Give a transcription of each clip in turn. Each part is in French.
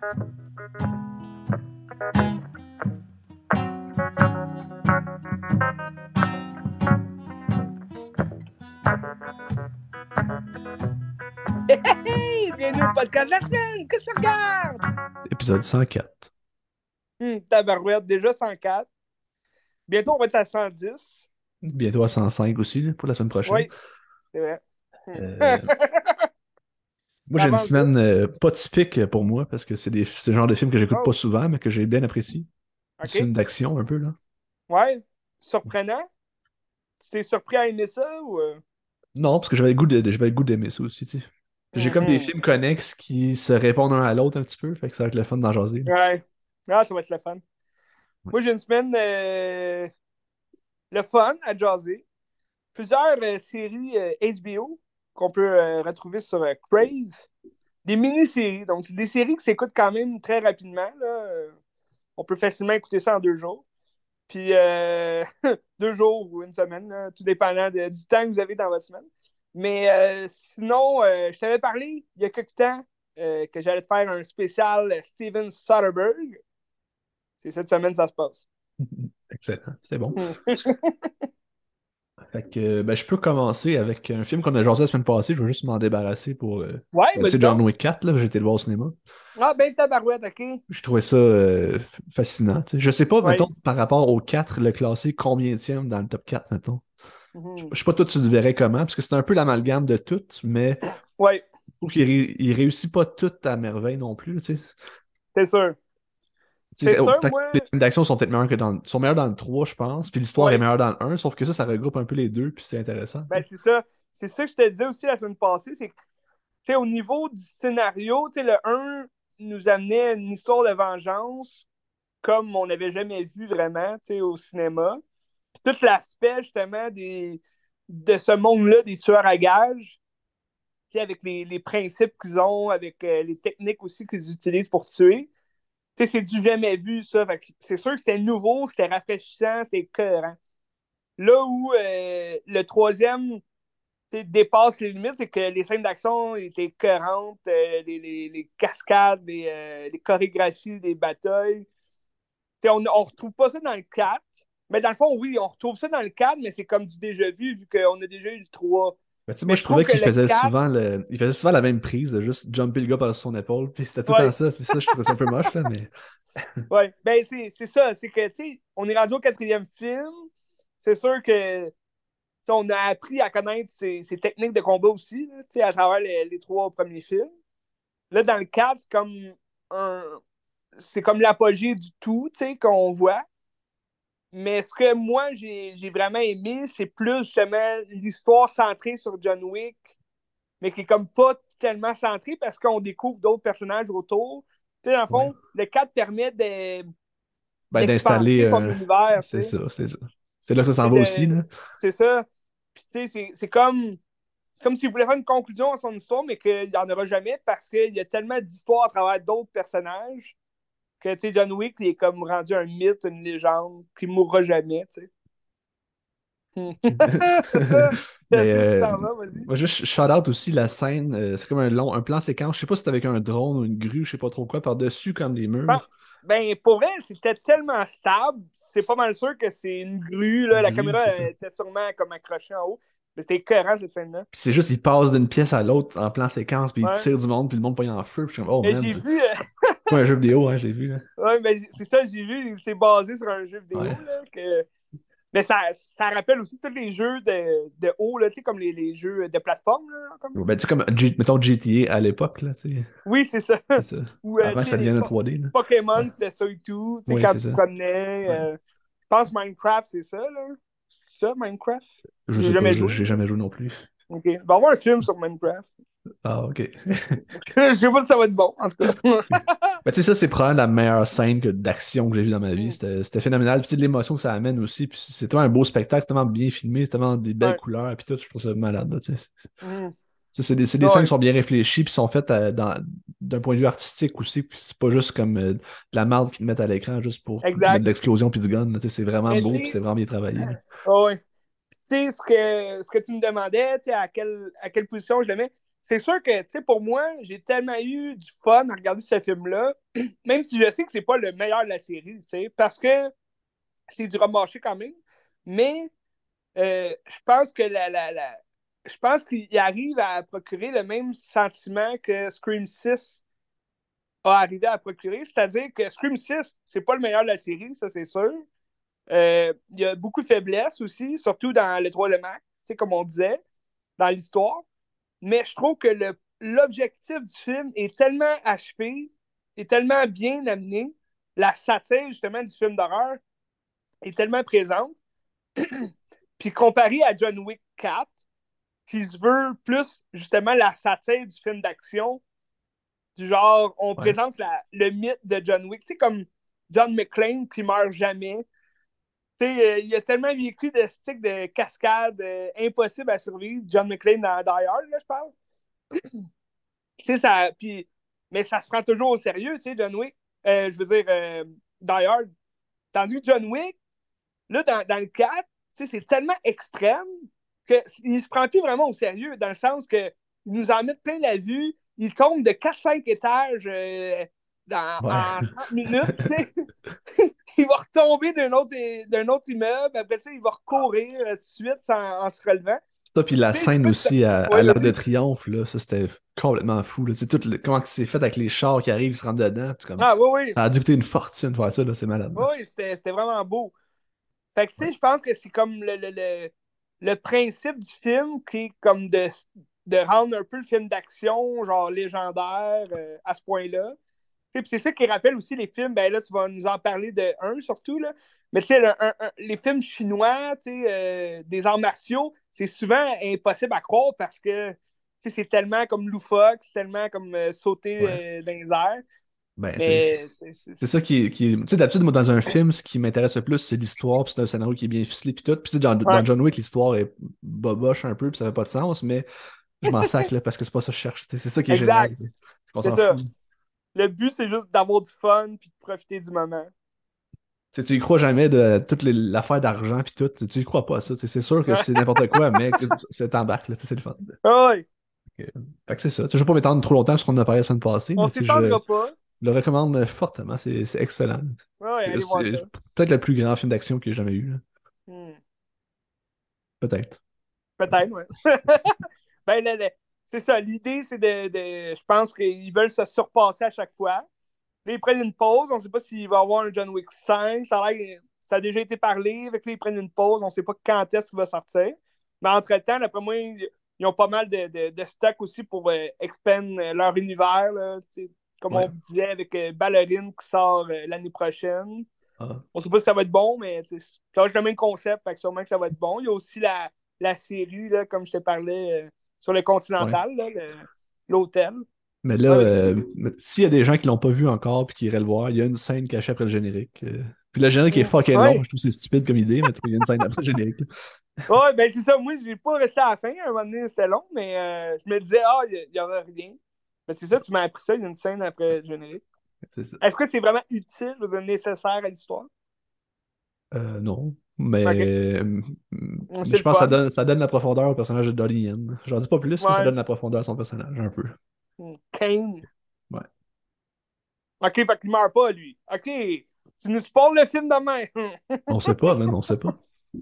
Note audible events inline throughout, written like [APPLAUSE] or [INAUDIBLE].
Hey, bienvenue au podcast de la semaine. Qu'est-ce que tu regardes? Épisode 104. Hum, tabarouette, déjà 104. Bientôt, on va être à 110. Bientôt à 105 aussi là, pour la semaine prochaine. Oui, c'est vrai. Euh, [LAUGHS] Moi, j'ai une semaine euh, pas typique pour moi parce que c'est le genre de film que j'écoute Oh. pas souvent, mais que j'ai bien apprécié. OK. C'est une d'action un peu, là. Ouais, surprenant? Tu t'es surpris à aimer ça ou. euh? Non, parce que j'avais le goût de... d'aimer ça aussi, tu sais. J'ai comme des Mhm. films connexes qui se répondent un à l'autre un petit peu, fait que ça va être le fun d'en jaser. Ouais. Ah, ça va être le fun. Moi, j'ai une semaine euh, le fun à jaser. Plusieurs euh, séries euh, HBO qu'on peut euh, retrouver sur euh, Crave. Des mini-séries. Donc, c'est des séries qui s'écoutent quand même très rapidement. Là. On peut facilement écouter ça en deux jours. Puis, euh, [LAUGHS] deux jours ou une semaine, là, tout dépendant de- du temps que vous avez dans votre semaine. Mais euh, sinon, je t'avais parlé il y a quelques temps que j'allais te faire un spécial Steven Soderbergh. C'est cette semaine ça se passe. [LAUGHS] Excellent, c'est bon. [LAUGHS] Fait que, ben, je peux commencer avec un film qu'on a jasé la semaine passée. Je veux juste m'en débarrasser pour. euh, Ouais, ben, mais tu sais, John Wick 4, là, j'ai été le voir au cinéma. Ah, ben tabarouette, OK. J'ai trouvé ça euh, fascinant. tu sais. Je sais pas, Ouais. mettons, par rapport au 4, le classé combien dans le top 4, mettons. Mhm. Je sais pas, toi, tu le verrais comment, parce que c'est un peu l'amalgame de tout, mais Ouais, je trouve qu'il ré- réussit pas tout à merveille non plus. Tu sais. c'est sûr. C'est sûr, moi- Les films d'action sont peut-être meilleurs que dans le... sont dans le 3, je pense, puis l'histoire Ouais. est meilleure dans le 1, sauf que ça, ça regroupe un peu les deux, puis c'est intéressant. Ben, c'est ça. C'est ça que je te disais aussi la semaine passée, c'est que, au niveau du scénario, le 1 nous amenait une histoire de vengeance comme on n'avait jamais vu vraiment, au cinéma. Puis tout l'aspect, justement, des, de ce monde-là, des tueurs à gages, avec les, les principes qu'ils ont, avec euh, les techniques aussi qu'ils utilisent pour tuer. C'est du jamais vu, ça. C'est sûr que c'était nouveau, c'était rafraîchissant, c'était écœurant. Là où euh, le troisième dépasse les limites, c'est que les scènes d'action étaient écœurantes, euh, les, cascades, les, euh, les chorégraphies des batailles. On ne retrouve pas ça dans le 4. Mais dans le fond, oui, on retrouve ça dans le 4, mais c'est comme du déjà vu, vu qu'on a déjà eu du 3. Tu sais, moi, je je trouvais qu'il faisait, 4 souvent le... il faisait souvent la même prise, de juste jumper le gars par son épaule, puis c'était tout le Ouais. temps ça. Puis ça, je trouvais ça un peu moche, là, mais. [LAUGHS] Ouais, ben c'est ça. C'est que, tu sais, on est rendu au quatrième film. C'est sûr que, tu sais, on a appris à connaître ses, ses techniques de combat aussi, tu sais, à travers les, les trois premiers films. Là, dans le 4, c'est comme un. C'est comme l'apogée du tout, tu sais, qu'on voit. Mais ce que moi, j'ai vraiment aimé, c'est plus justement l'histoire centrée sur John Wick, mais qui est comme pas tellement centrée parce qu'on découvre d'autres personnages autour. Tu sais, dans le fond, Ouais. le 4 permet de, Ben, d'installer. son euh, univers. tu C'est ça, c'est ça. C'est là que ça s'en va de- aussi. C'est ça. Puis tu sais, c'est- c'est comme. C'est comme s'il voulait faire une conclusion à son histoire, mais qu'il n'y en aura jamais parce qu'il y a tellement d'histoires à travers d'autres personnages que tu sais, John Wick il est comme rendu un mythe, une légende, qui ne mourra jamais. tu sais. [LAUGHS] Mais, euh. Moi, juste shout out aussi la scène, euh, c'est comme un long, un plan séquence. Je sais pas si c'était avec un drone ou une grue, je sais pas trop quoi, par-dessus comme les murs. Ben, pour vrai, c'était tellement stable. C'est pas mal sûr que c'est une grue. Là. La Grue, caméra elle était sûrement comme accrochée en haut. Mais c'était écœurant, cette scène-là. Puis c'est juste, il passe d'une pièce à l'autre en plan séquence, puis Ouais. il tire du monde, puis le monde pogne en feu. Puis je suis comme, oh man, j'ai c'est vu. euh, [LAUGHS] [LAUGHS] pas un jeu vidéo, hein, j'ai vu. Là. Ouais, mais c'est ça, j'ai vu, c'est basé sur un jeu vidéo. Ouais. Là, que... Mais ça, ça rappelle aussi tous les jeux de, de haut, là, comme les, les jeux de plateforme. Là, comme... Ben, tu sais, comme, G- mettons GTA à l'époque. Oui, c'est ça. Ça. [LAUGHS] Ou, euh, Avant sais, ça po- 3D, là. Pokémon, Ouais. c'était ça et tout. Oui, quand tu ça. te promenais. Ouais. euh, Je pense Minecraft, c'est ça, là. C'est ça, Minecraft? Je J'ai sais jamais pas, joué. j'ai jamais joué non plus. Ok. Il va avoir un film sur Minecraft. Ah, ok. [LAUGHS] Je sais pas si ça va être bon, en tout cas. [LAUGHS] Ben, tu sais, ça, c'est probablement la meilleure scène que- d'action que j'ai vue dans ma vie. Mm. C'était phénoménal. Puis, de l'émotion que ça amène aussi. Puis, c'est tellement un beau spectacle, tellement bien filmé, tellement des belles Ouais. couleurs. Puis, tout, je trouve ça malade. là, tu sais. Mm. C'est des, des Ouais. scènes qui sont bien réfléchies, puis sont faites euh, d'un point de vue artistique aussi. Puis, c'est pas juste comme euh, de la marde qu'ils te mettent à l'écran juste pour Exact. mettre de l'explosion puis du gun. tu sais, C'est vraiment Mais beau, puis c'est vraiment bien travaillé. Ah ouais. Tu sais, ce que, ce que tu me demandais, à quelle, à quelle position je le mets, c'est sûr que, tu sais, pour moi, j'ai tellement eu du fun à regarder ce film-là, [CLEARS THROAT] même si je sais que c'est pas le meilleur de la série, tu sais, parce que c'est du remarché quand même. Mais euh, je pense que la, la, la je pense qu'il arrive à procurer le même sentiment que Scream 6 a arrivé à procurer. C'est-à-dire que Scream 6, c'est pas le meilleur de la série, ça c'est sûr. Euh, il y a beaucoup de faiblesses aussi, surtout dans le 3 le Mac, comme on disait, dans l'histoire. Mais je trouve que l'objectif du film est tellement achevé, est tellement bien amené. La satire, justement, du film d'horreur est tellement présente. [CLEARS THROAT] Puis comparé à John Wick 4, qui se veut plus, justement, la satire du film d'action, du genre, on présente le mythe de John Wick. Tu sais, comme John McClane qui meurt jamais. Tu sais, euh, il a tellement vécu de sticks de cascade euh, impossible à survivre, John McClane dans Die Hard, là, je parle. [CLEARS THROAT] tu sais, ça. Puis, mais ça se prend toujours au sérieux, tu sais, John Wick. Euh, je veux dire, Die Hard. Tandis que John Wick, là, dans, dans le 4, tu sais, c'est tellement extrême qu'il ne se prend plus vraiment au sérieux, dans le sens que il nous en met plein la vue, il tombe de 4-5 étages euh, dans, en 30 minutes. [LAUGHS] [LAUGHS] il va retomber d'un autre, autre immeuble, après ça, il va recourir euh, tout de suite en se relevant. Ça, puis la scène aussi à, à l'Arc de Triomphe, là, ça c'était complètement fou. Là. Tout le, comment c'est fait avec les chars qui arrivent, ils se rendent dedans. Comme, ah, oui, oui. Ça a dû coûter une fortune de faire ça, c'est malade. Oui, c'était vraiment beau. Fait que, tu sais, je pense que c'est comme le, le, le, principe du film qui est comme de, de rendre un peu le film d'action, genre légendaire, euh, à ce point-là. C'est ça qui rappelle aussi les films, ben là, tu vas nous en parler de un surtout, là. Mais tu sais, les films chinois, euh, des arts martiaux, c'est souvent impossible à croire parce que c'est tellement comme loufoque, c'est tellement comme euh, sauter dans les airs. Ben, c'est ça qui, qui Tu sais, d'habitude, moi, dans un film, ce qui m'intéresse le plus, c'est l'histoire, puis c'est un scénario qui est bien ficelé, puis tout. Puis dans, dans John Wick, l'histoire est boboche un peu, puis ça fait pas de sens, mais je m'en sac, là, parce que c'est pas ça que je cherche. C'est ça qui est génial. C'est ça. Le but, c'est juste d'avoir du fun, puis de profiter du moment. Tu y crois jamais de toute l'affaire d'argent puis tout. Tu y crois pas ça. C'est sûr que c'est n'importe quoi, [LAUGHS] mais c'est embarque, c'est le fun. Ah oui. Fait que c'est ça. Je vais pas m'étendre trop longtemps parce qu'on en a parlé la semaine passée. On s'étendra pas. Je le recommande fortement. C'est excellent. Ouais, c'est peut-être le plus grand film d'action que j'ai jamais eu. Hmm. Peut-être. Peut-être, oui. [LAUGHS] [LAUGHS] ben, c'est ça. L'idée, c'est de, de, Je pense qu'ils veulent se surpasser à chaque fois. Là, ils prennent une pause. On ne sait pas s'il va y avoir un John Wick 5. Ça a, ça a déjà été parlé. Avec là, ils prennent une pause. On ne sait pas quand est-ce qu'il va sortir. Mais entre-temps, d'après moi, ils ont pas mal de, de, de stock aussi pour euh, expand leur univers. Là, comme on disait avec euh, Ballerine qui sort euh, l'année prochaine. Ah. On ne sait pas si ça va être bon, mais ça va être le même concept, fait que sûrement que ça va être bon. Il y a aussi la, la série, là, comme je te parlais, euh, sur le Continental, l'hôtel. Mais là, s'il y a des gens qui l'ont pas vu encore et qui iraient le voir, il y a une scène cachée après le générique. Puis le générique est fucking long, je trouve que c'est stupide comme idée, mais il y a une scène après le générique. [LAUGHS] Ouais, ben c'est ça. Moi, j'ai pas resté à la fin. À un moment donné, c'était long, mais je me disais, ah, il n'y aura rien. Mais c'est ça, tu m'as appris ça, il y a une scène après le générique. Est-ce que c'est vraiment utile, ou nécessaire à l'histoire? Euh, non. Mais je pense que ça donne, ça donne la profondeur au personnage de Dolly Yen. J'en dis pas plus, mais ça donne la profondeur à son personnage, un peu. Kane. Ouais. Ok, fait qu'il meurt pas, lui. Ok, tu nous spoil le film demain. [LAUGHS] on sait pas, man, on sait pas.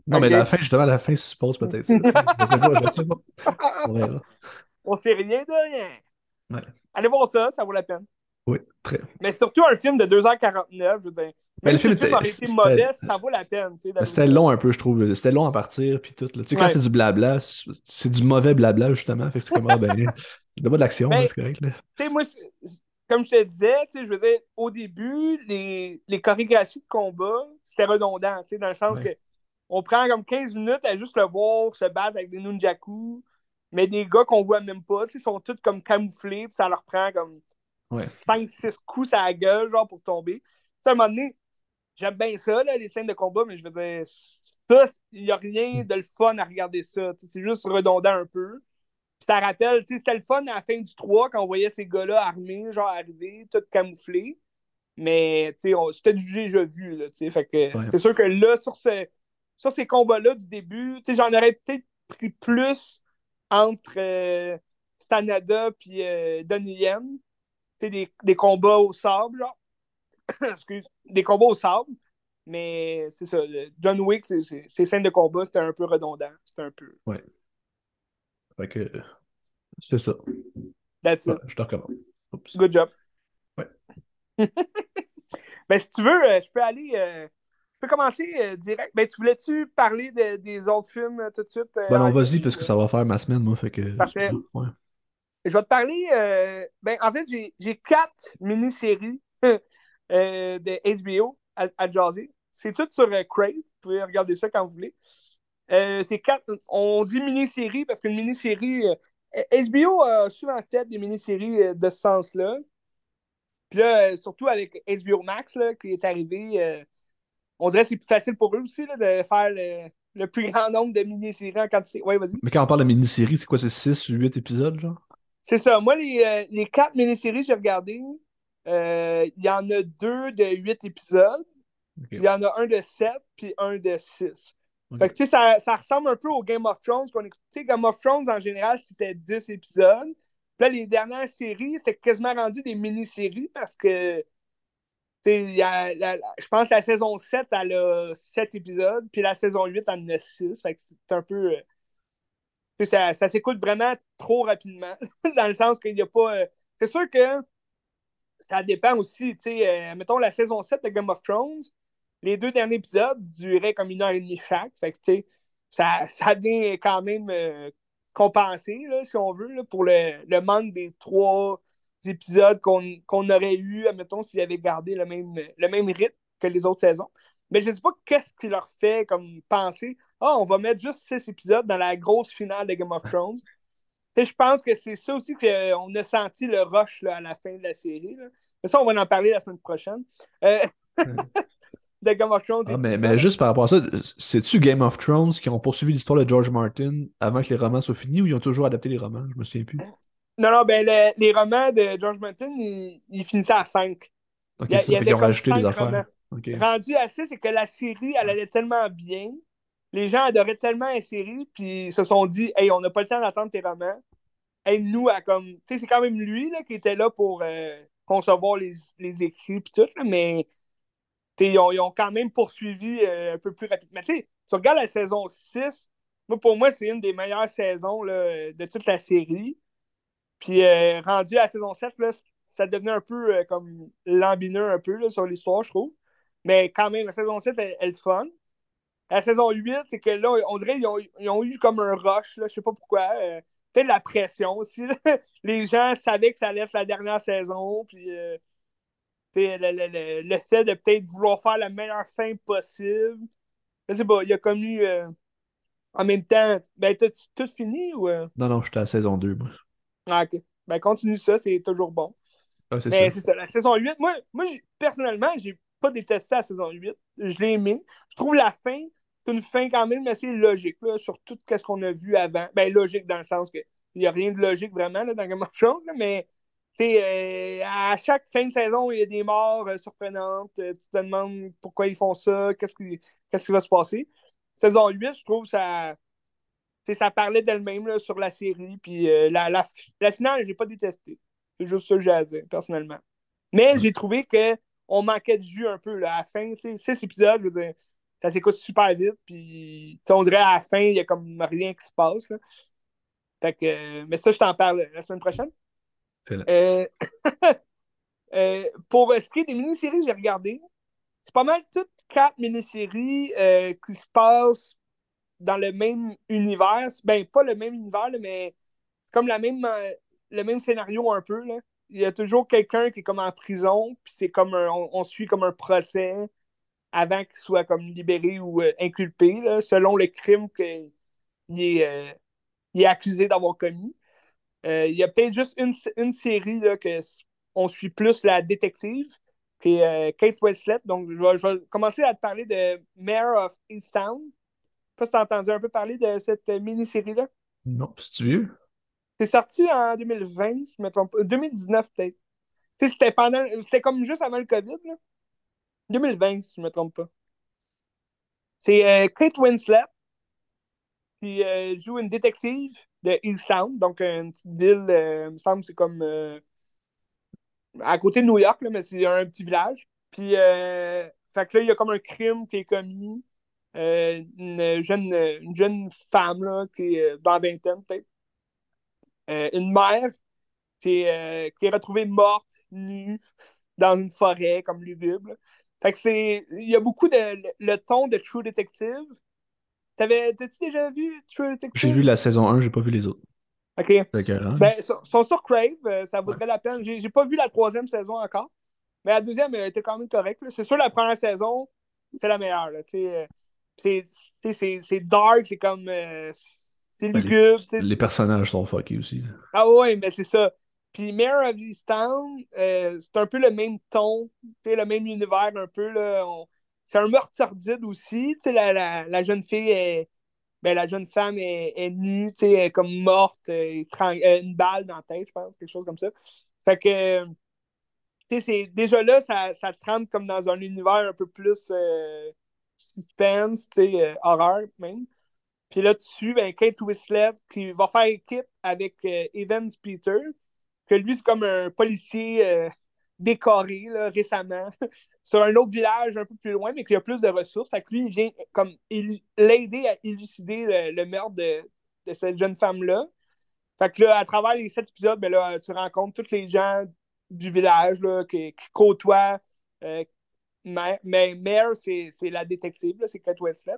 Non, mais la fin, justement, la fin suppose peut-être. je sais pas, je sais pas. On [LAUGHS] On sait rien de rien. Allez voir ça, ça vaut la peine. Oui, très. Mais surtout un film de 2h49, je veux dire. Mais le film, été mauvais, ça vaut la peine. C'était long un peu, je trouve. C'était long à partir, puis tout. Tu sais, quand c'est du blabla, c'est du mauvais blabla, justement. Fait que c'est comme, ah, ben, [LAUGHS] de l'action, c'est correct. Tu sais, moi, comme je te disais, je veux dire, au début, les, les chorégraphies de combat, c'était redondant, tu sais, dans le sens que on prend comme 15 minutes à juste le voir se battre avec des nunjaku, mais des gars qu'on voit même pas, ils sont tous comme camouflés, puis ça leur prend comme 5-6 coups à la gueule, genre, pour tomber. sais, à un moment donné, j'aime bien ça, là, les scènes de combat, mais je veux dire, ça, il n'y a rien de le fun à regarder ça. C'est juste redondant un peu. Puis ça rappelle, c'était le fun à la fin du 3 quand on voyait ces gars-là armés, genre arriver, tout camouflés. Mais c'était du déjà vu. Là, fait que c'est sûr que là, sur, ce, sur ces combats-là du début, j'en aurais peut-être pris plus entre, euh, Sanada puis Donnie Yen. Des, des combats au sable, genre. [COUGHS] Excuse, des combats au sable. Mais c'est ça. John Wick, ces scènes de combat, c'était un peu redondant. C'était un peu. Ouais. Fait que. C'est ça. That's it. je te recommande. Good job. Ouais. [LAUGHS] ben, si tu veux, euh, je peux aller. Euh, je peux commencer euh, direct. Ben, tu voulais-tu parler des autres films tout de suite? ben non, vas-y, parce que ça va faire ma semaine, moi. Fait que. Parfait. Je vais te parler. ben, en fait, j'ai quatre mini-séries [LAUGHS] de HBO à, à jaser. C'est tout sur Crave. Vous pouvez regarder ça quand vous voulez. c'est quatre. On dit mini-série parce qu'une mini-série, HBO a souvent fait des mini-séries euh, de ce sens-là. Puis là, euh, surtout avec HBO Max qui est arrivé, euh, on dirait que c'est plus facile pour eux aussi de faire le, plus grand nombre de mini-séries en quantité. Ouais, vas-y. Mais quand on parle de mini-séries, c'est quoi, c'est 6 ou 8 épisodes, genre? C'est ça. Moi, les, les 4 mini-séries que j'ai regardées, il y en a deux de 8 épisodes. Il y en a un de 7 puis un de 6. Fait que, tu sais, ça, ça, ressemble un peu au Game of Thrones qu'on sais, Game of Thrones, en général, c'était 10 épisodes. Puis là, les dernières séries, c'était quasiment rendu des mini-séries parce que, tu sais, je pense que la saison 7, elle a 7 épisodes, puis la saison 8, elle en a 6. Fait que c'est un peu. Euh, ça, ça s'écoute vraiment trop rapidement, [LAUGHS] dans le sens qu'il n'y a pas. Euh, c'est sûr que ça dépend aussi, tu sais, euh, mettons la saison 7 de Game of Thrones les deux derniers épisodes duraient comme une heure et demie chaque. Fait que, ça, ça vient quand même euh, compensé, là, si on veut, là, pour le, manque des trois épisodes qu'on aurait eu, admettons, s'ils avaient gardé le même, le même rythme que les autres saisons. Mais je ne sais pas qu'est-ce qui leur fait comme penser Ah, on va mettre juste six épisodes dans la grosse finale de Game of Thrones. Je pense que c'est ça aussi qu'on a senti le rush là, à la fin de la série. Mais ça, on va en parler la semaine prochaine. Euh... [LAUGHS] de Game of Thrones. Ah, mais, juste par rapport à ça, c'est-tu Game of Thrones qui ont poursuivi l'histoire de George Martin avant que les romans soient finis ou ils ont toujours adapté les romans? Je me souviens plus. Non, non, ben les romans de George Martin, ils, finissaient à 5. Ok, il ils ont rajouté des affaires. Rendu à 6, c'est que la série, elle allait tellement bien. Les gens adoraient tellement la série, puis se sont dit, hey, on n'a pas le temps d'attendre tes romans. Hey, nous, à comme. Tu sais, c'est quand même lui là, qui était là pour euh, concevoir les, les écrits, puis tout, là, mais ils ont, quand même poursuivi euh, un peu plus rapidement. tu regardes la saison 6, moi, pour moi, c'est une des meilleures saisons de toute la série. Puis euh, rendu à la saison 7, ça devenait un peu comme lambineux un peu sur l'histoire, je trouve. Mais quand même, la saison 7, elle, est fun. La saison 8, c'est que là, on dirait qu'ils ont, eu comme un rush, là, je sais pas pourquoi. Peut-être la pression aussi. [LAUGHS] Les gens savaient que ça allait être la dernière saison. Puis le, le, fait de peut-être vouloir faire la meilleure fin possible. Je sais pas, il y a comme eu. Euh, en même temps, ben, t'as tout fini ou. Euh? Non, non, j'étais à la saison 2, moi. Ah, ok. Ben, continue ça, c'est toujours bon. Ah, c'est Mais c'est ça, la saison 8, moi, moi personnellement, j'ai pas détesté la saison 8. Je l'ai aimé. Je trouve la fin, une fin quand même assez logique, là, sur tout ce qu'on a vu avant. Ben, logique dans le sens que il n'y a rien de logique vraiment là, dans Game of Thrones, mais euh, à chaque fin de saison, il y a des morts euh, surprenantes. Euh, tu te demandes pourquoi ils font ça, qu'est-ce qui, qui va se passer. Saison 8, je trouve ça. Ça parlait d'elle-même sur la série. Puis la, la, la, finale, j'ai pas détesté. C'est juste ça que j'ai à dire, personnellement. Mais j'ai trouvé qu'on manquait de jus un peu là, à la fin. Six épisodes, je veux dire, ça s'écoute super vite. Puis on dirait à la fin, il y a comme rien qui se passe. Fait que, mais ça, je t'en parle la semaine prochaine. Euh, [LAUGHS] euh, pour ce qui est des mini-séries que j'ai regardées, c'est pas mal toutes quatre mini-séries euh, qui se passent dans le même univers. Ben, pas le même univers, mais c'est comme la même, le même scénario un peu. Là. Il y a toujours quelqu'un qui est comme en prison, puis c'est comme on, suit comme un procès avant qu'il soit comme libéré ou inculpé, selon le crime qu'il est, il est accusé d'avoir commis. Euh, il y a peut-être juste une, une série là, que on suit plus la détective, qui est euh, Kate Winslet. Donc, je vais, commencer à te parler de Mayor of Easttown. Je sais pas si tu as entendu un peu parler de cette mini-série-là. Non, c'est vieux? C'est sorti en 2020, je me trompe 2019 peut-être. C'était pendant. C'était comme juste avant le COVID. Là. 2020, si je me trompe pas. C'est euh, Kate Winslet qui joue une détective de Easttown, donc une petite ville, il me semble c'est comme à côté de New York, mais c'est un petit village. Puis, fait que là, il y a comme un crime qui est commis. une, jeune, une jeune femme là, qui est dans la vingtaine, peut-être. une mère qui est, qui est retrouvée morte, nue, dans une forêt, comme lugubre. Fait que c'est. Il y a beaucoup de. Le, ton de True Detective. T'avais-tu déjà vu True Detective? J'ai vu la saison 1, j'ai pas vu les autres. OK. Ben, sont sur Crave, euh, ça vaudrait la peine. J'ai pas vu la troisième saison encore, mais la deuxième elle était quand même correcte. C'est sûr, la première saison, c'est la meilleure. Euh, c'est dark, c'est comme. Euh, c'est ben, lugubre. Les, les, personnages sont fuckés aussi. Ah ouais, mais c'est ça. Puis Mayor of Easttown, euh, c'est un peu le même ton, le même univers un peu. C'est un meurtre sordide aussi. La, la, la, jeune fille est. Ben, la jeune femme est, nue, elle est comme morte, euh, une balle dans la tête, je pense, quelque chose comme ça. Fait que c'est déjà là, ça, ça te rentre comme dans un univers un peu plus euh, suspense, euh, horreur même. Puis là, dessus, ben, Kate Winslet qui va faire équipe avec Evans Peter, que lui, c'est comme un policier euh, décoré récemment [LAUGHS] sur un autre village un peu plus loin, mais qui a plus de ressources. Fait que lui, il vient comme l'aider à élucider le, meurtre de, cette jeune femme-là. Fait que là, à travers les sept épisodes, ben là, tu rencontres tous les gens du village là, qui, côtoient euh, mais Mère, c'est la détective, c'est Kate Winslet.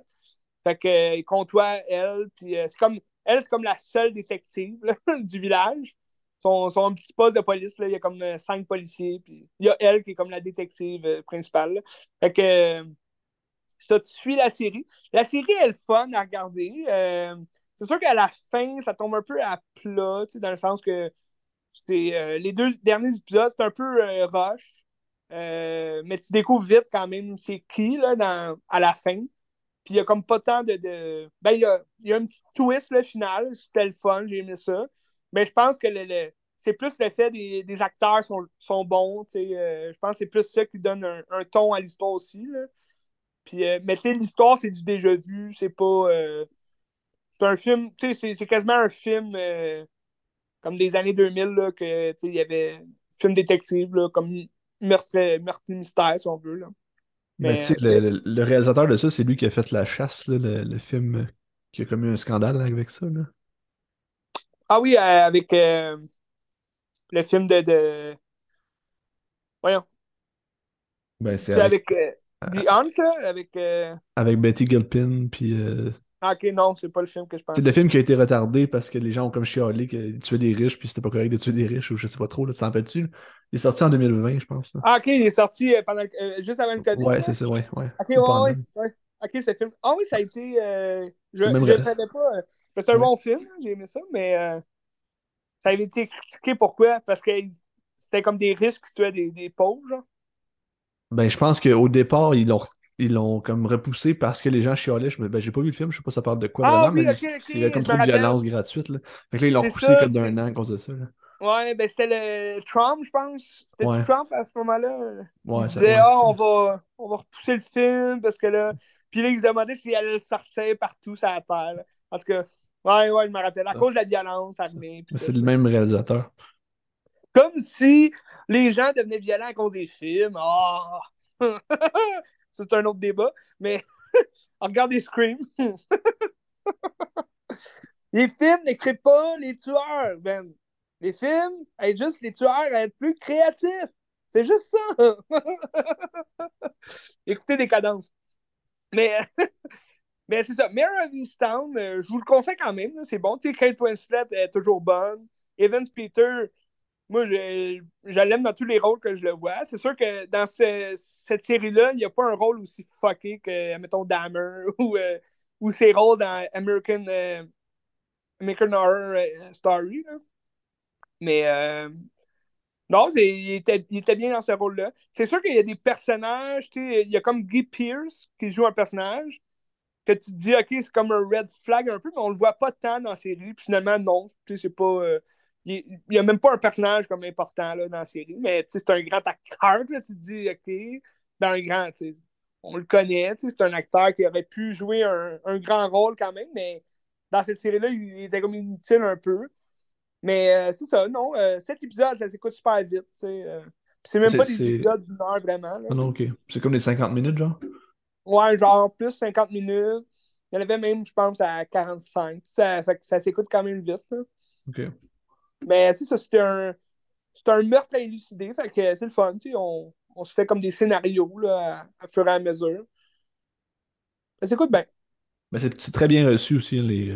Fait que euh, il elle, puis c'est comme elle, c'est comme la seule détective [LAUGHS] du village son, petit poste de police, là, il y a comme euh, cinq policiers, puis il y a elle qui est comme la détective euh, principale. Fait que euh, ça, tu suis la série. La série est le fun à regarder. c'est sûr qu'à la fin, ça tombe un peu à plat, dans le sens que c'est les deux derniers épisodes, c'est un peu rush. mais tu découvres vite quand même c'est qui là, dans, à la fin. Puis il y a comme pas tant de. de... Ben, il y a, y a, un petit twist le final. C'était le fun, j'ai aimé ça. Mais je pense que le, c'est plus le fait des, des acteurs sont, sont bons. Euh, je pense que c'est plus ça qui donne un, ton à l'histoire aussi. Là. Puis, euh, mais l'histoire, c'est du déjà vu. C'est pas. Euh, c'est un film. C'est quasiment un film comme des années 2000 là, que il y avait film détective là, comme meurtre, mystère, si on veut. Là. Ben, mais, le, le, réalisateur de ça, c'est lui qui a fait La Chasse, le, le, film qui a commis un scandale avec ça. Là. Ah oui, euh, avec euh, le film de, de... Voyons. Ben, c'est avec, avec euh, The Hunt, là, avec... Avec Betty Gilpin, puis... Ah, ok, non, c'est pas le film que je pense. C'est le film qui a été retardé parce que les gens ont comme chialé qu'ils tuaient des riches, puis c'était pas correct de tuer des riches, ou je sais pas trop, là, tu t'en dessus. Il est sorti en 2020, je pense. Ah, ok, il est sorti pendant, juste avant le COVID. Ouais, c'est ça, ouais, ouais. Ok, ouais, ouais, Ok, ce film. Ah oui, ça a été... je je savais pas... C'est un bon film, j'ai aimé ça, mais euh, ça avait été critiqué pourquoi? Parce que c'était comme des risques qui tuaient des, des pauvres. Genre. Ben, je pense qu'au départ, ils l'ont ils l'ont comme repoussé parce que les gens chialaient. Je ben, j'ai pas vu le film, je sais pas ça parle de quoi ah, vraiment, oui, mais c'est comme trop de violence gratuite. Là. Fait que là, ils l'ont repoussé comme d'un an à cause de ça. Là. Ouais, ben c'était le Trump, je pense. C'était ouais. Trump à ce moment-là? Ouais, il disait, ah, on, va, on va repousser le film parce que là. Puis là, ils se demandaient s'il allait le sortir partout sur la terre. En tout cas, Ouais, ouais, je me rappelle. À cause de la violence armée. C'est le même réalisateur. Comme si les gens devenaient violents à cause des films. [LAUGHS] Oh! c'est un autre débat. Mais [LAUGHS] regardez Scream. [LAUGHS] les films n'écrivent pas les tueurs, Ben. Les films aident juste les tueurs à être plus créatifs. C'est juste ça. Écoutez des cadences. Mais mais c'est ça. Mare of Easttown, euh, je vous le conseille quand même. C'est bon. Tu Kate Winslet est toujours bonne. Evans Peter, moi, je, l'aime dans tous les rôles que je le vois. C'est sûr que dans cette série-là, il n'y a pas un rôle aussi fucké que, mettons, Dahmer [LAUGHS] ou, euh, ou ses rôles dans American, euh, American Horror Story. Mais non, il était, il était, bien dans ce rôle-là. C'est sûr qu'il y a des personnages. Il y a comme Guy Pierce qui joue un personnage que tu te dis, OK, c'est comme un red flag un peu, mais on le voit pas tant dans la série. Puis finalement, non. C'est pas. Euh, il n'y a même pas un personnage comme important là, dans la série, mais c'est un grand acteur. Là, tu te dis, OK, ben, un grand, on le connaît. C'est un acteur qui aurait pu jouer un, un, grand rôle quand même, mais dans cette série-là, il était comme inutile un peu. Mais euh, c'est ça, non. Euh, cet épisode, ça s'écoute super vite. Euh. c'est même pas des épisodes d'une heure vraiment. Ah non, ok. C'est comme des 50 minutes, genre? Ouais, genre plus 50 minutes. Il y en avait même, je pense, à 45. Ça, ça, s'écoute quand même vite. Là. OK. Mais c'est ça, c'était un, un meurtre à élucider. Fait que c'est le fun. On, on se fait comme des scénarios là, à, fur et à mesure. Ça s'écoute bien. Mais c'est très bien reçu aussi, les,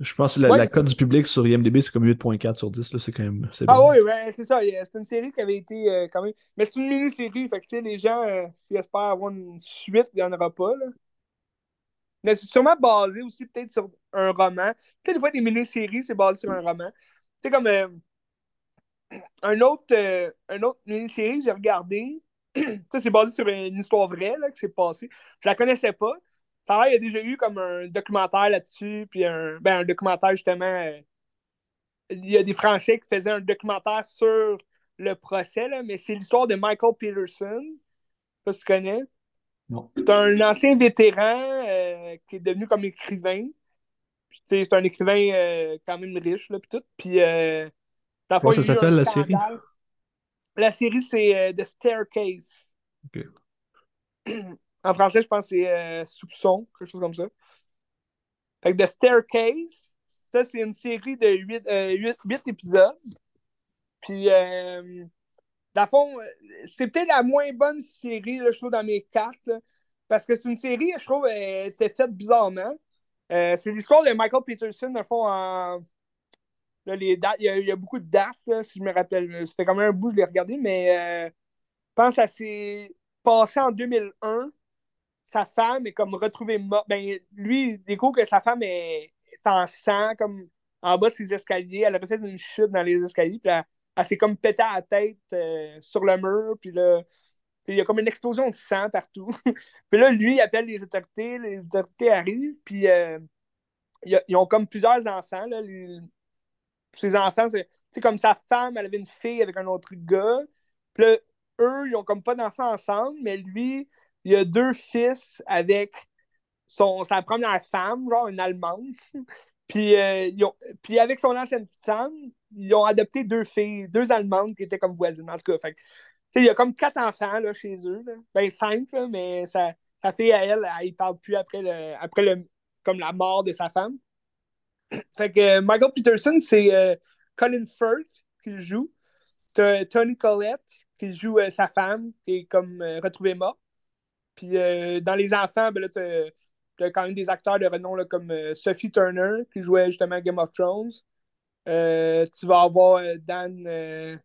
je pense que la, cote du public sur IMDb, c'est comme 8.4 sur 10. C'est quand même. Ah oui, ouais, c'est ça. C'est une série qui avait été euh, quand même. Mais c'est une mini-série. Fait que les gens, euh, s'ils espèrent avoir une suite, il n'y en aura pas. Là. Mais c'est sûrement basé aussi peut-être sur un roman. Tu sais, des fois, des mini-séries, c'est basé sur un roman. Tu sais, comme euh, un autre, un autre mini-série que j'ai regardé. [CLEARS THROAT] ça, c'est basé sur une histoire vraie là, qui s'est passée. Je la connaissais pas. Ça il y a déjà eu comme un documentaire là-dessus, puis un, ben, un documentaire justement. Euh, il y a des Français qui faisaient un documentaire sur le procès, là, mais c'est l'histoire de Michael Peterson. Je sais pas si tu connais. C'est un ancien vétéran euh, qui est devenu comme écrivain. C'est un écrivain euh, quand même riche, là, puis tout. Puis, Comment ça s'appelle la série? La série, c'est The Staircase. [CLEARS THROAT] En français, je pense que c'est euh, Soupçon, quelque chose comme ça. Fait que The Staircase, ça, c'est une série de 8, euh, épisodes. Puis, euh, dans le fond, c'est peut-être la moins bonne série, je trouve, dans mes cartes. parce que c'est une série, je trouve, c'est faite bizarrement. c'est l'histoire de Michael Peterson, dans le fond, en. Les dates, il y, a, beaucoup de dates, si je me rappelle. C'était quand même un bout, je l'ai regardé, mais je pense que ça s'est passé en 2001 sa femme est comme retrouvée morte. Ben, lui, il découvre que sa femme est, en sang, comme en bas de ses escaliers. Elle a fait une chute dans les escaliers, puis elle, s'est comme pété à la tête euh, sur le mur, puis là, il y a comme une explosion de sang partout. [LAUGHS] puis là, lui, il appelle les autorités, les autorités arrivent, puis euh, ils, ont comme plusieurs enfants. Là, Ses enfants, c'est comme sa femme, elle avait une fille avec un autre gars. Puis là, eux, ils ont comme pas d'enfants ensemble, mais lui, il a deux fils avec son, sa première femme, genre une Allemande. [LAUGHS] puis, euh, puis avec son ancienne femme, ils ont adopté deux filles, deux Allemandes qui étaient comme voisines. En tout cas, fait, il y a comme quatre enfants là, chez eux. Ben cinq, mais sa, fille à elle, elle, ne parle plus après le, après le comme la mort de sa femme. [CLEARS THROAT] Fait que Michael Peterson, c'est euh, Colin Firth qui joue. Tony Collette qui joue euh, sa femme, qui est comme retrouvée morte. Puis euh, dans les enfants, ben là, tu as quand même des acteurs de renom là, comme euh, Sophie Turner, qui jouait justement Game of Thrones. Euh, tu vas avoir [CLEARS THROAT] Dan.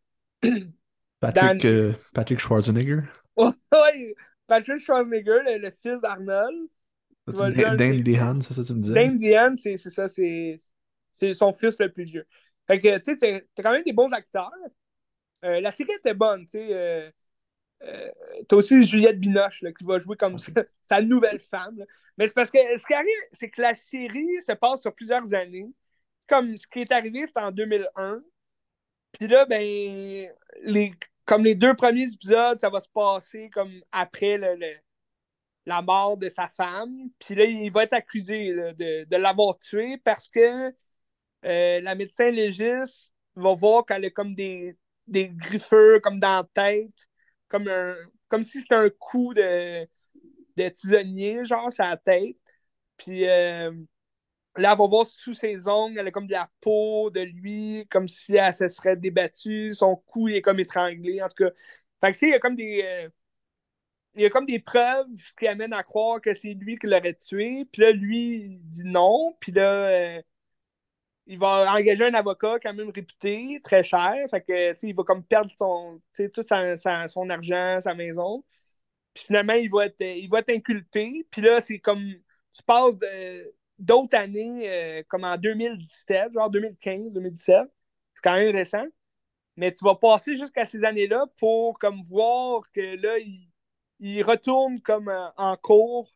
Patrick, Patrick Schwarzenegger. [LAUGHS] oui, Patrick Schwarzenegger, le, fils d'Arnold. Dan Dehan, c'est ça tu me disais? Dan Dehan, c'est ça, c'est son fils le plus vieux. Fait que, tu sais, t'as quand même des bons acteurs. la série était bonne, tu sais. Euh, t'as aussi Juliette Binoche qui va jouer comme [LAUGHS] sa, nouvelle femme. Mais c'est parce que ce qui arrive, c'est que la série se passe sur plusieurs années. Comme ce qui est arrivé, c'est en 2001. Puis là, ben, les, comme les deux premiers épisodes, ça va se passer comme après le, la mort de sa femme. Puis là, il va être accusé de, l'avoir tué parce que euh, la médecin légiste va voir qu'elle a comme des, des griffeurs comme dans la tête comme un comme si c'était un coup de, de tisonnier, genre, sa tête. Puis euh, là, on va voir sous ses ongles, elle a comme de la peau de lui, comme si elle se serait débattue. Son cou est comme étranglé, en tout cas. Fait que, tu sais, il y a comme des. Euh, il y a comme des preuves qui amènent à croire que c'est lui qui l'aurait tué. Puis là, lui, il dit non. Puis là, euh, il va engager un avocat quand même réputé, très cher. Fait que, il va comme perdre son, tout son argent, sa maison. Puis finalement, il va être, il être inculpé. Puis là, c'est comme, tu passes d'autres années, euh, comme en 2017, genre 2015, 2017. C'est quand même récent. Mais tu vas passer jusqu'à ces années-là pour comme voir que là, il, retourne comme euh, en cours,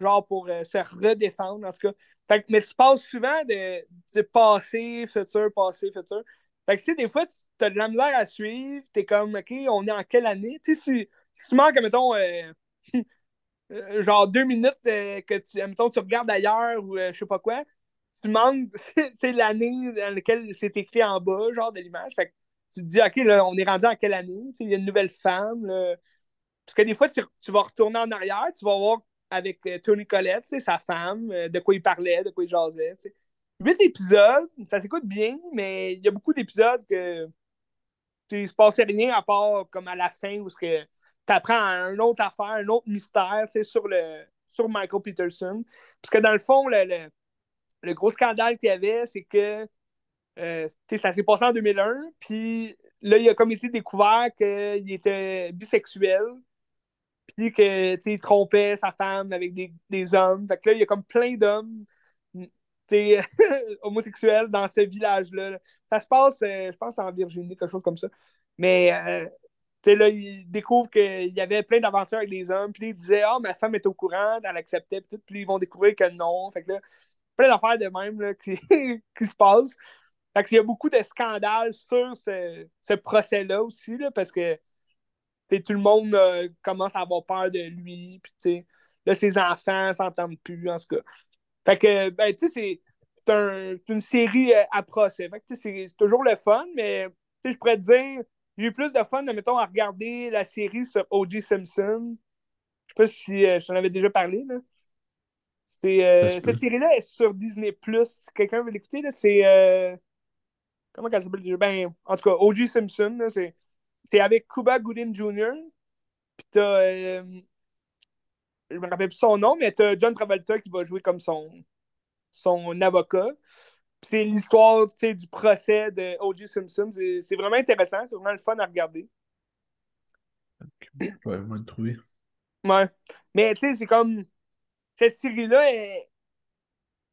genre pour euh, se redéfendre. En tout cas, fait mais tu passes souvent de, de passé, futur, passé, futur. Fait que, tu sais, des fois, tu as de la misère à suivre. Tu es comme, OK, on est en quelle année? Tu sais, si, tu manques, mettons, euh, [LAUGHS] euh, genre deux minutes que tu, mettons, tu regardes ailleurs ou je sais pas quoi, tu demandes, [LAUGHS] c'est l'année dans laquelle c'est écrit en bas, genre de l'image. Fait que tu te dis, OK, là, on est rendu en quelle année? Il y a une nouvelle femme. Parce que des fois, tu, vas retourner en arrière, tu vas voir avec Tony Collette, sa femme, de quoi il parlait, de quoi il jasait. Huit épisodes, ça s'écoute bien, mais il y a beaucoup d'épisodes que il se passait rien à part comme à la fin où tu apprends une autre affaire, un autre mystère sur, le, sur Michael Peterson. Parce que dans le fond, le, le, gros scandale qu'il y avait, c'est que euh, ça s'est passé en 2001, puis là, il a comme été découvert qu'il était bisexuel, puis qu'il trompait sa femme avec des, hommes. Fait que là, il y a comme plein d'hommes [LAUGHS] homosexuel dans ce village-là. Ça se passe, euh, je pense, en Virginie, quelque chose comme ça. Mais euh, là, il découvre qu'il y avait plein d'aventures avec des hommes. Puis il disait Ah, ma femme est au courant, elle acceptait. Puis, tout, puis ils vont découvrir que non. Fait que là, plein d'affaires de même là, qui, [LAUGHS] qui, se passent. Fait qu'il y a beaucoup de scandales sur ce, ce procès-là aussi, là, parce que tout le monde euh, commence à avoir peur de lui. Puis, là, ses enfants s'entendent plus, en tout cas. Fait que, ben, tu sais, c'est un, une série euh, à procès. Fait que, c'est toujours le fun, mais je pourrais te dire, j'ai eu plus de fun, mettons, à regarder la série sur O.J. Simpson. Je sais pas si euh, je t'en avais déjà parlé, là. C'est, euh, cette série-là est sur Disney+. Quelqu'un veut l'écouter, C'est... comment elle s'appelle déjà? Ben, en tout cas, O.J. Simpson, c'est, c'est avec Cuba Gooding Jr. Puis t'as je me rappelle plus son nom, mais tu John Travolta qui va jouer comme son, son avocat. C'est l'histoire du procès de O.J. Simpson. C'est vraiment intéressant, c'est vraiment le fun à regarder. Ouais, le trouver. Ouais. Mais tu sais, c'est comme. Cette série-là,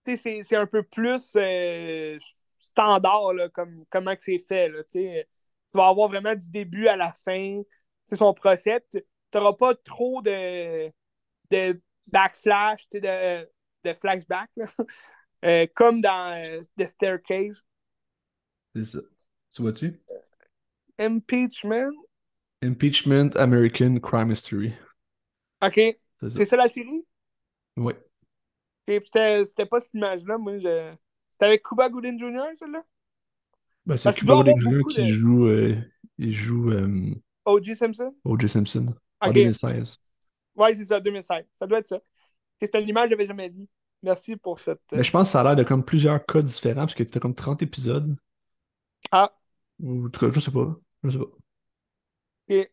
c'est un peu plus euh, standard, là, comme, comment c'est fait. Là, tu vas avoir vraiment du début à la fin. C'est son procès. Tu n'auras pas trop de de backflash, de, de flashback, [LAUGHS] euh, comme dans euh, The Staircase. C'est ça. Tu vois-tu? Impeachment. Impeachment American Crime History. OK. C'est ça. la série? Oui. C'était pas cette image-là, moi. Je... C'était avec Cuba Gooding Jr., celle-là? Ben, c'est Cuba Gooding Jr. qui joue. Euh, il joue. Euh... O.J. Simpson? O.J. Simpson. En 2016. Oui, c'est ça, 2016. Ça doit être ça. C'est une image que j'avais jamais vue. Merci pour cette. Mais je pense que ça a l'air de comme plusieurs cas différents, parce que tu as comme 30 épisodes. Ah. Ou en tout cas, je sais pas. Je sais pas. Et...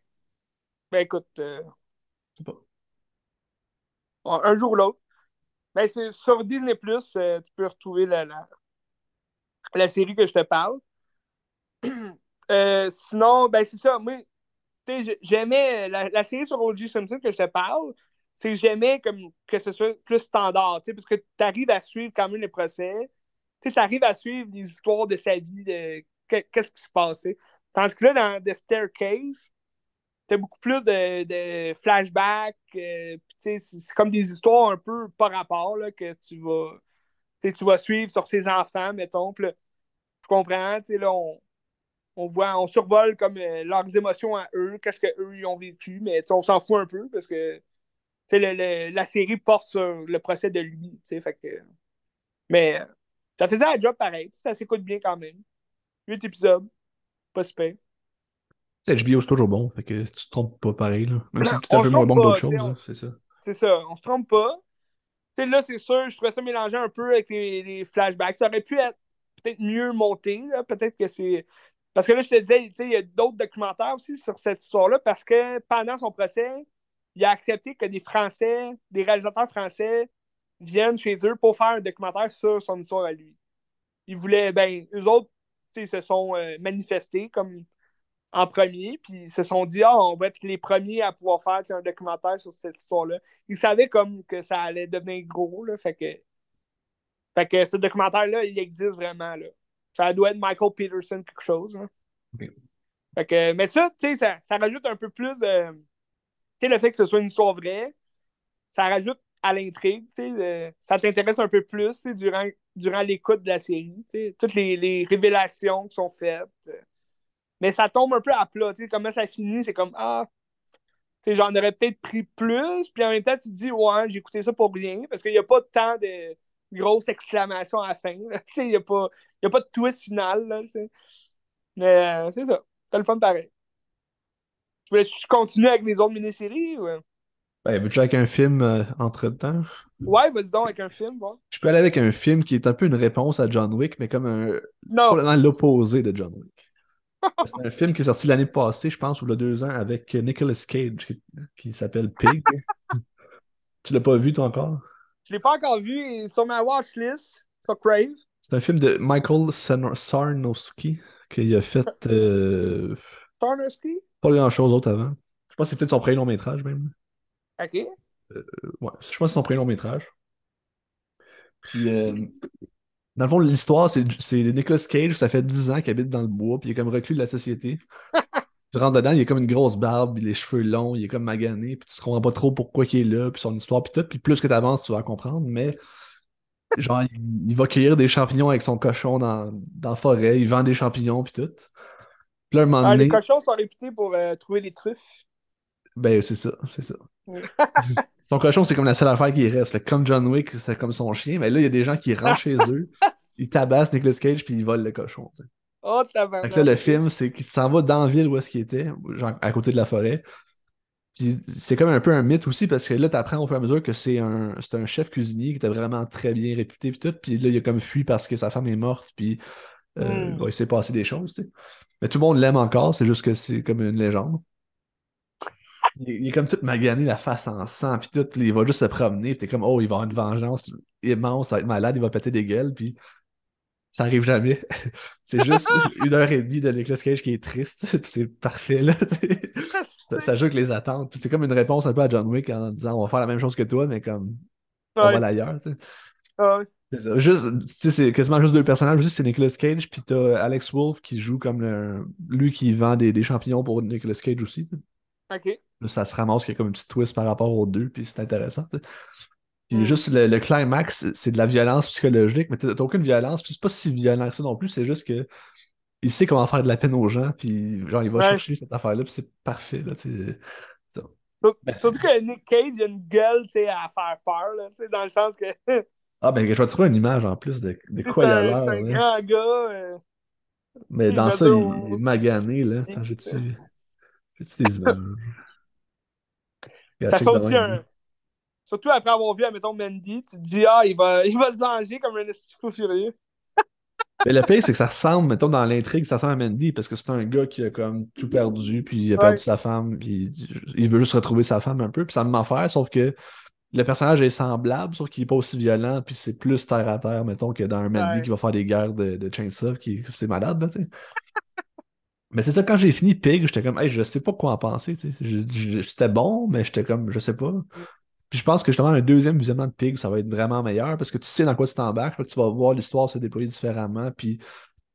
Ben écoute. Euh... Je sais pas. un jour ou l'autre. Ben, sur Disney Plus, euh, tu peux retrouver la, la, la, série que je te parle. Euh, sinon, ben c'est ça. Moi, j'aimais la, série sur O.J. Simpson que je te parle, c'est j'aimais comme que ce soit plus standard, parce que tu arrives à suivre quand même les procès, tu arrives à suivre les histoires de sa vie, de qu'est-ce qui se passait. Tandis que là, dans The Staircase, t'as beaucoup plus de, de flashbacks, euh, c'est comme des histoires un peu par rapport là, que tu vas, tu vas suivre sur ses enfants, mettons. je comprends, là, on, on voit, on survole comme euh, leurs émotions à eux, qu'est-ce qu'eux ils ont vécu, mais on s'en fout un peu parce que la série porte sur le procès de lui. Fait que, mais ça faisait un job pareil, ça s'écoute bien quand même. Huit épisodes, pas super. HBO, c'est toujours bon, fait que tu te trompes pas pareil. Là. Même si c'est un peu moins bon que d'autres choses, c'est ça. C'est ça, on se trompe pas. là, c'est sûr, je trouvais ça mélanger un peu avec les, flashbacks. Ça aurait pu être peut-être mieux monté. Peut-être que c'est parce que là, je te disais, il y a d'autres documentaires aussi sur cette histoire-là, parce que pendant son procès, il a accepté que des Français, des réalisateurs français, viennent chez eux pour faire un documentaire sur son histoire à lui. Ils voulaient, ben, eux autres, ils se sont euh, manifestés comme en premier, puis ils se sont dit, ah, on va être les premiers à pouvoir faire un documentaire sur cette histoire-là. Ils savaient comme que ça allait devenir gros, là, fait que, fait que ce documentaire-là, il existe vraiment, là. Ça doit être Michael Peterson, quelque chose. Hein. mais ça, tu sais, ça, ça, rajoute un peu plus. Tu sais, le fait que ce soit une histoire vraie, ça rajoute à l'intrigue, tu sais. ça t'intéresse un peu plus durant, durant l'écoute de la série, tu sais. Toutes les, les, révélations qui sont faites. Mais ça tombe un peu à plat, tu sais. Comment ça finit, c'est comme Ah. j'en aurais peut-être pris plus, puis en même temps, tu te dis, ouais, j'ai écouté ça pour rien, parce qu'il n'y a pas tant de grosses exclamations à la fin. [LAUGHS] Il n'y a, pas, a pas de twist final. Là, Mais euh, c'est ça. C'est le fun pareil. Tu voulais continuer avec les autres mini-séries? Ou... Ben, veux-tu avec un film euh, entre-temps? Ouais, vas-y donc avec un film. Je peux aller avec un film qui est un peu une réponse à John Wick, mais comme un. Non. l'opposé de John Wick. [LAUGHS] C'est un film qui est sorti l'année passée, je pense, ou il y a deux ans, avec Nicolas Cage, qui, s'appelle Pig. [LAUGHS] tu l'as pas vu, toi, encore? Je l'ai pas encore vu, il est sur ma watchlist, sur Crave. C'est un film de Michael Sarnowski, qui a fait... Euh... Sarnowski? Pas grand-chose d'autre avant. Je pense que c'est peut-être son premier long métrage, même. OK. Euh, ouais, je pense que c'est son premier long métrage. Puis... Euh, dans le fond, l'histoire, c'est Nicolas Cage, ça fait 10 ans qu'il habite dans le bois, puis il est comme reclus de la société. [LAUGHS] tu rentres dedans, il a comme une grosse barbe, les cheveux longs, il est comme magané, puis tu te comprends pas trop pourquoi il est là, puis son histoire, puis tout. Puis plus que tu avances, tu vas comprendre, mais genre, il, va cueillir des champignons avec son cochon dans, dans la forêt, il vend des champignons, puis tout. Puis là, un moment ah, donné... Les cochons sont réputés pour euh, trouver les truffes. Ben, c'est ça, c'est ça. [LAUGHS] Son cochon, c'est comme la seule affaire qui reste. Comme John Wick, c'est comme son chien. Mais là, il y a des gens qui rentrent chez eux, [LAUGHS] ils tabassent Nicolas Cage, puis ils volent le cochon. Oh, là, le film, c'est qu'il s'en va dans la ville où est-ce qu'il était, genre à côté de la forêt. Puis c'est comme un peu un mythe aussi, parce que là, tu apprends au fur et à mesure que c'est un, un chef cuisinier qui était vraiment très bien réputé, puis tout. Puis là, il a comme fui parce que sa femme est morte, puis euh, hmm. il s'est passé des choses. Mais tout le monde l'aime encore, c'est juste que c'est comme une légende. Il, est comme tout magané, la face en sang, puis tout, puis il va juste se promener, puis t'es comme, oh, il va avoir une vengeance immense, ça va être malade, il va péter des gueules, puis ça arrive jamais. [LAUGHS] c'est juste une heure et demie de Nicolas Cage qui est triste, [LAUGHS] puis c'est parfait, là, ça, joue avec les attentes, puis c'est comme une réponse un peu à John Wick en disant, on va faire la même chose que toi, mais comme, on va ailleurs, tu sais. Ça. Juste, c'est quasiment juste deux personnages. Juste, c'est Nicolas Cage, puis t'as Alex Wolf qui joue comme le, lui qui vend des, des champignons pour Nicolas Cage aussi. OK ça se ramasse qu'il y a comme un petit twist par rapport aux deux, puis c'est intéressant. Puis hmm. juste le, climax, c'est de la violence psychologique, mais t'as aucune violence, puis c'est pas si violent que ça non plus, c'est juste que il sait comment faire de la peine aux gens, puis genre il va chercher cette affaire-là, puis c'est parfait. Là, ça. Ben, surtout que Nick Cage a une gueule à faire peur, là, dans le sens que. [LAUGHS] ah ben je vais trouver une image en plus de, de quoi il a l'air. C'est un grand gars. Euh, mais dans ça, il, est magané, là. Attends, j'ai-tu des [LAUGHS] images? Ça fait aussi un. Surtout après avoir vu, admettons, Mandy, tu te dis, ah, il va, il va se venger comme un fou furieux. Mais le pire, c'est que ça ressemble, mettons, dans l'intrigue, ça ressemble à Mandy parce que c'est un gars qui a comme tout perdu, puis il a perdu sa femme, puis il veut juste retrouver sa femme un peu, puis ça me faire, sauf que le personnage est semblable, sauf qu'il n'est pas aussi violent, puis c'est plus terre à terre, mettons, que dans un Mandy qui va faire des guerres de, de Chainsaw, qui c'est malade, là, tu sais. [LAUGHS] Mais c'est ça, quand j'ai fini Pig, j'étais comme, hey, je sais pas quoi en penser. C'était bon, mais j'étais comme, je sais pas. Puis je pense que justement, un deuxième visionnement de Pig, ça va être vraiment meilleur parce que tu sais dans quoi tu t'embarques, tu vas voir l'histoire se déployer différemment, puis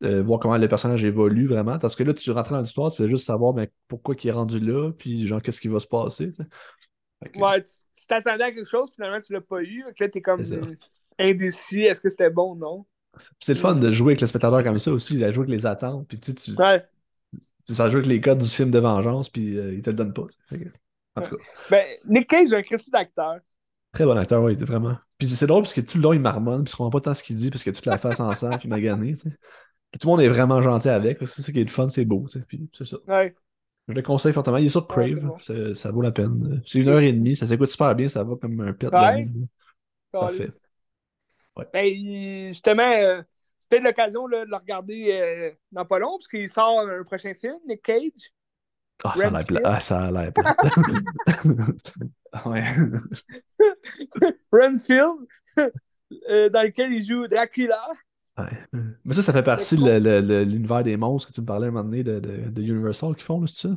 euh, voir comment le personnage évolue vraiment. Parce que là, tu rentres dans l'histoire, tu veux juste savoir ben, pourquoi il est rendu là, puis genre, qu'est-ce qui va se passer. Ouais, tu t'attendais à quelque chose, finalement, tu l'as pas eu. Là, t'es comme indécis, est-ce que c'était bon ou non? C'est le fun de jouer avec le spectateur comme ça aussi, de jouer avec les attentes. Puis tu, tu, ça joue avec les codes du film de vengeance, puis euh, il te le donne pas. En tout cas. Ben, Nick Cage est un critique d'acteur. Très bon acteur, oui, vraiment. Puis c'est drôle parce que tout le long, il marmonne, puis il se comprend pas tant ce qu'il dit, parce qu'il a toute la face en sang, puis magané, tu sais. tout le monde est vraiment gentil avec, c'est ça qui est le fun, c'est beau, tu sais. Puis c'est ça. Ouais. Je le conseille fortement. Il est sur Crave, ça, vaut la peine. C'est une heure et demie, ça s'écoute super bien, ça va comme un pet ouais. Parfait. Ouais. Ben, justement, euh, peut-être l'occasion de le regarder euh, dans pas long, parce qu'il sort un prochain film, Nick Cage. Ah, ça a l'air plat. Ah, ça a l'air ouais. [LAUGHS] Renfield, [LAUGHS] euh, dans lequel il joue Dracula. Ouais. Mais ça, ça fait partie de l'univers des monstres que tu me parlais à un moment donné de, de, de Universal qui font, c'est ça?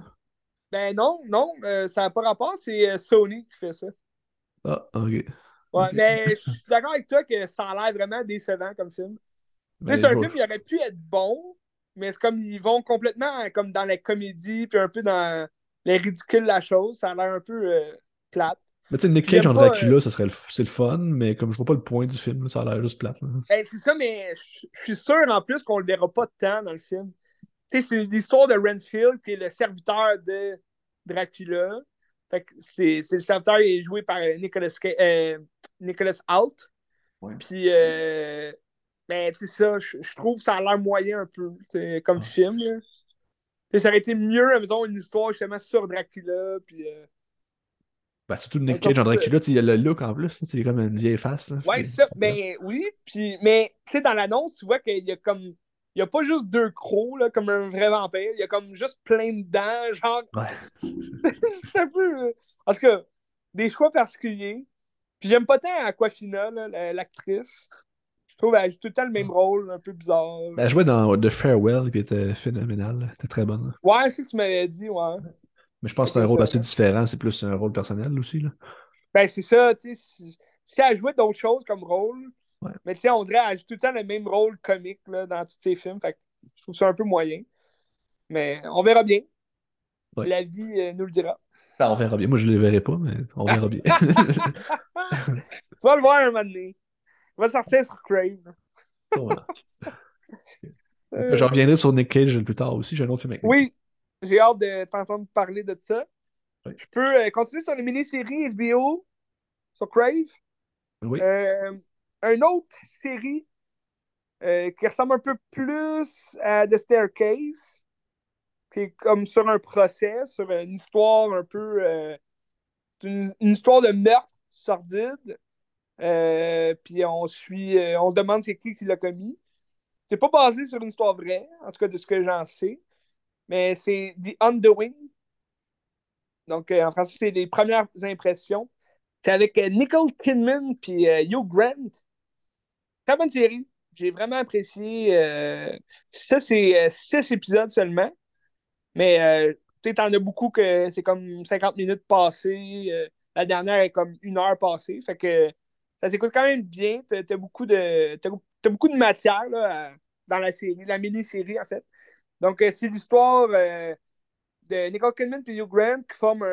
Ben non, non, euh, ça n'a pas rapport, c'est euh, Sony qui fait ça. Ah, ok. Ouais, mais je suis d'accord avec toi que ça a l'air vraiment décevant comme film. C'est un film qui aurait pu être bon, mais c'est comme ils vont complètement comme dans la comédie, puis un peu dans les ridicules de la chose. Ça a l'air un peu euh, plate. Mais tu sais, Nick Cage en Dracula, ça serait le, c'est le fun, mais comme je vois pas le point du film, ça a l'air juste plate. Ben, c'est ça, mais je suis sûr en plus qu'on le verra pas tant dans le film. Tu sais, c'est l'histoire de Renfield, qui est le serviteur de Dracula. Fait que c'est, le serviteur il est joué par Nicholas, euh, Nicholas Hoult. Puis, euh, ben, tu ça, je trouve que ça a l'air moyen un peu, comme film. Ça aurait été mieux, disons, une histoire justement sur Dracula. Puis, euh, ben, surtout Nick Cage en Dracula, il y a le look en plus, c'est comme une vieille face. Là, ouais, ça, ben oui. Puis, mais tu sais, dans l'annonce, tu vois qu'il y a comme. Il n'y a pas juste deux crocs, là, comme un vrai vampire. Il y a comme juste plein de dents, genre. Ouais. c'est [LAUGHS] un peu. En tout cas, des choix particuliers. Puis j'aime pas tant Aquafina, l'actrice. Je trouve qu'elle joue tout le temps le même rôle, un peu bizarre. Ben, elle jouait dans The Farewell, qui était phénoménal. Elle était très bonne. Ouais, c'est ce que tu m'avais dit, ouais. Mais je pense que c'est un rôle assez différent, c'est plus un rôle personnel aussi. Là. Ben, c'est ça, tu sais. Si, si, elle jouait d'autres choses comme rôle, mais tu sais, on dirait qu'elle joue tout le temps le même rôle comique là, dans tous ses films. Fait que je trouve ça un peu moyen. Mais on verra bien. La vie euh, nous le dira. Ben, on verra bien. Moi, je ne le verrai pas, mais on verra bien. [LAUGHS] tu vas le voir un moment donné. Va sortir sur Crave. Voilà. [LAUGHS] Euh, je reviendrai sur Nick Cage plus tard aussi. J'ai un autre film avec Oui, j'ai hâte de t'entendre parler de ça. Je peux euh, continuer sur les mini-séries HBO sur Crave? Oui. Euh, une autre série qui ressemble un peu plus à The Staircase, qui est comme sur un procès, sur une histoire un peu. Une, une, histoire de meurtre sordide. Puis on suit. on se demande c'est qui qui l'a commis. C'est pas basé sur une histoire vraie, en tout cas de ce que j'en sais mais c'est The Underwing. Donc, euh, en français, c'est les premières impressions. C'est avec euh, Nicole Kidman puis euh, Hugh Grant. Très bonne série. J'ai vraiment apprécié. ça, c'est six épisodes seulement. Mais tu sais, t'en as beaucoup que c'est comme 50 minutes passées. la dernière est comme une heure passée. Fait que ça s'écoute quand même bien. T'as as beaucoup de. Beaucoup de matière là, dans la série, la mini-série en fait. Donc, euh, c'est l'histoire euh, de Nicole Kidman et Hugh Grant qui forment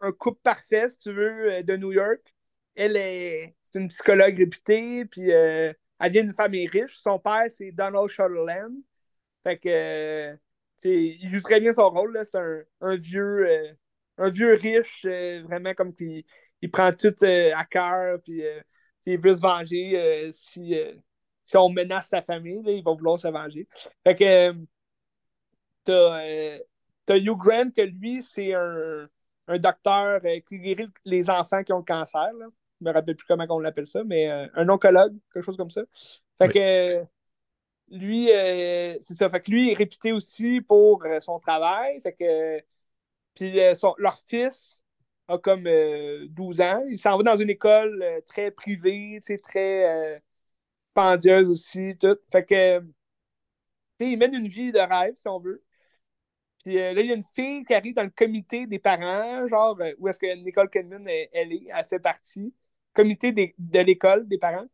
un, couple parfait, si tu veux, euh, de New York. Elle est, c'est une psychologue réputée, puis elle vient d'une famille riche. Son père, c'est Donald Sutherland. Fait que, il joue très bien son rôle. C'est un, vieux, un vieux riche, vraiment comme qui il prend tout à cœur, puis il veut se venger. si, si on menace sa famille, il va vouloir se venger. Fait que euh, t'as Hugh Grant, que lui, c'est un, docteur euh, qui guérit les enfants qui ont le cancer. Là. Je me rappelle plus comment on l'appelle ça, mais euh, un oncologue, quelque chose comme ça. Fait que lui, c'est ça. Fait que lui est réputé aussi pour son travail. Fait que puis leur fils a comme 12 ans. Il s'en va dans une école très privée, très pendieuse aussi. Tout. Fait que il mène une vie de rêve, si on veut. Puis euh, là, il y a une fille qui arrive dans le comité des parents, genre, euh, où est-ce que Nicole Kidman, elle, est, elle fait partie. Comité de l'école des parents.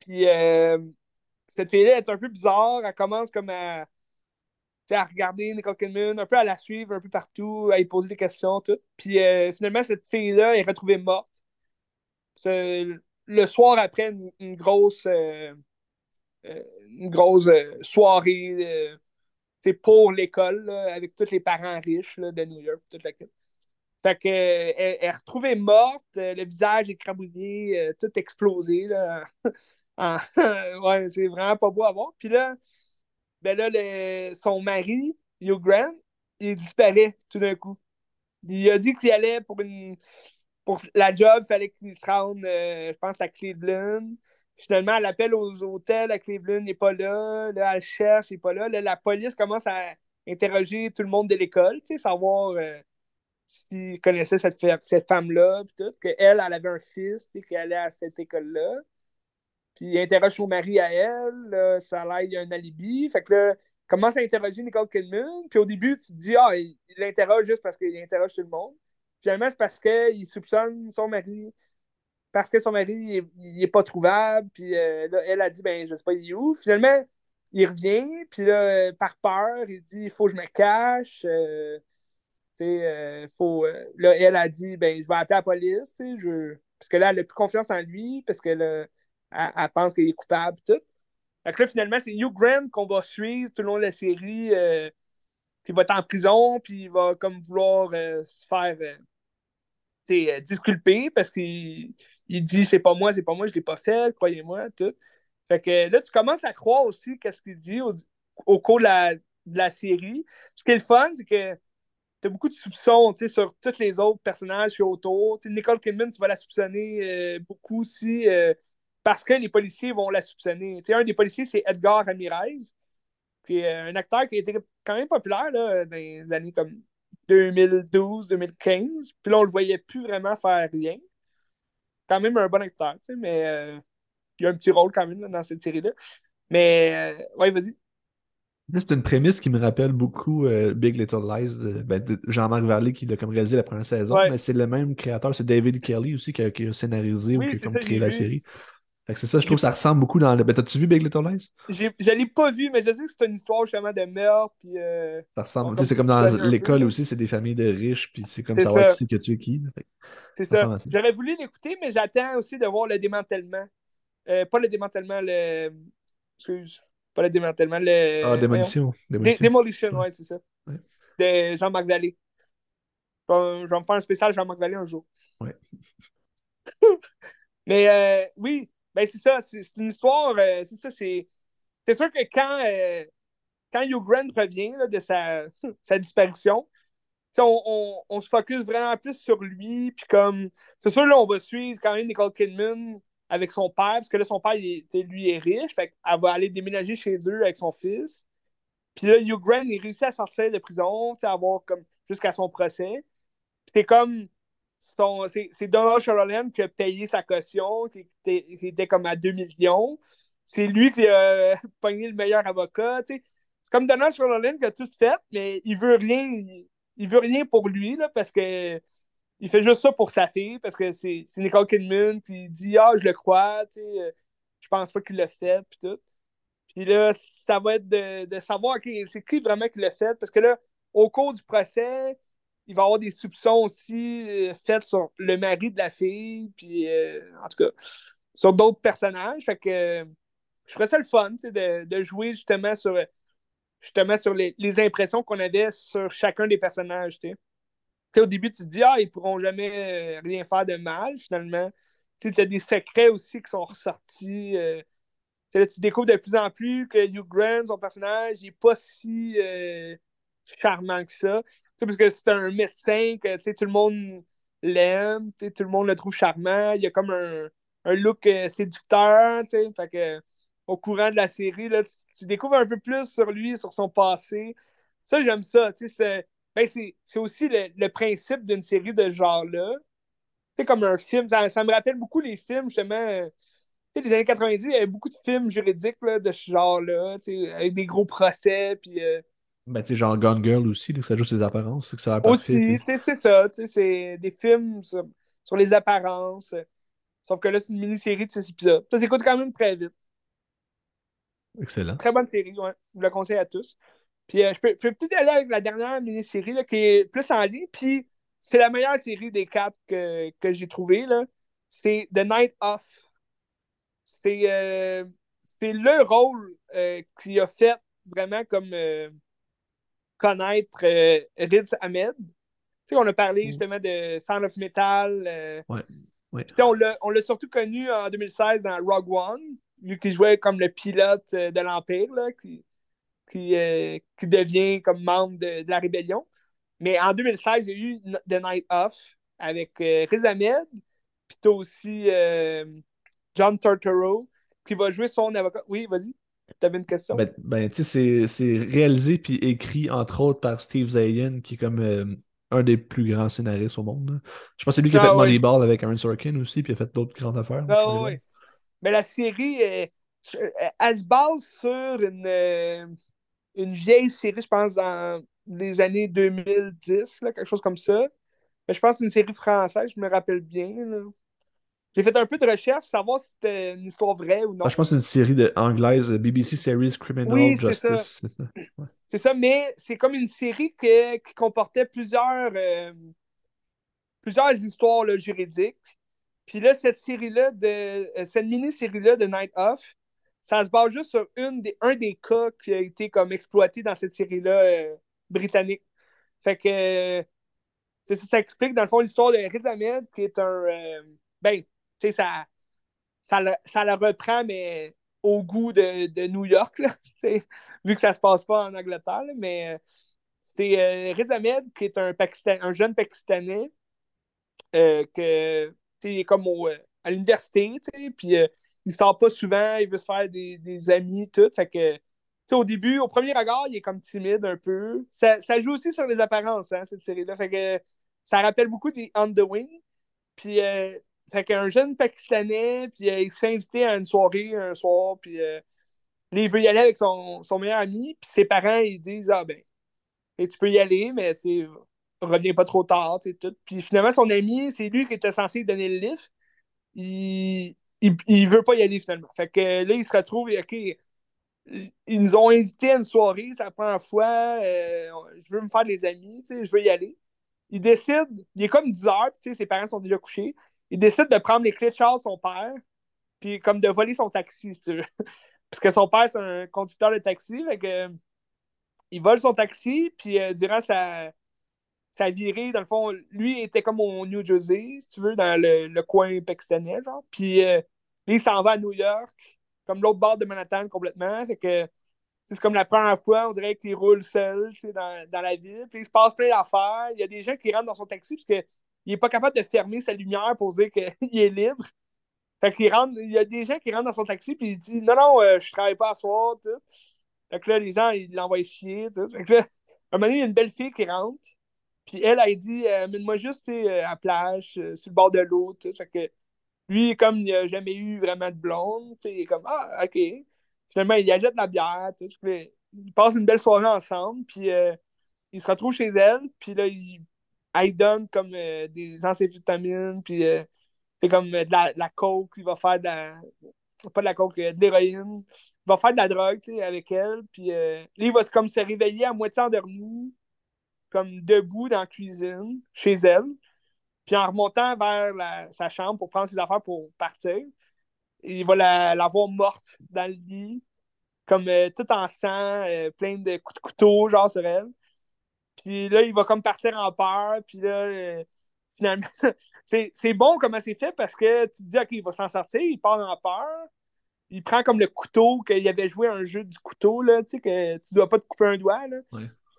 Puis euh, cette fille-là est un peu bizarre. Elle commence comme à, à regarder Nicole Kidman, un peu à la suivre un peu partout, à y poser des questions, tout. Puis finalement, cette fille-là est retrouvée morte. le soir après une, grosse, une grosse soirée c'est pour l'école, avec tous les parents riches de New York, toute la Fait que, elle, est retrouvée morte, euh, le visage écrabouillé, euh, tout explosé. Là. [LAUGHS] [LAUGHS] ouais, c'est vraiment pas beau à voir. Puis là, ben là son mari, Hugh Grant, il disparaît tout d'un coup. Il a dit qu'il allait pour une pour la job, il fallait qu'il se rende, euh, je pense, à Cleveland. Finalement, elle appelle aux hôtels à Cleveland, n'est pas là. Là, elle cherche, il n'est pas là. la police commence à interroger tout le monde de l'école, savoir euh, s'ils connaissaient cette, cette femme-là, puis tout, qu'elle, elle avait un fils, qu'elle allait à cette école-là. Puis il interroge son mari à elle, ça a l'air, il y a un alibi. Fait que là, commence à interroger Nicole Kidman. Puis au début, tu te dis, ah, il l'interroge juste parce qu'il interroge tout le monde. Finalement, c'est parce qu'il soupçonne son mari parce que son mari il est pas trouvable. Puis euh, là, elle a dit ben je sais pas il est où. Finalement, il revient, puis là, par peur, il dit il faut que je me cache. Euh, euh, faut, là, elle a dit ben je vais appeler la police, je... parce que là, elle a plus confiance en lui, parce qu'elle elle, pense qu'il est coupable tout. Donc là, finalement, c'est Hugh Grant qu'on va suivre tout le long de la série. puis il va être en prison, puis il va comme vouloir se faire disculpé parce qu'il il dit c'est pas moi, c'est pas moi, je l'ai pas fait, croyez-moi, tout. Fait que là, tu commences à croire aussi qu'est-ce qu'il dit au, cours de la, série. Ce qui est le fun, c'est que tu as beaucoup de soupçons sur tous les autres personnages qui sont autour. Nicole Kidman, tu vas la soupçonner euh, beaucoup aussi euh, parce que les policiers vont la soupçonner. un des policiers, c'est Edgar Ramirez, qui est un acteur qui a été quand même populaire là, dans les années comme 2012, 2015. Puis là, on le voyait plus vraiment faire rien. Quand même un bon acteur, mais euh, il a un petit rôle quand même dans cette série-là. Mais, euh, ouais, vas-y. C'est une prémisse qui me rappelle beaucoup euh, Big Little Lies ben, de Jean-Marc Vallée qui l'a comme réalisé la première saison, mais c'est le même créateur, c'est David Kelly aussi qui a, scénarisé ou qui a comme créé la série. C'est ça, je trouve que ça ressemble beaucoup dans le. Ben, t'as-tu vu Big Little Lies? Je l'ai pas vu, mais je sais que c'est une histoire justement de meurtre. Puis, euh, Ça ressemble. C'est comme dans l'école aussi, c'est des familles de riches, puis c'est comme savoir qui c'est que tu es qui. C'est ça. J'aurais voulu l'écouter, mais j'attends aussi de voir le démantèlement. Euh, pas le démantèlement, le. Excuse. Pas le démantèlement, le. Ah, démolition. Démolition, ouais, c'est ça. De Jean-Marc Vallée. Je vais me faire un spécial Jean-Marc Vallée un jour. Ouais. [LAUGHS] mais euh, oui, ben c'est ça. C'est une histoire. Euh, c'est ça, c'est. C'est sûr que quand, quand Hugh Grant revient de sa, [LAUGHS] sa disparition, on, on, se focus vraiment plus sur lui. Puis comme, c'est sûr, là, on va suivre quand même Nicole Kidman avec son père, parce que là, son père, il, lui, est riche. Fait qu'elle va aller déménager chez eux avec son fils. Puis là, Hugh Grant, il réussit à sortir de prison, à avoir comme jusqu'à son procès. C'est comme. C'est Donald Sutherland qui a payé sa caution, qui était, comme à 2 millions. C'est lui qui a [LAUGHS] pogné le meilleur avocat. C'est comme Donald Sutherland qui a tout fait, mais il veut rien. Il, veut rien pour lui, là, parce que il fait juste ça pour sa fille parce que c'est Nicole Kidman, puis il dit Ah, je le crois, euh, je pense pas qu'il l'a fait, puis tout. Puis là, ça va être de, de savoir c'est qui vraiment qui l'a fait parce que là, au cours du procès, il va y avoir des soupçons aussi euh, faits sur le mari de la fille, puis euh, en tout cas, sur d'autres personnages. Fait que je ferais ça le fun, de, de jouer justement sur, justement sur les, les impressions qu'on avait sur chacun des personnages, au début, tu te dis, ah, ils pourront jamais euh, rien faire de mal, finalement. Tu as des secrets aussi qui sont ressortis. Euh, tu découvres de plus en plus que Hugh Grant, son personnage, n'est pas si euh, charmant que ça. Parce que c'est un médecin que tout le monde l'aime, tout le monde le trouve charmant. Il y a comme un, un look séducteur. Fait que, au courant de la série, là, tu, découvres un peu plus sur lui, sur son passé. Ça, j'aime ça. C'est ben, c'est aussi le, principe d'une série de ce genre-là. C'est comme un film, ça, me rappelle beaucoup les films, justement. Euh, les années 90, il y avait beaucoup de films juridiques là, de ce genre-là, avec des gros procès, puis... Euh, ben, tu sais, genre Gone Girl aussi, là, ça joue ses apparences, que ça Aussi, tu sais, c'est ça, tu sais, c'est des films sur, les apparences. Sauf que là, c'est une mini-série de 6 épisodes. Ça s'écoute quand même très vite. Excellent. Très bonne série, ouais. Je vous la conseille à tous. Puis euh, je peux, peut-être aller avec la dernière mini-série qui est plus en ligne. Puis c'est la meilleure série des quatre que, j'ai trouvée. C'est The Night Off. C'est euh, le rôle euh, qui a fait vraiment comme connaître Riz Ahmed. Tu sais, on a parlé mm. justement de Sound of Metal. ouais. Ouais. On l'a surtout connu en 2016 dans Rogue One, lui qui jouait comme le pilote de l'Empire, qui, qui, euh, qui devient comme membre de, la rébellion. Mais en 2016, il y a eu The Night Off avec euh, Riz Ahmed, puis aussi euh, John Turturro qui va jouer son avocat. Oui, vas-y. Tu avais une question? Ben, ben tu sais, c'est réalisé puis écrit, entre autres, par Steve Zayn, qui est comme un des plus grands scénaristes au monde. Je pense que c'est lui qui a ah, fait Moneyball avec Aaron Sorkin aussi, puis il a fait d'autres grandes affaires. Ah, oui. Mais la série, elle, elle, se base sur une, une vieille série, je pense, dans les années 2010, là, quelque chose comme ça. Mais je pense que c'est une série française, je me rappelle bien. J'ai fait un peu de recherche, savoir si c'était une histoire vraie ou non. Ah, je pense que c'est une série de, anglaise, BBC Series Criminal Justice. C'est ça, mais c'est comme une série qui comportait plusieurs, euh, plusieurs histoires juridiques. Puis là, cette série-là, de euh, cette mini-série-là de Night Off, ça se base juste sur une des, un des cas qui a été comme exploité dans cette série-là euh, britannique. Fait que ça, ça explique, dans le fond, l'histoire de Riz Ahmed, qui est un. Euh, ben, ça, ça, le, ça la reprend, mais au goût de, de New York, là, [LAUGHS] vu que ça se passe pas en Angleterre. mais euh, c'est euh, Riz Ahmed, qui est un, Pakistan, un jeune Pakistanais, euh, que, il est comme au, à l'université, puis il sort pas souvent, il veut se faire des, des amis, tout. Fait que au début, au premier regard, il est comme timide un peu. Ça, joue aussi sur les apparences, hein, cette série-là. Fait que ça rappelle beaucoup des On the Wing. Puis, euh, fait qu'un jeune Pakistanais, puis euh, il se fait inviter à une soirée un soir, puis euh, il veut y aller avec son, meilleur ami, puis ses parents, ils disent Ah ben, et tu peux y aller, mais tu reviens pas trop tard, tu tout. Puis finalement, son ami, c'est lui qui était censé donner le livre. Il, il, veut pas y aller finalement. Fait que là, il se retrouve, OK, ils nous ont invités à une soirée, c'est la première fois, euh, je veux me faire des amis, je veux y aller. Il décide, il est comme 10 heures, ses parents sont déjà couchés. Il décide de prendre les clés de Charles, son père, puis comme de voler son taxi, si tu veux. [LAUGHS] Parce que son père, c'est un conducteur de taxi, fait que, il vole son taxi, puis euh, durant sa, sa virée, dans le fond, lui était comme au New Jersey, si tu veux, dans le, coin pakistanais, genre. Puis euh, lui, il s'en va à New York comme l'autre bord de Manhattan complètement. Fait que c'est comme la première fois, on dirait qu'il roule seul dans, dans la ville. Puis il se passe plein d'affaires. Il y a des gens qui rentrent dans son taxi parce qu'il n'est pas capable de fermer sa lumière pour dire qu'il [LAUGHS] est libre. Fait qu'il rentre, il y a des gens qui rentrent dans son taxi puis il dit Non, non, euh, je travaille pas à soir. Fait que là, les gens, ils l'envoient chier. Tout. Fait que à un moment donné, il y a une belle fille qui rentre. Puis elle, elle dit euh, Mène-moi juste euh, à la plage, sur le bord de l'eau. Fait que lui, comme il n'a jamais eu vraiment de blonde, il est comme Ah, ok. Finalement, il achète la bière, tout. Ils passent une belle soirée ensemble, puis euh, il se retrouve chez elle, puis là, il, elle donne comme euh, des amphétamines, puis euh, c'est comme de la, coke, il va faire de la. Pas de la coke, de l'héroïne. Il va faire de la drogue avec elle, puis là, il va comme se réveiller à moitié endormi, comme debout dans la cuisine, chez elle. Puis en remontant vers sa chambre pour prendre ses affaires pour partir, il va la, voir morte dans le lit, comme euh, tout en sang, euh, plein de coups de couteau, genre sur elle. Puis là, il va comme partir en peur. Puis là, euh, finalement, [LAUGHS] c'est bon comment c'est fait parce que tu te dis, OK, il va s'en sortir, il part en peur. Il prend comme le couteau, qu'il avait joué un jeu du couteau, là, tu sais, que tu dois pas te couper un doigt. Là.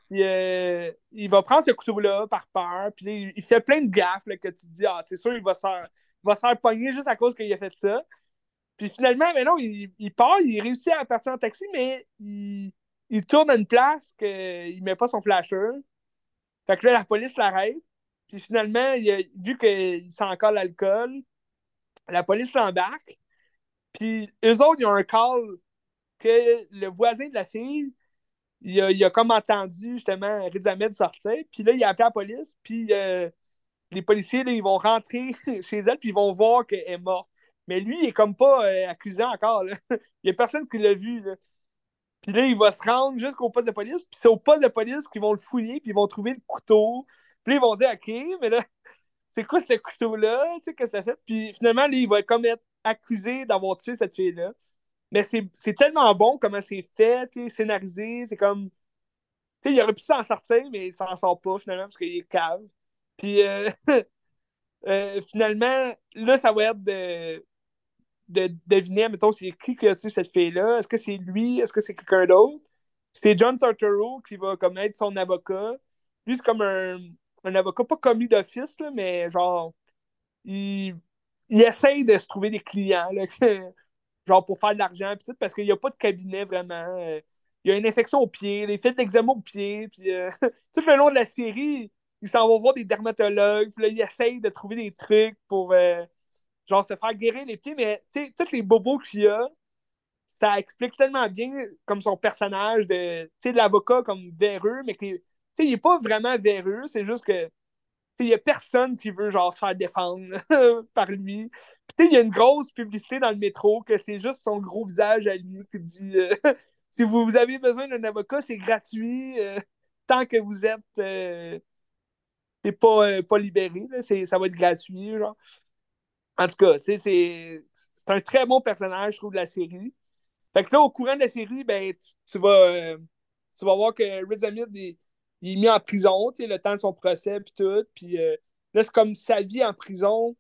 Puis euh, il va prendre ce couteau-là par peur. Puis il fait plein de gaffes que tu te dis, ah, c'est sûr, il va se faire, va se faire pogner juste à cause qu'il a fait ça. Puis finalement, mais non, il, il, part, il réussit à partir en taxi, mais il, il tourne à une place qu'il met pas son flasher. Fait que là, la police l'arrête. Puis finalement, vu qu'il sent encore l'alcool, la police l'embarque. Puis eux autres, ils ont un call que le voisin de la fille il a, a comme entendu justement Riz Ahmed sortir, puis là, il a appelé la police, puis euh, les policiers, ils vont rentrer [LAUGHS] chez elle, puis ils vont voir qu'elle est morte. Mais lui, il est comme pas euh, accusé encore. [LAUGHS] Il n'y a personne qui l'a vu. Puis là, il va se rendre jusqu'au poste de police, puis c'est au poste de police qu'ils vont le fouiller, puis ils vont trouver le couteau. Puis là, ils vont dire, OK, mais là, [LAUGHS] c'est quoi ce couteau-là? Tu sais, que ça fait? Puis finalement, lui, il va comme être accusé d'avoir tué cette fille-là. Mais c'est tellement bon comment c'est fait, scénarisé. C'est comme. sais il aurait pu s'en sortir, mais il s'en sort pas finalement parce qu'il est cave. Puis euh, [LAUGHS] euh, finalement, là, ça va être de, de deviner, mettons, c'est qui qui a tué cette fille-là? Est-ce que c'est lui? Est-ce que c'est quelqu'un d'autre? C'est John Turturro qui va comme être son avocat. Lui, c'est comme un, un avocat pas commis d'office, mais genre, il, il essaye de se trouver des clients. Là, [LAUGHS] genre pour faire de l'argent, puis tout, parce qu'il n'y a pas de cabinet vraiment. Euh, il y a une infection au pied, les fait d'eczéma au pied, puis euh, [LAUGHS] tout le long de la série, ils s'en vont voir des dermatologues, puis là, ils essayent de trouver des trucs pour euh, genre se faire guérir les pieds, mais tu sais, tous les bobos qu'il a, ça explique tellement bien comme son personnage de, sais, l'avocat comme véreux, mais sais, il n'est pas vraiment véreux, c'est juste que il n'y a personne qui veut genre se faire défendre [LAUGHS] par lui. Il y a une grosse publicité dans le métro que c'est juste son gros visage à lui qui dit euh, [LAUGHS] si vous, avez besoin d'un avocat, c'est gratuit euh, tant que vous êtes euh, pas, pas libéré. ça va être gratuit. Genre. En tout cas, c'est un très bon personnage, je trouve, de la série. Fait que là, au courant de la série, ben, tu, vas, tu vas voir que Riz Ahmed, il, est mis en prison, le temps de son procès, puis tout. Puis euh, là, c'est comme sa vie en prison,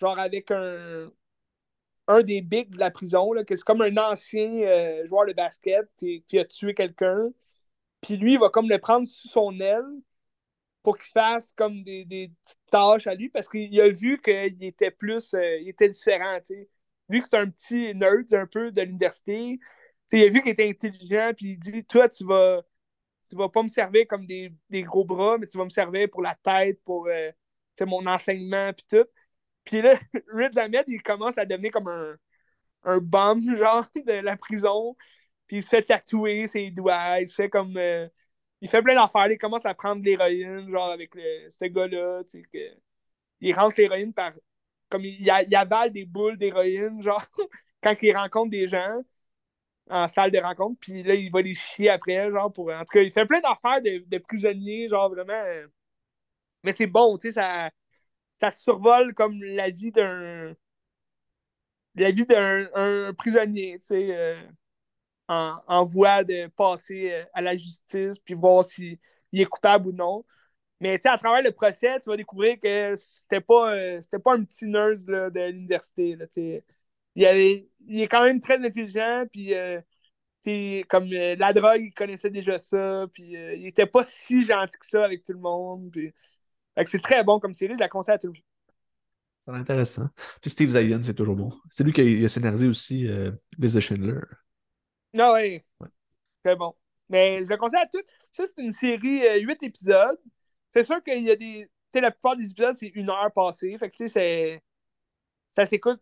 genre avec un, un des bigs de la prison, là, que c'est comme un ancien euh, joueur de basket qui, a tué quelqu'un. Puis lui, il va comme le prendre sous son aile pour qu'il fasse comme des, des, petites tâches à lui parce qu'il a vu qu'il était plus, euh, il était différent, tu sais. Vu que c'est un petit nerd un peu de l'université, il a vu qu'il était intelligent, puis il dit Toi, tu vas, tu vas pas me servir comme des, gros bras, mais tu vas me servir pour la tête, pour euh, mon enseignement, puis tout. Puis là, [LAUGHS] Riz Ahmed, il commence à devenir comme un, un bum, genre, de la prison. Puis il se fait tatouer ses doigts, il se fait comme. Euh, il fait plein d'affaires, il commence à prendre de l'héroïne, genre, avec ce gars-là, tu sais, que. Il rentre l'héroïne par. Comme il, il, avale des boules d'héroïne, [LAUGHS] genre, quand il rencontre des gens en salle de rencontre, puis là, il va les chier après, genre, pour... En tout cas, il fait plein d'affaires de, de prisonnier, genre, vraiment... Euh, mais c'est bon, tu sais, ça... ça survole comme la vie d'un... la vie d'un prisonnier, tu sais, euh, en, voie de passer euh, à la justice, puis voir s'il est coupable ou non. Mais, à travers le procès, tu vas découvrir que c'était pas, c'était pas un petit nurse là, de l'université, sais il, est quand même très intelligent, puis euh, comme euh, la drogue, il connaissait déjà ça, puis euh, il était pas si gentil que ça avec tout le monde. Puis... c'est très bon comme série, je la conseille à tout le monde. C'est intéressant. Steve Zayan, c'est toujours bon. C'est lui qui a, scénarisé aussi euh, List Schindler. Ah oui. Ouais. Très bon. Mais je le conseille à tous. Ça, c'est une série, 8 épisodes. C'est sûr qu'il y a des. Tu sais, la plupart des épisodes, c'est une heure passée. Fait que, tu sais. Ça s'écoute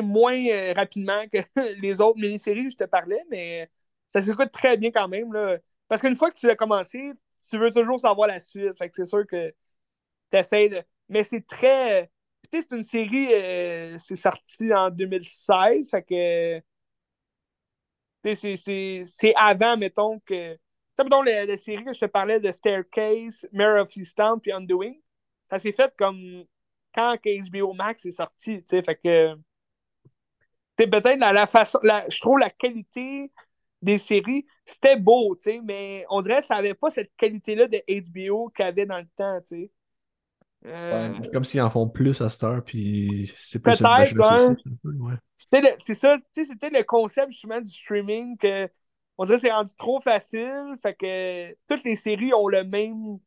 moins euh, rapidement que [LAUGHS] les autres mini-séries que je te parlais, mais ça s'écoute très bien quand même. Là. Parce qu'une fois que tu as commencé, tu veux toujours savoir la suite. Fait que c'est sûr que tu essaies de. Mais c'est très. Tu sais, c'est une série, euh, c'est sorti en 2016. Fait que. C'est avant, mettons, que. Tu sais, mettons, la, série que je te parlais de Staircase, Mare of Easttown puis Undoing, ça s'est fait comme quand HBO Max est sorti, tu sais. Fait que c'est peut-être la, façon, je trouve la qualité des séries, c'était beau, tu sais, mais on dirait que ça n'avait pas cette qualité-là de HBO qu'il avait dans le temps, tu sais. Euh, comme s'ils en font plus à cette heure, puis c'est plus Peut-être, hein. C'est ça, tu sais, c'était le concept justement du streaming que on dirait que c'est rendu trop facile, fait que toutes les séries ont le même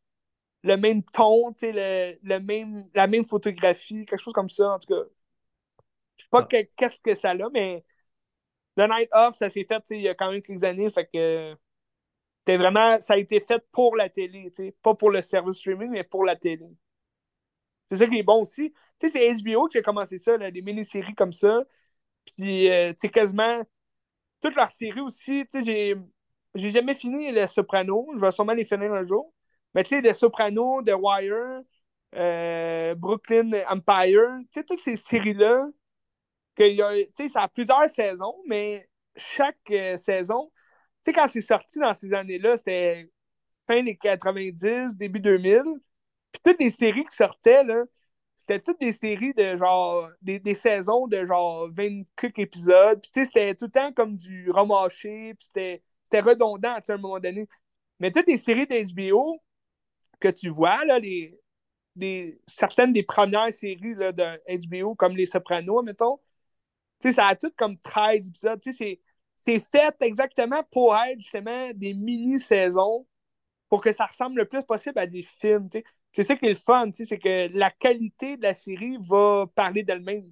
le même ton, tu sais, le, même, la même photographie, quelque chose comme ça, en tout cas. Je sais pas ah. qu'est-ce que ça a, mais The Night Off, ça s'est fait il y a quand même quelques années. Fait que c'était vraiment. Ça a été fait pour la télé, pas pour le service streaming, mais pour la télé. C'est ça qui est bon aussi. Tu sais, c'est HBO qui a commencé ça, là, des mini-séries comme ça. Puis, euh, tu sais, quasiment toutes leurs séries aussi. Tu sais, j'ai, j'ai jamais fini Les Sopranos. Je vais sûrement les finir un jour. Mais tu sais, Les Sopranos, The Wire, euh, Brooklyn Empire, tu sais, toutes ces séries-là, que ça a plusieurs saisons, mais chaque euh, saison, tu sais, quand c'est sorti dans ces années-là, c'était fin des 90, début 2000. Puis toutes les séries qui sortaient, là, c'était toutes des séries de genre, des, des saisons de genre 20 épisodes. Puis tu sais, c'était tout le temps comme du remâché, puis c'était redondant, à un moment donné. Mais toutes les séries d'HBO que tu vois, là, les, certaines des premières séries là, de HBO, comme Les Sopranos, mettons, ça a tout comme 13 épisodes. C'est fait exactement pour être justement des mini-saisons pour que ça ressemble le plus possible à des films. C'est ça qui est le fun, c'est que la qualité de la série va parler d'elle-même.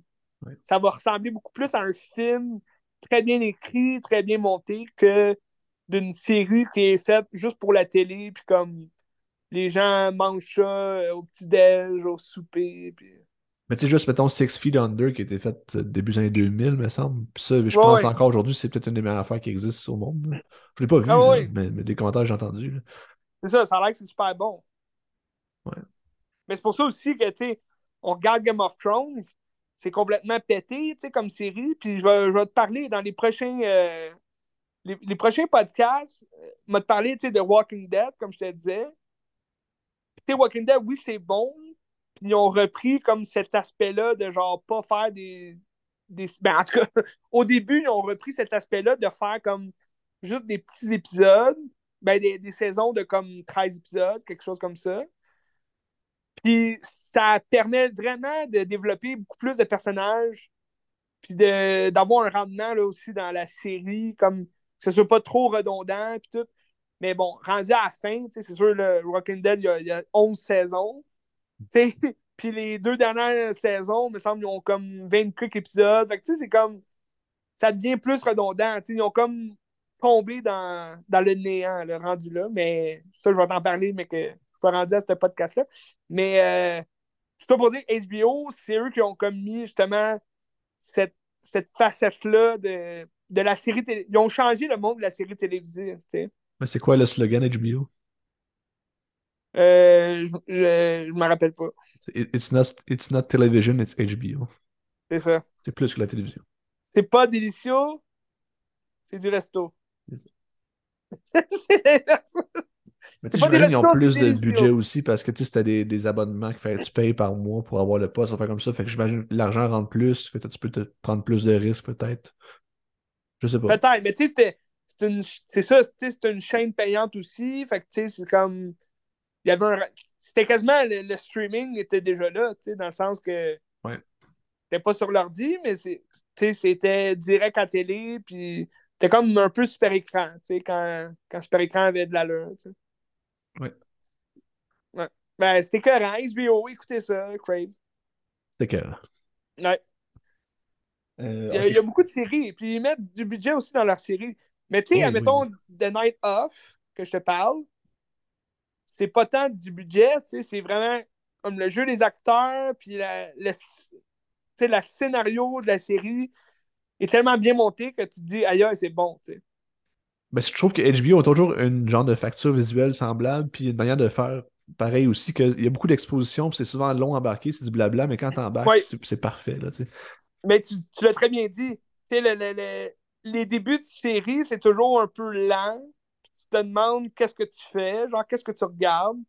Ça va ressembler beaucoup plus à un film très bien écrit, très bien monté que d'une série qui est faite juste pour la télé, puis comme les gens mangent ça euh, au petit-déj, au souper. Puis... Mais tu sais, juste, mettons, Six Feet Under qui a été faite euh, début des années 2000, me semble. Puis ça, je pense encore aujourd'hui, c'est peut-être une des meilleures affaires qui existent au monde. Je l'ai pas vu, ah mais, des commentaires j'ai entendus. C'est ça, ça a l'air que c'est super bon. Mais c'est pour ça aussi que, tu sais, on regarde Game of Thrones, c'est complètement pété, tu sais, comme série. Puis je vais, je vais te parler dans les prochains, euh, les, prochains podcasts, je vais te parler, tu sais, de Walking Dead, comme je te disais. Tu sais, Walking Dead, oui, c'est bon, ils ont repris comme cet aspect-là de genre pas faire des. des... Ben, en tout cas, [LAUGHS] au début, ils ont repris cet aspect-là de faire comme juste des petits épisodes. Ben, des, des, saisons de comme 13 épisodes, quelque chose comme ça. Puis ça permet vraiment de développer beaucoup plus de personnages, puis d'avoir un rendement là, aussi dans la série, comme que ce soit pas trop redondant, puis tout. Mais bon, rendu à la fin, c'est sûr, le Rockin' Dead, il y, a, 11 saisons. [LAUGHS] Puis les deux dernières saisons, il me semble, ils ont comme 24 épisodes. Fait que c'est comme. Ça devient plus redondant. Ils ont comme tombé dans, dans le néant, le rendu là. Mais ça, je vais t'en parler, mais que je rendu à ce podcast-là. Mais euh, ça pour dire, HBO, c'est eux qui ont comme mis justement cette, cette facette-là de, de la série télé. Ils ont changé le monde de la série télévisée. Mais c'est quoi le slogan HBO? Euh, je ne me rappelle pas. It's not, it's not television, it's HBO. C'est ça. C'est plus que la télévision. C'est pas délicieux, c'est du resto. [LAUGHS] Mais tu sais, ils ont plus de budget aussi parce que tu sais, des, des abonnements que tu payes par mois pour avoir le poste, faire comme ça. Fait que j'imagine que l'argent rentre plus, fait que tu peux te prendre plus de risques peut-être. Je sais pas. Peut-être, mais tu sais, c'est ça, c'est une chaîne payante aussi. Fait que tu sais, c'est comme. Il y avait un. C'était quasiment le, streaming était déjà là, tu sais, dans le sens que. Ouais. C'était pas sur l'ordi, mais c'était direct à télé, puis c'était comme un peu super écran, tu sais, quand, quand super écran avait de l'allure, tu sais. Ouais. Ouais. Ben, c'était écœurant. HBO, écoutez ça, Crave. C'était écœurant. Ouais. Euh, il, y a, beaucoup de séries, puis ils mettent du budget aussi dans leurs séries. Mais tu sais, admettons, The Night Off, que je te parle, c'est pas tant du budget, tu sais, c'est vraiment comme le jeu des acteurs, puis la, le, la scénario de la série est tellement bien monté que tu te dis, ailleurs, c'est bon, tu sais. Ben, je trouve que HBO a toujours une genre de facture visuelle semblable, puis une manière de faire pareil aussi, qu'il y a beaucoup d'expositions, c'est souvent long embarqué, c'est du blabla, mais quand t'embarques, c'est parfait. Là, mais tu, tu l'as très bien dit. Le, le, le, les débuts de série, c'est toujours un peu lent. tu te demandes qu'est-ce que tu fais, genre qu'est-ce que tu regardes.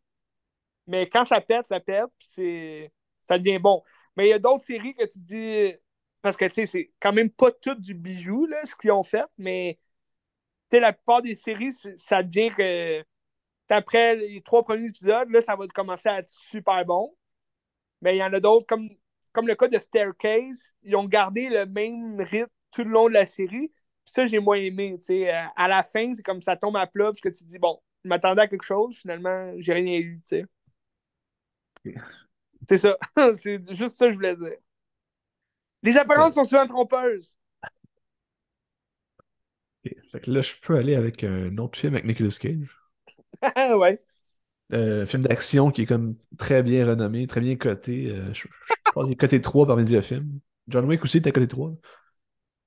Mais quand ça pète, ça pète, puis ça devient bon. Mais il y a d'autres séries que tu dis. Parce que tu sais, c'est quand même pas tout du bijou, là, ce qu'ils ont fait, mais la plupart des séries, ça devient que après les trois premiers épisodes, là, ça va commencer à être super bon. Mais il y en a d'autres, comme, comme le cas de Staircase, ils ont gardé le même rythme tout le long de la série. ça, j'ai moins aimé. À la fin, c'est comme ça tombe à plat, parce que tu te dis, bon, je m'attendais à quelque chose, finalement, j'ai rien eu. C'est ça. [LAUGHS] c'est juste ça que je voulais dire. Les apparences sont souvent trompeuses. Fait que là, je peux aller avec un autre film avec Nicolas Cage. [LAUGHS] ouais. Euh, film d'action qui est comme très bien renommé, très bien coté. Euh, je, pense qu'il est coté 3 parmi les films. John Wick aussi était coté 3.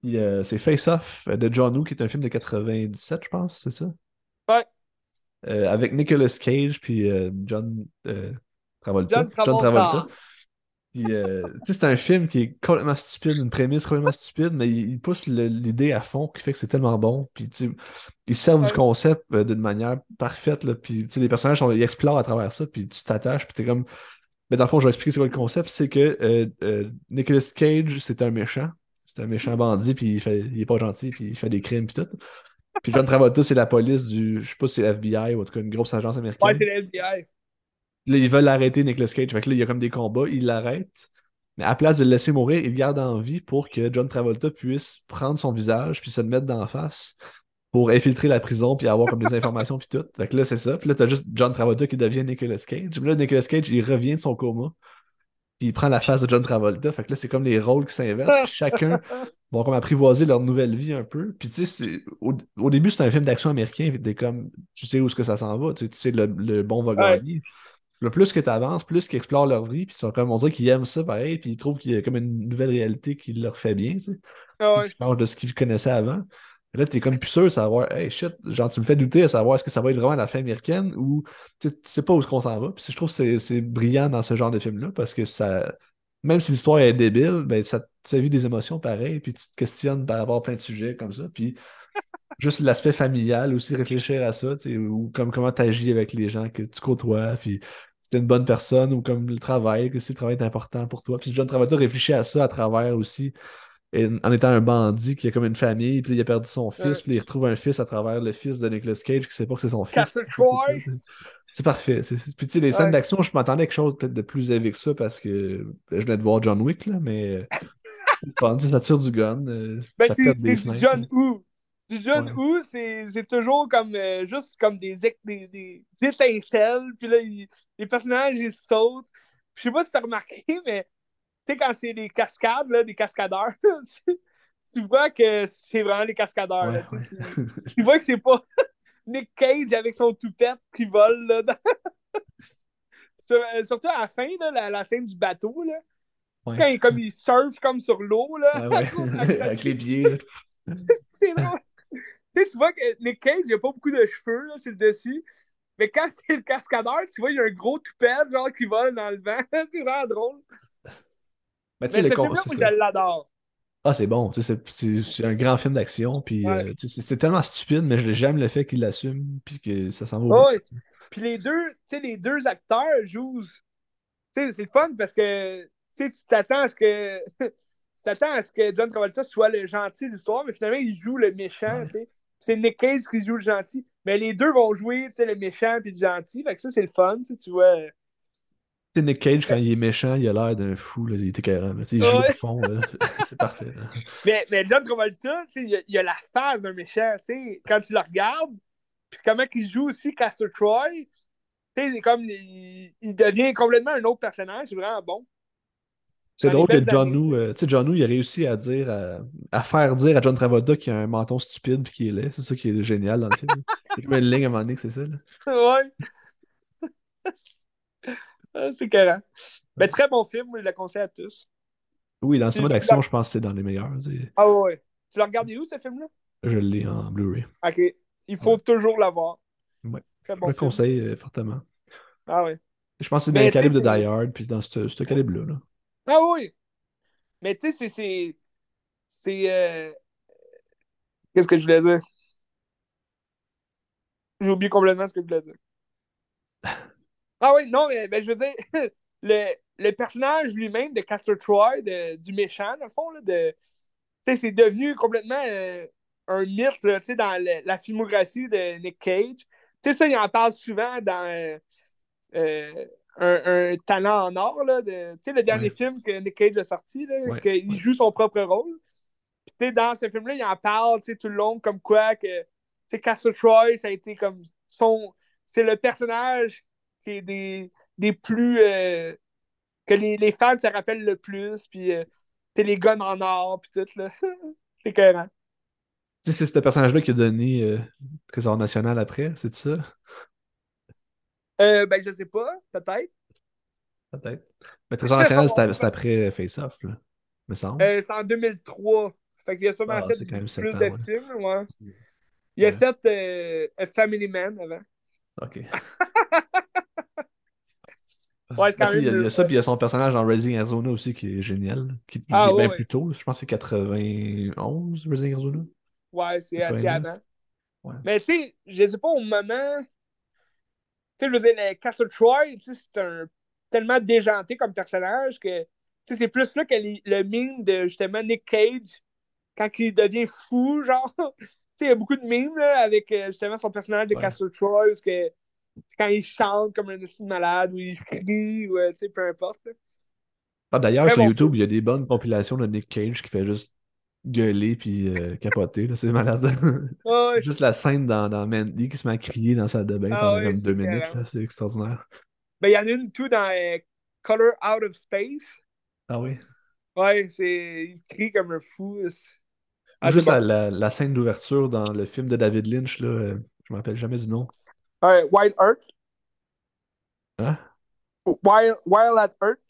Puis euh, c'est Face Off de John Woo, qui est un film de 97, je pense, c'est ça? Ouais. avec Nicolas Cage puis John Travolta. John Travolta. Euh, c'est un film qui est complètement stupide, une prémisse complètement stupide, mais il, pousse l'idée à fond qui fait que c'est tellement bon. Puis, ils servent du concept euh, d'une manière parfaite. Là, puis, les personnages, ils explorent à travers ça, puis tu t'attaches, puis t'es comme. Mais dans le fond, je vais expliquer c'est quoi le concept. C'est que euh, Nicolas Cage, c'est un méchant. C'est un méchant bandit, puis il, fait, il est pas gentil, puis il fait des crimes, puis tout. Puis John Travolta, c'est la police du. Je sais pas si c'est l'FBI ou en tout cas une grosse agence américaine. Ouais, c'est l'FBI. Là, ils veulent arrêter Nicolas Cage. Fait que là, il y a comme des combats, ils l'arrêtent. Mais à place de le laisser mourir, il le garde en vie pour que John Travolta puisse prendre son visage puis se le mettre d'en face pour infiltrer la prison puis avoir comme des [LAUGHS] informations puis tout. Fait que là, c'est ça. Puis là, t'as juste John Travolta qui devient Nicolas Cage. Puis là, Nicolas Cage, il revient de son coma. Puis il prend la face de John Travolta. Fait que là, c'est comme les rôles qui s'inversent. chacun [LAUGHS] va comme apprivoiser leur nouvelle vie un peu. Puis tu sais, au, début, c'est un film d'action américain. Puis comme, tu sais où est-ce que ça s'en va. Tu sais, le, le bon va gagner. Le plus que tu avances, plus qu'ils explorent leur vie, puis ils sont comme, on dirait qu'ils aiment ça pareil, puis ils trouvent qu'il y a comme une nouvelle réalité qui leur fait bien, tu sais. Ah de ce qu'ils connaissaient avant. là, tu es comme plus sûr de savoir, hey shit, genre, tu me fais douter à savoir est-ce que ça va être vraiment la fin américaine ou tu sais pas où est-ce qu'on s'en va. Puis je trouve que c'est brillant dans ce genre de film-là parce que ça, même si l'histoire est débile, ben ça te fait des émotions pareilles, puis tu te questionnes par rapport à plein de sujets comme ça. Puis [LAUGHS] juste l'aspect familial aussi, réfléchir à ça, ou comme comment tu agis avec les gens que tu côtoies, puis si une bonne personne, ou comme le travail, que si le travail est important pour toi. Puis John Travolta réfléchit à ça à travers aussi en étant un bandit qui a comme une famille, puis il a perdu son fils, puis il retrouve un fils à travers le fils de Nicolas Cage qui sait pas que c'est son fils. Troy! C'est parfait. Puis, tu sais, les scènes d'action, je m'attendais à quelque chose peut-être de plus élevé que ça parce que ben, je venais de voir John Wick, là, mais. [LAUGHS] c'est la tire du gun. Euh, ben, c'est du John Woo. Du John Woo, c'est toujours comme euh, juste comme des, des, des, étincelles, puis là, les personnages, ils sautent. Je sais pas si t'as remarqué, [LAUGHS] mais tu sais, quand c'est des cascades, là, des cascadeurs, [LAUGHS] tu, vois que c'est vraiment des cascadeurs. là, tu, vois que c'est pas [LAUGHS] Nick Cage avec son toupette qui vole. Là, euh, surtout à la fin, là, la, scène du bateau. Là. Quand il, comme, il surfe comme sur l'eau. là avec les pieds. c'est drôle. Tu vois que Nick Cage, il a pas beaucoup de cheveux là, sur le dessus. Mais quand c'est le cascadeur, tu vois, il y a un gros toupette genre qui vole dans le vent. [LAUGHS] c'est vraiment drôle. Mais tu sais, le je l'adore. Ah, c'est bon. C'est un grand film d'action. Puis euh, c'est tellement stupide, mais j'aime le fait qu'il l'assume. Puis que ça s'en va. Ouais. Puis les deux, les deux acteurs jouent. C'est le fun parce que tu t'attends à ce que. [LAUGHS] tu t'attends à ce que John Travolta soit le gentil de l'histoire, mais finalement, il joue le méchant. C'est Nick Cage qui joue le gentil. Mais les deux vont jouer le méchant puis le gentil. Fait que ça, c'est le fun. Tu vois. Nick Cage, quand il est méchant, il a l'air d'un fou. Là. Il était carré. Il joue au fond. [LAUGHS] c'est parfait. Mais, mais, John Travolta, il a, il a la face d'un méchant. Quand tu le regardes, puis comment il joue aussi Castor Troy, c'est comme il, devient complètement un autre personnage. C'est vraiment bon. C'est drôle que John Woo, euh, John Woo, il a réussi à dire, à, faire dire à John Travolta qu'il a un menton stupide puis qu'il est laid. C'est ça qui est génial dans le film. [LAUGHS] A comme une ligne à un moment donné que c'est ça. Là. Ouais. [LAUGHS] Ah, c'est carré. Mais très bon film, je le conseille à tous. Oui, dans le cinéma d'action, je pense que c'est dans les meilleurs. Ah ouais. Tu l'as regardé où, ce film-là? Je l'ai en Blu-ray. OK. Il faut toujours l'avoir. Ouais. Très bon je le conseille euh, fortement. Ah ouais. Je pense que c'est dans le calibre de Die Hard, puis dans ce, calibre-là. Ah oui. Mais tu sais, c'est. C'est. Euh... Qu'est-ce que je voulais dire? J'ai oublié complètement ce que je voulais dire. [LAUGHS] Ah oui, non, mais ben, je veux dire, [LAUGHS] le, le personnage lui-même de Castor Troy, de, du méchant, dans le fond, là, de, c'est devenu complètement euh, un mythe là, dans la filmographie de Nick Cage. Tu sais, ça, il en parle souvent dans euh, euh, un, un, talent en or. Là, de, le dernier film que Nick Cage a sorti, là, qu'il joue son propre rôle. Puis, dans ce film-là, il en parle tout le long comme quoi que Castor Troy, ça a été comme son. C'est le personnage des, des plus. Euh, que les, les, fans se rappellent le plus, puis euh, les guns en or, puis tout, là. [LAUGHS] c'est cohérent. c'est ce personnage-là qui a donné euh, Trésor National après, c'est ça? Euh, ben, je sais pas, peut-être. Peut-être. Mais Trésor National, c'est après Face Off, là, me semble. Euh, c'est en 2003. Fait qu'il a sûrement ah, fait plus de films, ouais. Il a fait A Family Man avant. OK. [LAUGHS] Ouais, quand même il, y a, ça, puis il y a son personnage dans Resident Arizona aussi qui est génial. Qui, ah, est bien plus tôt. Je pense que c'est 91, Resident Arizona. Ouais, c'est assez avant. Mais tu sais, je sais pas, au moment. Tu sais, je veux dire, Castle Troy, c'est un tellement déjanté comme personnage que c'est plus là que le mime de justement Nick Cage quand il devient fou, [LAUGHS] genre. il y a beaucoup de mimes là, avec euh, justement son personnage de Castle Troy, parce que quand il chante comme un de malade ou il crie ou euh, peu importe. Ah, D'ailleurs, sur YouTube, il y a des bonnes compilations de Nick Cage qui fait juste gueuler puis euh, capoter. C'est malade. juste la scène dans, dans, Mandy qui se met à crier dans sa de bain ah pendant comme deux minutes. C'est extraordinaire. Ben, il y en a une tout dans euh, Color Out of Space. Ah oui? Ouais, c'est... il crie comme un fou. Ah, juste la, la, scène d'ouverture dans le film de David Lynch, là, je me rappelle jamais du nom. Wild Earth. Hein? Wild, Wild at Earth.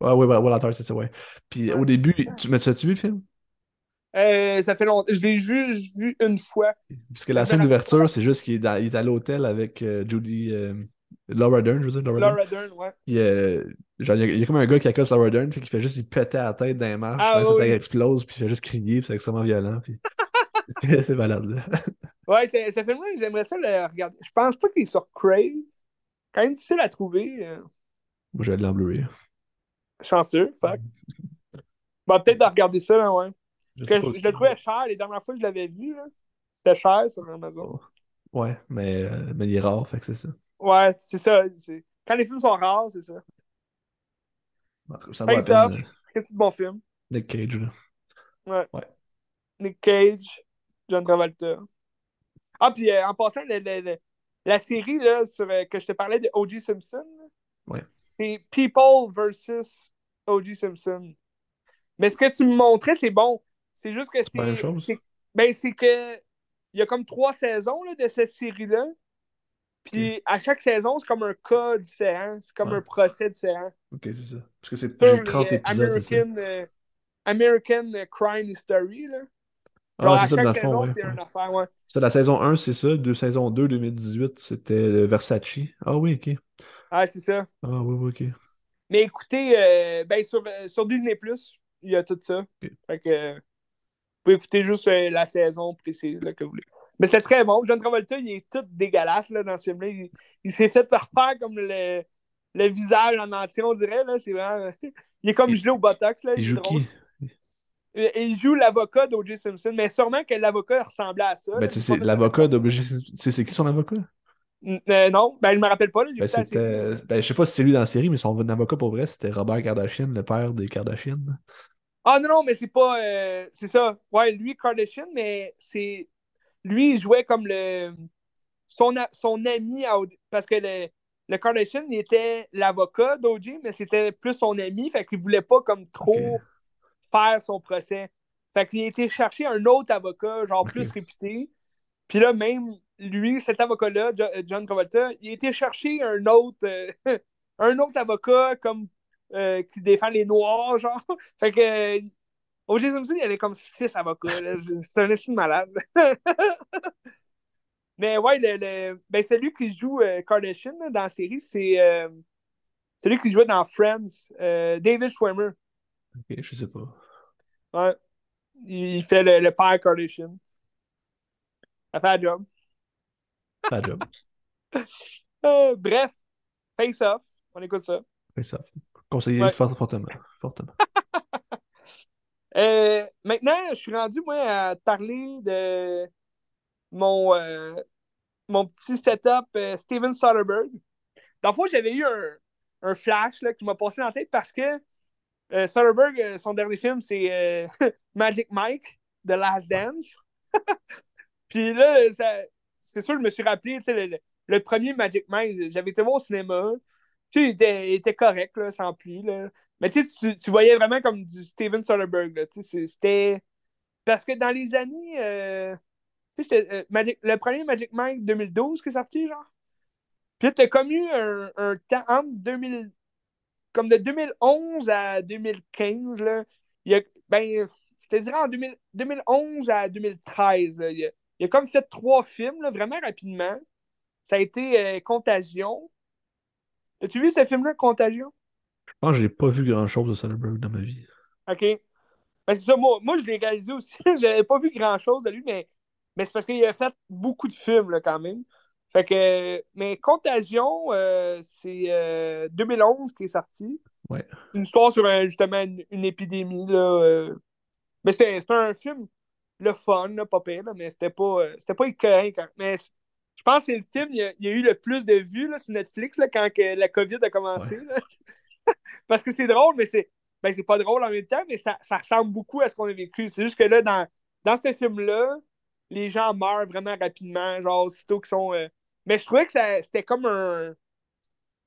Ouais, ouais, Wild at Earth, c'est ça, ouais. Puis au début, tu, mais tu as-tu vu le film? Euh, ça fait longtemps. Je l'ai juste vu une fois. Parce que la scène d'ouverture, c'est juste qu'il est, est, à l'hôtel avec euh, Judy. Euh, Laura Dern, je veux dire. Laura, Dern. ouais. Genre, il, y a, comme un gars qui accoste Laura Dern, puis qui fait juste il péter à la tête dans les marches, ah, oui. ça explose, puis il fait juste crier, puis c'est extrêmement violent. Puis... [LAUGHS] c'est malade, là. Ouais, ce film-là, j'aimerais ça le regarder. Je pense pas qu'il est sur Crave. Quand même difficile à trouver. Moi, j'ai de Blu-ray. Chanceux, fuck. Bah, peut-être de regarder ça, là, ouais. Je, je, le trouvais cher les dernières fois que je l'avais vu. C'était cher sur Amazon. Oh. Ouais, mais, euh, mais il est rare, fait que c'est ça. Ouais, c'est ça. Quand les films sont rares, c'est ça. Ça va. Qu'est-ce que bon film? Nick Cage, là. Ouais. ouais. Nick Cage, John Travolta. Ah, puis euh, en passant, la série là, sur, euh, que je te parlais de O.J. Simpson, ouais. c'est People versus O.J. Simpson. Mais ce que tu me montrais, c'est bon. C'est juste que c'est. Ben, c'est que. Il y a comme trois saisons là, de cette série-là. Puis à chaque saison, c'est comme un cas différent. C'est comme un procès différent. Ok, c'est ça. Parce que c'est plus 30 épisodes. American, euh, American Crime History. Là. Ah, Genre, ah, à ça, chaque saison, c'est une affaire, ouais. C'est la saison 1, c'est ça. De saison 2, 2018, c'était Versace. Ah oui, ok. Ah, c'est ça. Ah oui, oui, ok. Mais écoutez, euh, ben, sur, euh, sur Disney, il y a tout ça. Fait que pouvez écouter juste euh, la saison précise là, que vous voulez. Mais c'est très bon. John Travolta, il est tout dégueulasse là, dans ce film-là. Il, s'est fait faire comme le, le visage en entier, on dirait. Là. C'est vraiment... [LAUGHS] il est comme gelé au Botox. Là. Il, joue qui? il joue l'avocat d'O.J. Simpson, mais sûrement que l'avocat ressemblait à ça. Ben, tu sais, l'avocat d'O.J. Simpson, c'est qui son avocat? Euh, non, ben, je me rappelle pas. Là, ben, ben, je sais pas si c'est lui dans la série, mais son avocat pour vrai, c'était Robert Kardashian, le père des Kardashian. Ah non, non, mais c'est pas. Euh, c'est ça. Ouais, lui, Kardashian, mais c'est. Lui, il jouait comme le. Son, son ami. Parce que le, le Kardashian, il était l'avocat d'O.J., mais c'était plus son ami, fait qu'il voulait pas comme trop faire son procès. Fait qu'il a été chercher un autre avocat, genre plus réputé. Puis là, même lui, cet avocat-là, John Travolta, il a été chercher un autre, euh, [LAUGHS] un autre avocat comme euh, qui défend les Noirs, genre. [LAUGHS] Fait que O.J. Simpson, il y avait comme six avocats. C'est un estime malade. [LAUGHS] Mais ouais, le, ben, celui qui joue Kardashian dans la série, c'est celui qui jouait dans Friends, David Schwimmer. Ok, je sais pas. Ouais. Il fait le, le père Kardashian. Ça fait un job. Fait job. [LAUGHS] Euh, bref, Face Off. On écoute ça. Face Off. Conseiller fortement. fortement. [LAUGHS] euh, maintenant, je suis rendu, moi, à parler de mon, euh, mon petit setup euh, Steven Soderbergh. Dans le fond, j'avais eu un, un flash là, qui m'a passé dans la tête parce que Soderbergh, son dernier film, c'est [LAUGHS] Magic Mike, The Last Dance. [LAUGHS] Puis là, c'est sûr, je me suis rappelé, le, le, premier Magic Mike, j'avais été voir au cinéma. Tu sais, il était, correct, là, sans plus. Là. Mais tu, tu voyais vraiment comme du Steven Soderbergh. C'était. Parce que dans les années. tu sais, le premier Magic Mike 2012 qui est sorti, genre. Puis tu as comme eu un, un temps entre 2000 comme de 2011 à 2015, là, il a, ben, je te dirais en 2011 à 2013, il, a, comme fait trois films, vraiment rapidement. Ça a été euh, Contagion. As-tu vu ce film-là, Contagion? Je pense que j'ai pas vu grand-chose de Soderbergh dans ma vie. OK. Ben, c'est ça, moi, moi je l'ai réalisé aussi. [LAUGHS] J'avais pas vu grand-chose de lui, mais, mais c'est parce qu'il a fait beaucoup de films, là, quand même. Fait que, mais Contagion, euh, c'est 2011 euh, qui est sorti. Ouais. Une histoire sur justement une, épidémie. Là, euh. Mais c'était un film, le fun, là, pas pire, mais c'était pas, c'était pas écœurant. Mais je pense que c'est le film, il y, a, il y, a, eu le plus de vues là, sur Netflix là, quand que la COVID a commencé. [LAUGHS] Parce que c'est drôle, mais c'est ben, pas drôle en même temps, mais ça, ça ressemble beaucoup à ce qu'on a vécu. C'est juste que là, dans, dans ce film-là, les gens meurent vraiment rapidement, genre aussitôt qu'ils sont mais je trouvais que c'était comme un.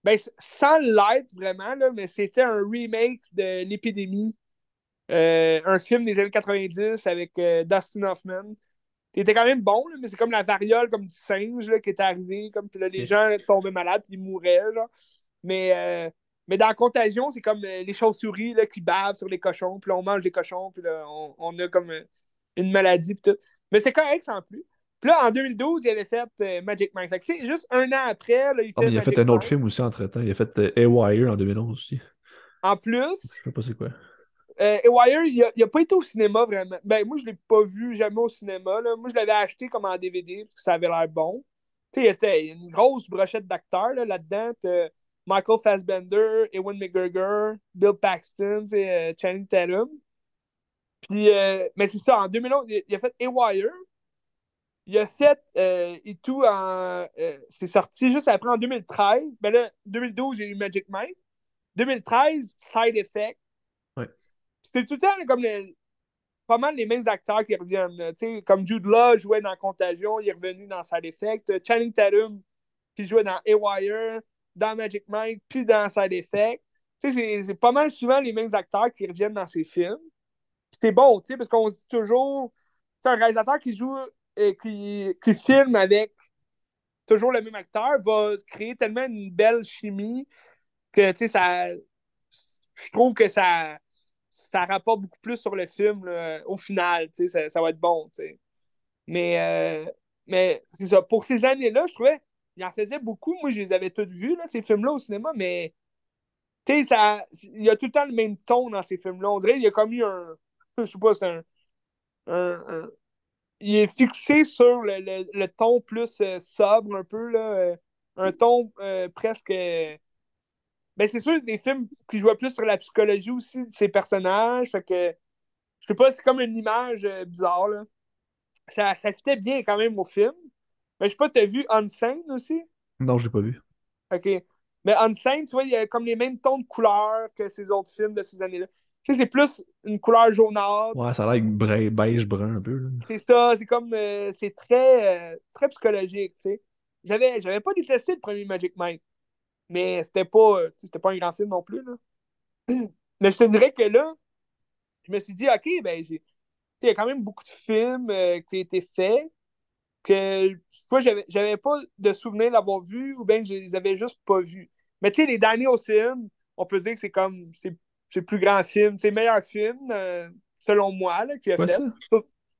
Ben, sans l'être vraiment, là, mais c'était un remake de L'épidémie. Euh, un film des années 90 avec euh, Dustin Hoffman. Qui était quand même bon, mais c'est comme la variole comme du singe là, qui est arrivée. Comme, puis là, les gens tombaient malades puis ils mouraient. Genre. Mais, euh, mais dans Contagion, c'est comme les chauves-souris qui bavent sur les cochons. Puis là, on mange des cochons. Puis là, on, on a comme une maladie. Puis tout. Mais c'est correct sans plus. Puis là, en 2012, il avait fait euh, Magic Mike. Fait que, juste un an après, là, il, ah, fait il a fait un autre film aussi entre-temps. Il a fait euh, Haywire en 2011 aussi. En plus... Je sais pas c'est quoi. Euh, Haywire, il a, a, pas été au cinéma vraiment. Ben, moi, je l'ai pas vu jamais au cinéma. Moi, je l'avais acheté comme en DVD parce que ça avait l'air bon. Tu sais, il y a une grosse brochette d'acteurs là-dedans. Michael Fassbender, Ewan McGregor, Bill Paxton, euh, Channing Tatum. Puis, euh, mais c'est ça, en 2011, il, a fait A-Wire. Il a fait euh, et tout en. Euh, c'est sorti juste après en 2013. Ben là, 2012, j'ai eu Magic Mike. 2013, Side Effect. C'est tout le temps comme pas mal les mêmes acteurs qui reviennent. comme Jude Law jouait dans Contagion, il est revenu dans Side Effect. Channing Tatum qui jouait dans A-Wire, dans Magic Mike, puis dans Side Effect. C'est pas mal souvent les mêmes acteurs qui reviennent dans ces films. C'est bon, parce qu'on se dit toujours, c'est un réalisateur qui joue et euh, qui, qui filme avec toujours le même acteur va créer tellement une belle chimie que ça. Je trouve que ça, ça rapporte beaucoup plus sur le film au final. Ça, ça va être bon. Mais, euh, mais c'est ça. Pour ces années-là, je trouvais il en faisait beaucoup. Moi, je les avais toutes vus, là, ces films-là, au cinéma, mais ça, il y a tout le temps le même ton dans ces films-là. On dirait qu'il y a comme eu un. [LAUGHS] Je sais pas, c'est un, un, Il est fixé sur le, le, ton plus euh, sobre, un peu, là. Euh, un ton euh, presque. Ben, c'est sûr, des films qui jouent plus sur la psychologie aussi de ces personnages. Fait que. Je sais pas, c'est comme une image bizarre, là. Ça, ça fitait bien quand même au film. Mais je sais pas, t'as vu Unsane aussi? Non, je l'ai pas vu. OK. Mais Unsane, tu vois, il y a comme les mêmes tons de couleurs que ces autres films de ces années-là. Tu sais, c'est plus une couleur jaunâtre. Ouais, ça a l'air beige brun un peu. C'est ça, c'est comme. Euh, c'est très, euh, très psychologique, tu sais. J'avais, j'avais pas détesté le premier Magic Mike. Mais c'était pas, euh, c'était pas un grand film non plus, là. [CLEARS THROAT] Mais je te dirais que là, je me suis dit, OK, ben, j'ai. Il y a quand même beaucoup de films qui ont été faits que soit j'avais pas de souvenir d'avoir vu ou bien je les avais juste pas vus. Mais tu sais, les Danny Ocean, on peut dire que c'est comme c'est le plus grand film, c'est le meilleur film, euh, selon moi, là, qu'il a fait.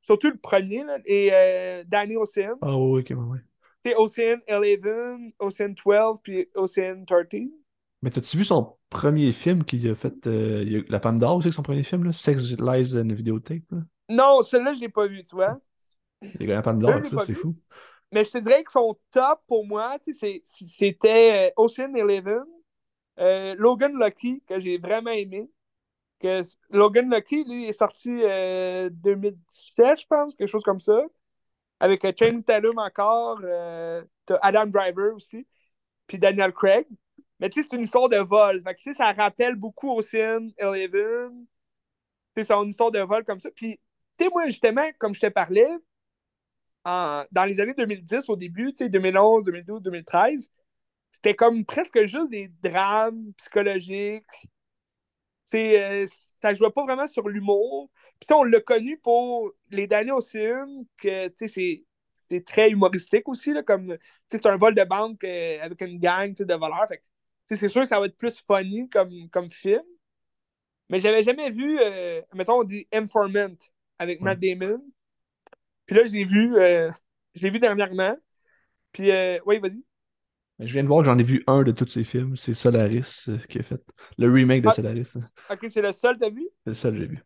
Surtout le premier, là, et euh, Danny Ocean. Ah oui, ok, oui. C'est Ocean 11, Ocean 12, puis Ocean 13. Mais t'as-tu vu son premier film qu'il a fait, euh, La Pomme d'Or aussi, son premier film, là? Sex, Lies and Videotape? Là? Non, celui-là, je l'ai pas vu, tu vois. Il a pas de ça, c'est fou. Mais je te dirais que son top pour moi, c'était euh, Ocean Eleven, euh, Logan Lucky, que j'ai vraiment aimé. Que Logan Lucky, lui, est sorti euh, 2017, je pense, quelque chose comme ça. Avec euh, Channing Tatum encore, Adam Driver aussi, puis Daniel Craig. Mais tu sais, c'est une histoire de vol. Fait ça rappelle beaucoup Ocean Eleven. C'est une histoire de vol comme ça. Puis, tu sais, moi, justement, comme je te parlais, dans les années 2010, au début, 2011, 2012, 2013, c'était comme presque juste des drames psychologiques. Euh, ça jouait pas vraiment sur l'humour. Puis on l'a connu pour les Daniel Ocean, que c'est c'est très humoristique aussi, là, comme c'est un vol de banque euh, avec une gang de voleurs. C'est sûr que ça va être plus funny comme, comme film. Mais j'avais jamais vu, euh, mettons, on dit Informant avec Matt Damon. Puis là, j'ai vu, euh, je l'ai vu dernièrement. Puis, euh, oui, vas-y. Je viens de voir, j'en ai vu un de tous ces films. C'est Solaris euh, qui a fait. Le remake de ah. Solaris. Ok, c'est le seul que t'as vu? C'est le seul que j'ai vu.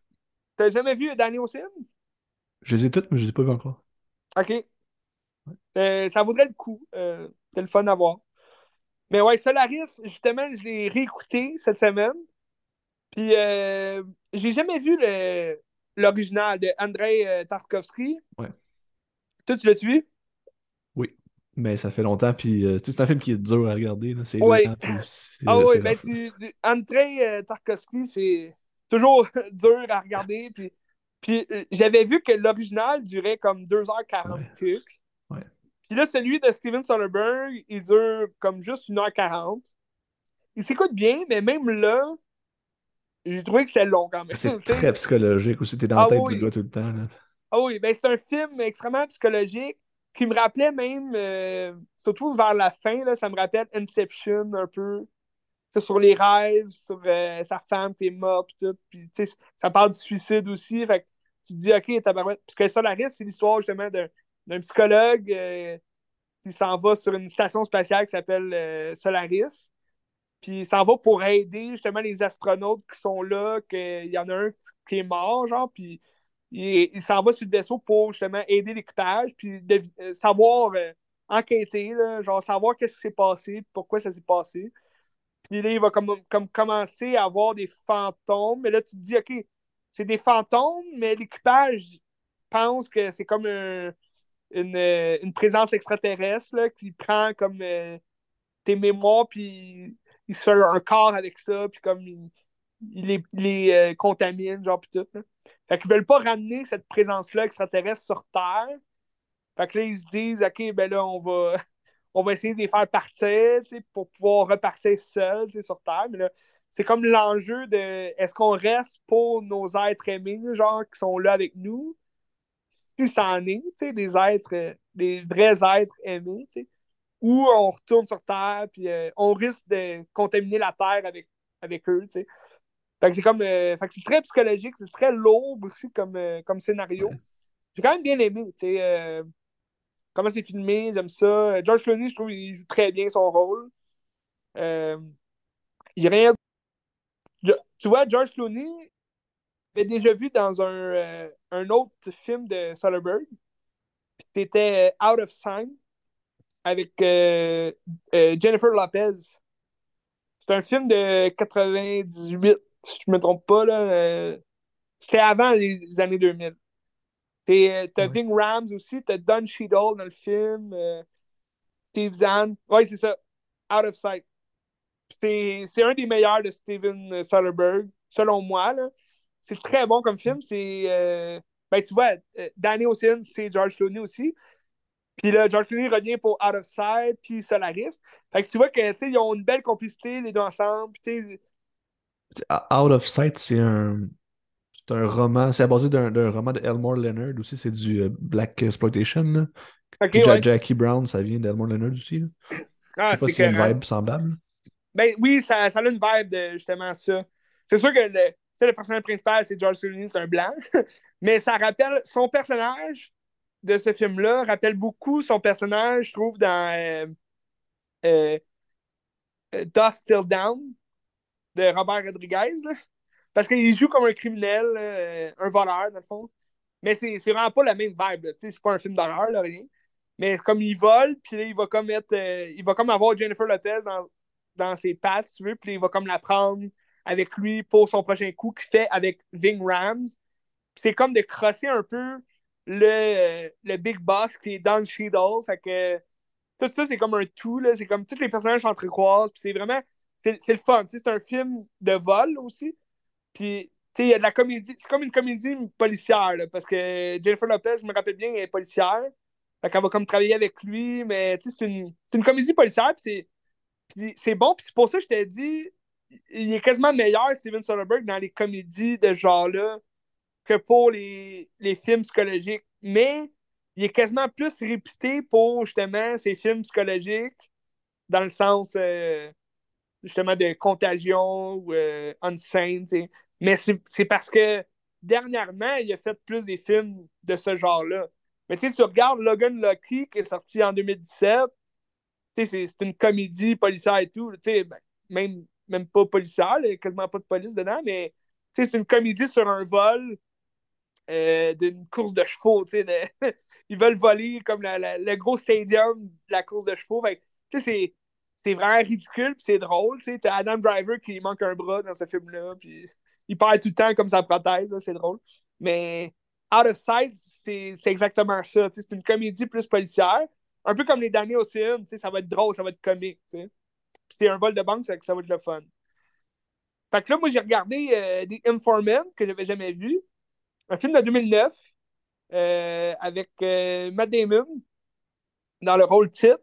T'as jamais vu Danny Ocean? Je les ai toutes, mais je les ai pas vus encore. Ok. ça vaudrait le coup. c'est le fun à voir. Mais ouais, Solaris, justement, je l'ai réécouté cette semaine. Puis, j'ai jamais vu l'original de Andrei euh, Tarkovsky. Ouais. Toi, tu l'as-tu vu? Mais ça fait longtemps, puis euh, c'est un film qui est dur à regarder. C'est ouais. ah oui, ben du, Andrei euh, Tarkovsky, c'est toujours [LAUGHS] dur à regarder. Puis, puis j'avais vu que l'original durait comme 2h40 ouais. ouais. Puis là, celui de Steven Soderbergh, il dure comme juste 1h40. Il s'écoute bien, mais même là, j'ai trouvé que c'était long quand même. C'est [LAUGHS] très psychologique aussi, t'es dans la ah tête du gars tout le temps. Là. Ah oui, ben c'est un film extrêmement psychologique qui me rappelait même, euh, surtout vers la fin, là, ça me rappelle Inception un peu. Sur les rêves, sur euh, sa femme qui est morte, tout. Puis, ça parle du suicide aussi. Fait tu te dis, OK, tabarouette. Parce que Solaris, c'est l'histoire justement d'un psychologue euh, qui s'en va sur une station spatiale qui s'appelle Solaris. Puis il s'en va pour aider justement les astronautes qui sont là, qu'il y en a un qui est mort, genre, puis il, s'en va sur le vaisseau pour justement aider l'équipage, puis euh, savoir euh, enquêter, là, genre savoir qu'est-ce qui s'est passé, pourquoi ça s'est passé. Puis là, il va comme, comme commencer à avoir des fantômes, mais là, tu te dis, OK, c'est des fantômes, mais l'équipage pense que c'est comme une, une, présence extraterrestre là, qui prend comme euh, tes mémoires, puis il se fait un corps avec ça, puis comme il, les, les euh, contamine, genre, puis tout. Fait qu'ils veulent pas ramener cette présence-là extraterrestre sur Terre. Fait que là, ils se disent, OK, ben là, on va, [LAUGHS] on va essayer de les faire partir, pour pouvoir repartir seuls, sur Terre. Mais là, c'est comme l'enjeu de est-ce qu'on reste pour nos êtres aimés, genre, qui sont là avec nous, si ça en est, des êtres, des vrais êtres aimés, ou on retourne sur Terre, puis euh, on risque de contaminer la Terre avec, avec eux, Fait que c'est comme, euh, fait que c'est très psychologique, c'est très lourd aussi comme, euh, comme scénario. J'ai quand même bien aimé, tu sais, comment c'est filmé, j'aime ça. George Clooney, je trouve qu'il joue très bien son rôle. il rien tu vois, George Clooney avait déjà vu dans un, euh, un autre film de Soderbergh. C'était euh, Out of Time avec euh, Jennifer Lopez. C'est un film de 98, si je me trompe pas. Là, C'était avant les années 2000. T'as Ving Rams aussi, t'as Don Cheadle dans le film, Steve Zahn. Oui, c'est ça. Out of Sight c'est un des meilleurs de Steven Soderbergh, selon moi. C'est très bon comme film. C'est. Euh, ben, tu vois, euh, Danny Ocean, c'est George Clooney aussi. Puis là, George Clooney revient pour Out of Sight, puis Solaris. Fait que tu vois qu'ils ont une belle complicité, les deux ensemble. Out of Sight, c'est un. C'est un roman, c'est basé d'un roman de Elmore Leonard aussi, c'est du euh, Black Exploitation. Jackie Brown, ça vient d'Elmore Leonard aussi. Ah, Je sais pas si c'est une vibe semblable. Ben oui, ça, ça a une vibe de justement ça. C'est sûr que le, le personnage principal, c'est George Clooney, c'est un blanc. [LAUGHS] Mais ça rappelle son personnage de ce film-là, rappelle beaucoup son personnage, je trouve, dans euh, euh Dust Till Down de Robert Rodriguez. Parce qu'il joue comme un criminel, euh, un voleur, dans le fond. Mais c'est vraiment pas la même vibe. C'est pas un film d'horreur, rien. Mais comme il vole, puis là, il va comme être. il va comme avoir Jennifer Lopez dans, dans ses pattes, tu veux, puis il va comme la prendre avec lui pour son prochain coup qu'il fait avec Ving Rams. C'est comme de crosser un peu le, le Big Boss qui est Don Cheadle. Fait que tout ça, c'est comme un tout. C'est comme tous les personnages s'entrecroisent. Puis c'est vraiment. C'est le fun. C'est un film de vol aussi. Puis il y a de la comédie. C'est comme une comédie policière. parce que Jennifer Lopez, je me rappelle bien, elle est policière. Fait qu'elle va comme travailler avec lui. Mais c'est une, une comédie policière. Puis c'est bon, puis c'est pour ça que je t'ai dit, il est quasiment meilleur, Steven Soderbergh, dans les comédies de ce genre-là que pour les, les films psychologiques. Mais il est quasiment plus réputé pour justement ces films psychologiques dans le sens euh, justement de contagion ou euh, unsane. Mais c'est parce que dernièrement, il a fait plus des films de ce genre-là. Mais tu sais, tu regardes Logan Lucky qui est sorti en 2017, c'est une comédie policière et tout. Ben, même, même pas policière, il n'y a quasiment pas de police dedans, mais c'est une comédie sur un vol euh, d'une course de chevaux. [LAUGHS] ils veulent voler comme le gros stadium de la course de chevaux. c'est c'est vraiment ridicule puis c'est drôle. Tu as Adam Driver qui manque un bras dans ce film-là, puis il perd tout le temps comme sa prothèse, c'est drôle. Mais Out of Sight, c'est exactement ça. C'est une comédie plus policière un peu comme les Danny Ocean, ça va être drôle, ça va être comique. C'est un vol de banque, ça, ça va être le fun. Fait que là, moi, j'ai regardé euh, des Informant que j'avais jamais vu. Un film de 2009 euh, avec euh, Matt Damon dans le rôle titre.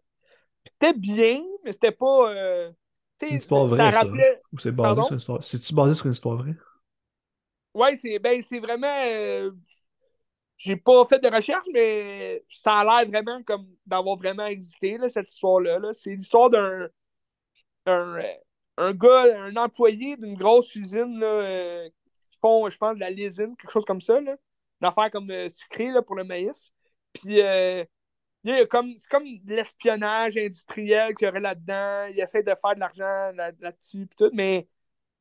C'était bien, mais c'était pas. c'est une histoire vraie. Ça rappelait... Ou c'est basé sur une histoire. C'est-tu basé sur une histoire vraie? Ouais, c'est ben, vraiment j'ai pas fait de recherche, mais ça a l'air vraiment comme d'avoir vraiment existé, cette histoire-là. C'est l'histoire d'un un, un, gars, un employé d'une grosse usine là, euh, qui font, je pense, de la lésine, quelque chose comme ça. Là. Une affaire comme euh, sucré là, pour le maïs. Puis comme, c'est comme de l'espionnage industriel qu'il y aurait là-dedans. Il essaie de faire de l'argent là-dessus, tout, mais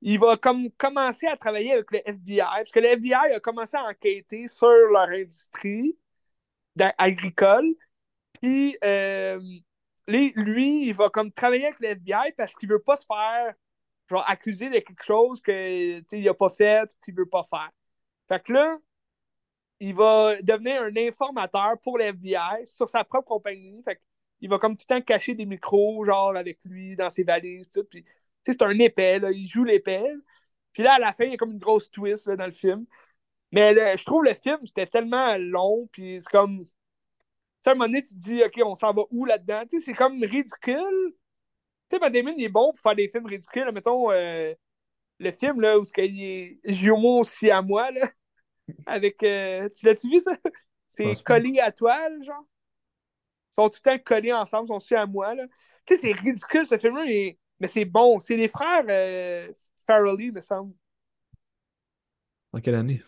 il va comme commencer à travailler avec le FBI, parce que le FBI a commencé à enquêter sur leur industrie agricole. Puis euh, lui, il va comme travailler avec le FBI parce qu'il veut pas se faire genre accuser de quelque chose qu'il n'a pas fait qu'il veut pas faire. Fait que là, il va devenir un informateur pour l'FBI sur sa propre compagnie. Fait il va comme tout le temps cacher des micros, genre, avec lui, dans ses valises, tout. Puis, c'est un épais, là. Il joue l'épais. Puis là, à la fin, il y a comme une grosse twist dans le film. Mais je trouve le film, c'était tellement long, puis c'est comme. À un moment donné, tu te dis, OK, on s'en va où là-dedans? Tu sais, c'est comme ridicule. Tu sais, il est bon pour faire des films ridicules. Mettons, euh, le film, là, où il est jumeau aussi à moi, là. Avec. Euh, tu l'as-tu vu, ça? C'est collé à toile, genre? Ils sont tout le temps collés ensemble, ils sont aussi à moi, là. Tu sais, c'est ridicule, ce film-là, mais, c'est bon. C'est les frères euh, Farrelly, me semble. En quelle année?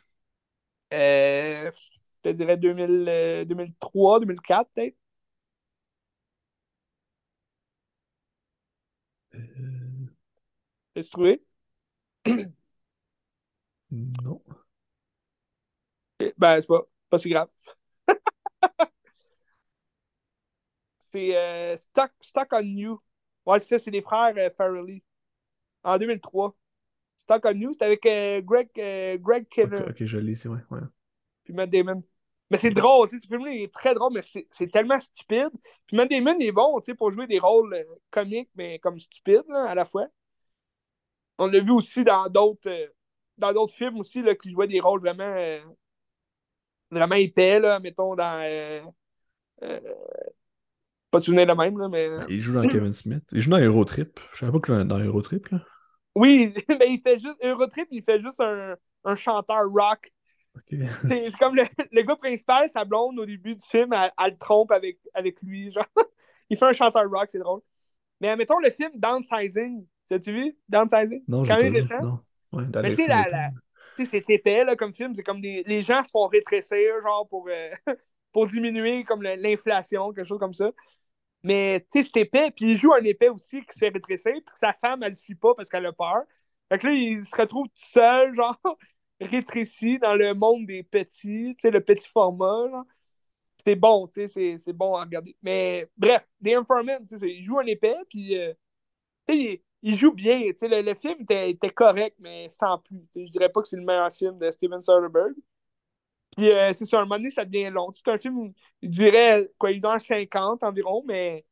Euh, je te dirais 2000, 2003, 2004, peut-être. Euh... T'as trouvé? non. Ben, c'est pas, pas si grave. [LAUGHS] c'est euh, Stock on You. Ouais, c'est ça, c'est les frères euh, Farrelly. En 2003. Stock on You, c'était avec euh, Greg, euh, Greg Kinner. Ok, je l'ai ici, ouais. ouais. Puis Matt Damon. Mais c'est drôle, tu sais, ce film-là est très drôle, mais c'est tellement stupide. Puis Matt Damon est bon, tu sais, pour jouer des rôles comiques, mais comme stupides, à la fois. On l'a vu aussi dans d'autres dans d'autres films aussi, là, qui jouait des rôles vraiment vraiment épais, là, mettons, dans. Euh, euh, pas de souvenir de même, là, mais. Il joue dans Kevin Smith. Il joue dans Eurotrip. Je savais pas que dans Eurotrip, là. Oui, [LAUGHS] mais il fait juste. Eurotrip, il fait juste un, un chanteur rock. [LAUGHS] C'est comme le, le, gars principal, sa blonde, au début du film, elle, le trompe avec, avec lui. [LAUGHS] Genre. il fait un chanteur rock, c'est drôle. Mais mettons le film Downsizing. Tu as-tu vu Downsizing? Non, Quand même récent. Non. Ouais, mais tu sais, la, c'est épais là, comme film. C'est comme des. Les gens se font rétrécir, genre, pour, euh, [LAUGHS] pour diminuer comme l'inflation, quelque chose comme ça. Mais tu sais, c'est épais, puis il joue un épais aussi qui se fait rétrécir, puis sa femme, elle le suit pas parce qu'elle a peur. Fait que là, il se retrouve tout seul, [LAUGHS] genre, rétréci dans le monde des petits, tu sais, le petit format, genre. C'est bon, tu sais, c'est bon à regarder. Mais bref, The Informant, tu sais, il joue un épais, puis euh, sais, il joue bien. Le, le, film était, correct, mais sans plus. Je dirais pas que c'est le meilleur film de Steven Soderbergh. Puis euh, c'est sur un moment donné, ça devient long. C'est un film, il durait quoi, il 50 environ, mais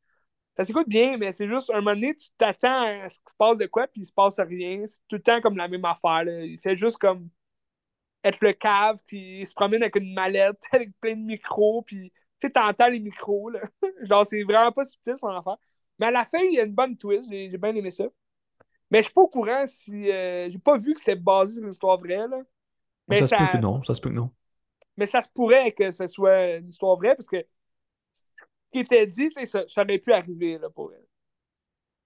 ça s'écoute bien, mais c'est juste un moment donné, tu t'attends à ce qu'il se passe de quoi, puis il se passe rien. C'est tout le temps comme la même affaire. Il fait juste comme être le cave, puis il se promène avec une mallette, [LAUGHS] avec plein de micros, puis tu sais, t'entends les micros. Là. [LAUGHS] Genre, c'est vraiment pas subtil son affaire. Mais à la fin, il y a une bonne twist. J'ai bien aimé ça. Mais je suis pas au courant si. Euh, j'ai pas vu que c'était basé sur une histoire vraie. Là. Mais ça, se peut que non. Ça se peut que non. Mais ça se pourrait que ce soit une histoire vraie parce que ce qui était dit, ça, ça aurait pu arriver là, pour elle.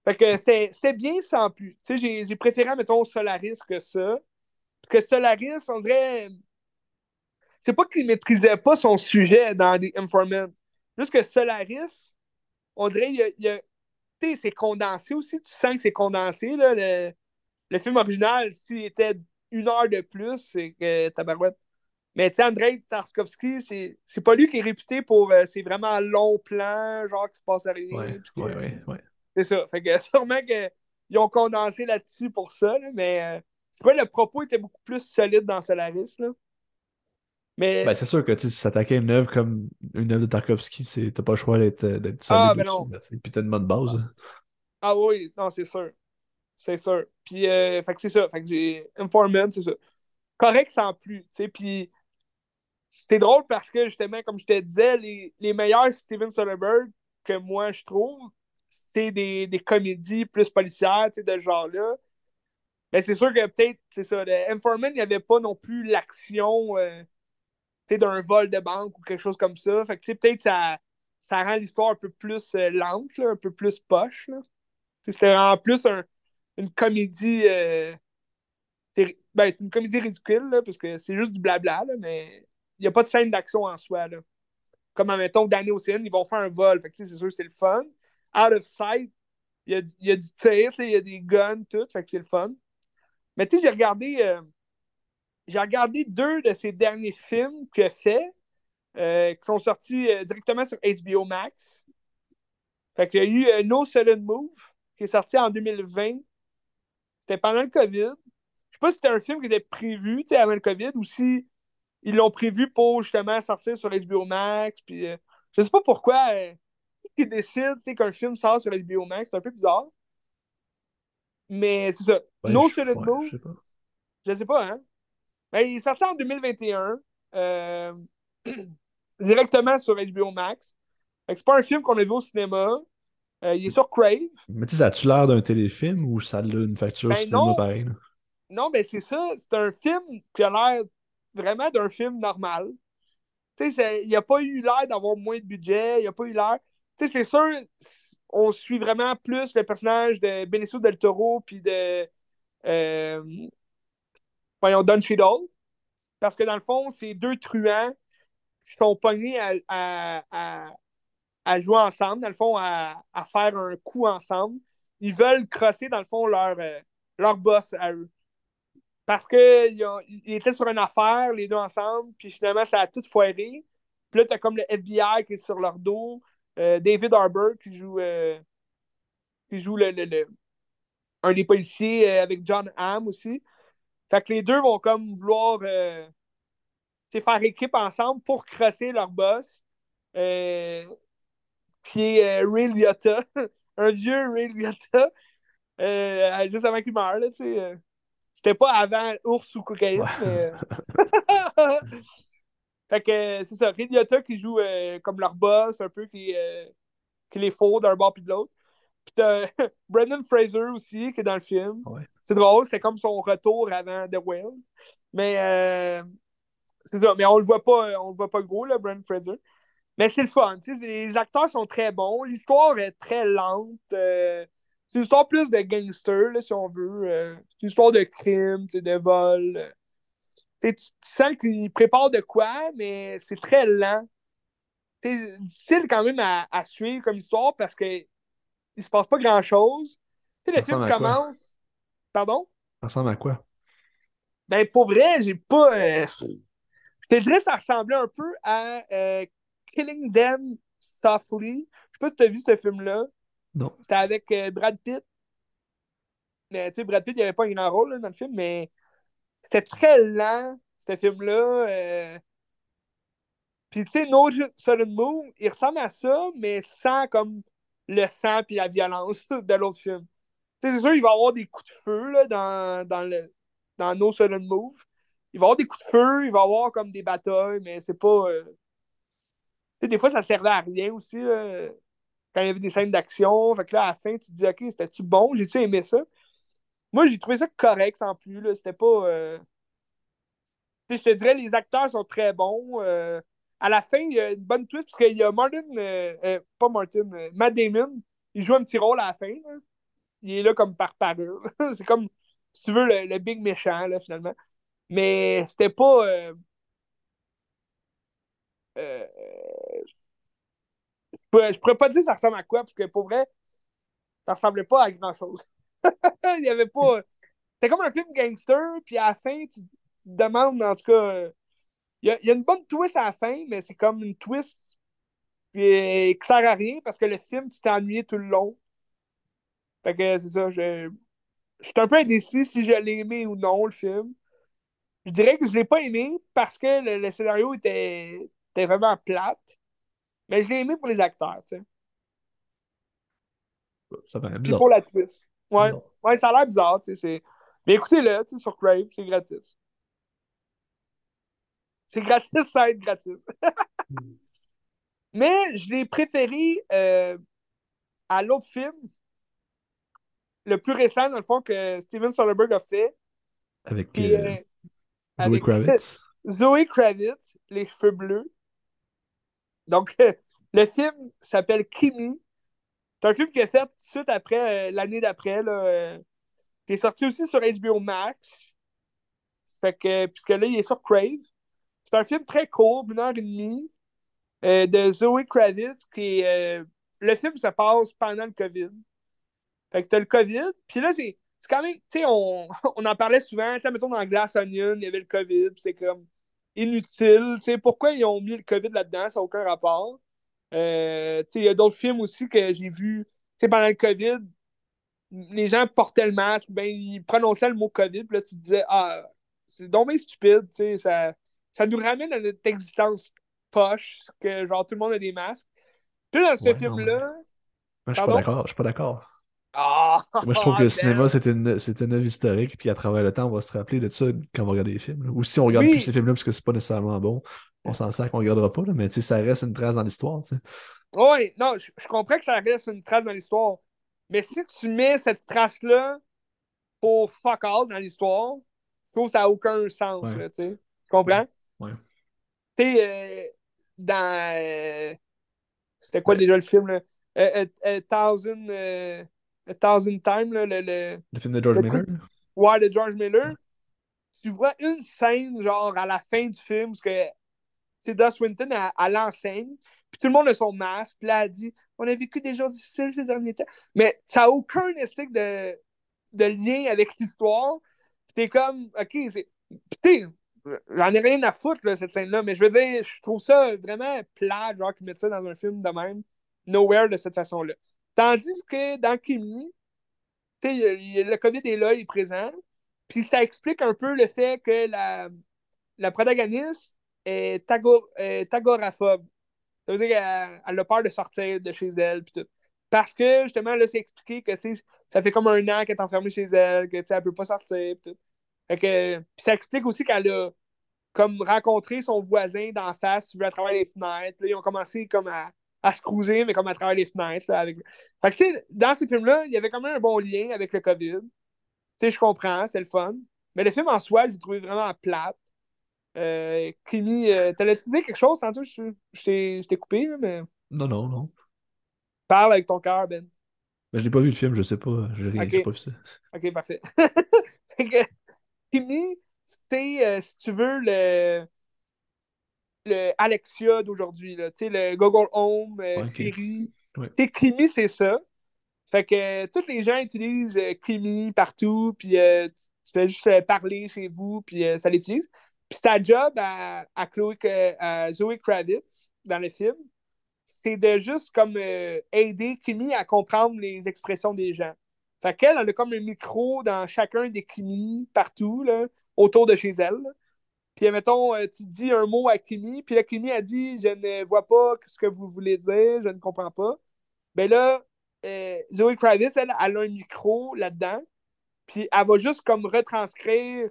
Fait que c'était bien sans plus. J'ai préféré, mettons, Solaris que ça. Parce que Solaris, on dirait. C'est pas qu'il maîtrisait pas son sujet dans des Informants. Juste que Solaris, on dirait qu'il y a c'est condensé aussi. Tu sens que c'est condensé. Là, le, le film original, s'il était une heure de plus, c'est que tabarouette. Mais tu sais, Andrei Tarkovsky, c'est pas lui qui est réputé pour euh, c'est vraiment long plan, genre qui se passe à rien. Ouais, ouais, ouais, C'est ça. Fait que [LAUGHS] sûrement qu'ils ont condensé là-dessus pour ça, mais euh, c'est pas le propos était beaucoup plus solide dans Solaris. Là. Mais... Ben, c'est sûr que si s'attaquer à une œuvre comme une œuvre de Tarkovsky, t'as pas le choix d'être euh, solide. Ah, ben non. Puis t'as une bonne base. Ah oui, non, c'est sûr. C'est sûr. Puis, euh, fait que c'est ça. Fait que j'ai Informant, c'est ça. Correct sans plus. Tu sais, puis c'est drôle parce que, justement, comme je te disais, les, les meilleurs Steven Soderbergh que moi, je trouve, c'est des, des comédies plus policières, tu sais, de ce genre-là. Mais c'est sûr que peut-être, c'est ça, le Informant, il n'y avait pas non plus l'action... Euh, d'un vol de banque ou quelque chose comme ça. Fait que peut-être ça, ça rend l'histoire un peu plus euh, lente, un peu plus poche. C'était en plus une comédie. Euh, ben, c'est une comédie ridicule, là, parce que c'est juste du blabla, là, mais il n'y a pas de scène d'action en soi. Là. Comme, admettons, Danny Ocean, ils vont faire un vol. Fait que, c'est sûr c'est le fun. Out of sight, il y a, y a, du tir, il y a des guns, tout. Fait que c'est le fun. Mais tu sais, j'ai regardé. Euh, j'ai regardé deux de ses derniers films qu'il a fait, euh, qui sont sortis euh, directement sur HBO Max. Fait qu'il y a eu euh, No Sudden Move, qui est sorti en 2020. C'était pendant le COVID. Je sais pas si c'était un film qui était prévu avant le COVID ou si ils l'ont prévu pour justement sortir sur HBO Max. Puis, euh, je sais pas pourquoi euh, ils décident qu'un film sort sur HBO Max. C'est un peu bizarre. Mais c'est ça. no Solid Move. Je sais pas. Je sais pas, hein. Ben, il est sorti en 2021. Euh, [CLEARS THROAT] directement sur HBO Max. C'est pas un film qu'on a vu au cinéma. Euh, il est sur Crave. Mais tu sais, ça a-tu l'air d'un téléfilm ou ça a une facture ben cinéma pareil? Non, ben c'est ça. C'est un film qui a l'air vraiment d'un film normal. Tu sais, il n'y a pas eu l'air d'avoir moins de budget. Il n'y a pas eu l'air. Tu sais, c'est sûr, on suit vraiment plus le personnage de Benicio del Toro puis de. Euh, voyons, Don Cheadle. Parce que dans le fond, c'est deux truands sont pognés à, à, jouer ensemble, dans le fond, à, faire un coup ensemble. Ils veulent crosser, dans le fond, leur, euh, leur boss à eux. Parce qu'ils étaient sur une affaire, les deux ensemble, puis finalement, ça a tout foiré. Puis là, t'as comme le FBI qui est sur leur dos, euh, David Harbour qui joue, euh, qui joue le, un des policiers avec John Hamm aussi. Fait que les deux vont comme vouloir faire équipe ensemble pour crosser leur boss, euh, qui est euh, Ray Liotta, [LAUGHS] un vieux Ray Liotta, euh, juste avant qu'il meure. Là, C'était pas avant Ours ou Cocaïne, mais. [LAUGHS] fait que c'est ça, Ray Liotta qui joue comme leur boss, un peu qui, qui les faut d'un bord puis de l'autre. Puis t'as [LAUGHS] Brendan Fraser aussi qui est dans le film. C'est drôle, c'est comme son retour avant The Whale. Mais c'est ça, mais on le voit pas, on le voit pas gros, là, Brent Fraser. Mais c'est le fun. Les acteurs sont très bons. L'histoire est très lente. Euh, c'est une histoire plus de gangster, là, si on veut. Euh, c'est une histoire de crime, de vol. tu, sens qu'ils préparent de quoi, mais c'est très lent. C'est difficile quand même à, suivre comme histoire parce que il se passe pas grand chose. le film commence. Pardon? Ça ressemble à quoi? Ben, pour vrai, j'ai pas. Euh, c'était vrai, ça ressemblait un peu à euh, Killing Them Softly. Je sais pas si tu as vu ce film-là. Non. C'était avec euh, Brad Pitt. Mais tu sais, Brad Pitt, il avait pas un grand rôle dans le film, mais c'est très lent, ce film-là. Euh. Puis tu sais, No Sudden Move, il ressemble à ça, mais sans comme le sang et la violence de l'autre film. C'est sûr, il va y avoir des coups de feu là, dans, dans, le, dans No Sudden Move il va y avoir des coups de feu, il va y avoir comme des batailles, mais c'est pas. Euh, des fois, ça servait à rien aussi, quand il y avait des scènes d'action. Fait que là, à la fin, tu te dis, OK, c'était-tu bon? J'ai-tu aimé ça? Moi, j'ai trouvé ça correct sans plus. Là. C'était pas. Euh, je te dirais, les acteurs sont très bons. Euh, à la fin, il y a une bonne twist, parce qu'il y a Martin, pas Martin, Matt Damon, il joue un petit rôle à la fin. Il est là comme par parure. [LAUGHS] c'est comme, si tu veux, le, le big méchant, là, finalement. Mais c'était pas. Euh, euh, je pourrais pas dire ça ressemble à quoi, parce que pour vrai, ça ressemblait pas à grand chose. [LAUGHS] Il y avait pas. C'était comme un film gangster, puis à la fin, tu, te demandes, en tout cas. Il y, a, une bonne twist à la fin, mais c'est comme une twist qui sert à rien parce que le film, tu t'es ennuyé tout le long. Fait que c'est ça, je, je suis un peu indécis si je l'ai aimé ou non, le film. Je dirais que je ne l'ai pas aimé parce que le, scénario était, était, vraiment plate. Mais je l'ai aimé pour les acteurs, tu sais. Ça paraît bizarre. pour la twist. Ouais. ouais, ça a l'air bizarre, tu sais. Mais écoutez-le, tu sais, sur Crave, c'est gratis. C'est gratis ça être gratis. [LAUGHS] Mais je l'ai préféré euh, à l'autre film, le plus récent, dans le fond, que Steven Soderbergh a fait. Avec. Euh, euh, Zoe Kravitz. Zoe Kravitz, les cheveux bleus. Donc, le film s'appelle Kimi. C'est un film qui est fait tout de suite après, euh, l'année d'après, là, euh, qui est sorti aussi sur HBO Max. Fait que, puisque là, il est sur Crave. C'est un film très court, une heure et demie, euh, de Zoe Kravitz, qui le film se passe pendant le COVID. Fait que t'as le COVID, puis là, c'est c'est quand même, tu sais, on, [LAUGHS] on, en parlait souvent, tu sais, mettons dans Glass Onion, il y avait le COVID, c'est comme inutile, tu sais, pourquoi ils ont mis le COVID là-dedans, ça n'a aucun rapport. Euh, tu sais, il y a d'autres films aussi que j'ai vus, tu sais, pendant le COVID, les gens portaient le masque, ben, ils prononçaient le mot COVID, puis là, tu te disais, ah, c'est donc stupide, tu sais, ça, ça nous ramène à notre existence poche, que genre tout le monde a des masques. Puis dans ce film-là. Je suis pas d'accord. Je suis pas d'accord. Ah, Moi, je trouve que le [LAUGHS] cinéma, c'est une, une œuvre historique, puis à travers le temps, on va se rappeler de ça quand on va regarder les films. Ou si on regarde plus ces films-là parce que c'est pas nécessairement bon, on s'en sert qu'on regardera pas, là, mais ça reste une trace dans l'histoire. Oui, non, je, comprends que ça reste une trace dans l'histoire. Mais si tu mets cette trace-là pour fuck all dans l'histoire, je trouve que ça n'a aucun sens. tu comprends? Ouais. Tu sais, euh, dans. Euh, c'était quoi déjà le film? Là? A, Thousand. Euh, a Thousand Times, le, le, le, film de George Miller? Ouais, de George Miller. Tu vois une scène, genre, à la fin du film, parce que c'est Dust Winton à, l'enseigne, puis tout le monde a son masque, puis là, elle dit On a vécu des jours difficiles ces derniers temps. Mais ça n'a aucun effet de, de lien avec l'histoire. Puis t'es comme, OK, c'est. Puis j'en ai rien à foutre, là, cette scène-là, mais je veux dire, je trouve ça vraiment plat, genre, qu'ils mettent ça dans un film de même, nowhere de cette façon-là. Tandis que dans Kimi, le COVID est là, il est présent. Puis ça explique un peu le fait que la, la protagoniste est, agoraphobe. Ça veut dire qu'elle a peur de sortir de chez elle. Puis tout. Parce que justement, là, c'est expliqué que ça fait comme un an qu'elle est enfermée chez elle, qu'elle ne peut pas sortir. Puis, tout. que, puis ça explique aussi qu'elle a comme rencontré son voisin d'en face à travers les fenêtres. Ils ont commencé comme à, à se cruiser, mais comme à travers les fenêtres. avec... Fait que, dans ce film-là, il y avait quand même un bon lien avec le COVID. sais, je comprends, c'est le fun. Mais le film en soi, je l'ai trouvé vraiment plate. Euh, Kimi, euh, t'allais-tu dire quelque chose tantôt? Je, je t'ai coupé, mais. Non, non, non. Parle avec ton cœur, Ben. Ben, je n'ai pas vu le film, je sais pas. Je n'ai pas vu ça. [LAUGHS] Ok, parfait. [LAUGHS] Kimi, c'est, euh, si tu veux, le le Alexia d'aujourd'hui, le Google Home, euh, Siri. Kimi, c'est ça. Fait que tous les gens utilisent euh, Kimi partout, puis euh, tu, fais juste parler chez vous, puis ça l'utilise. Puis sa job à, à, Chloé, à Zoe Kravitz dans le film, c'est de juste comme aider Kimi à comprendre les expressions des gens. Fait qu'elle, elle a comme un micro dans chacun des Kimi partout, là, autour de chez elle. Puis, mettons, euh, tu dis un mot à Kimi, puis là, Kimi a dit Je ne vois pas ce que vous voulez dire, je ne comprends pas. Ben là, euh, Zoe Kravitz, elle, elle, a un micro là-dedans, puis elle va juste comme retranscrire,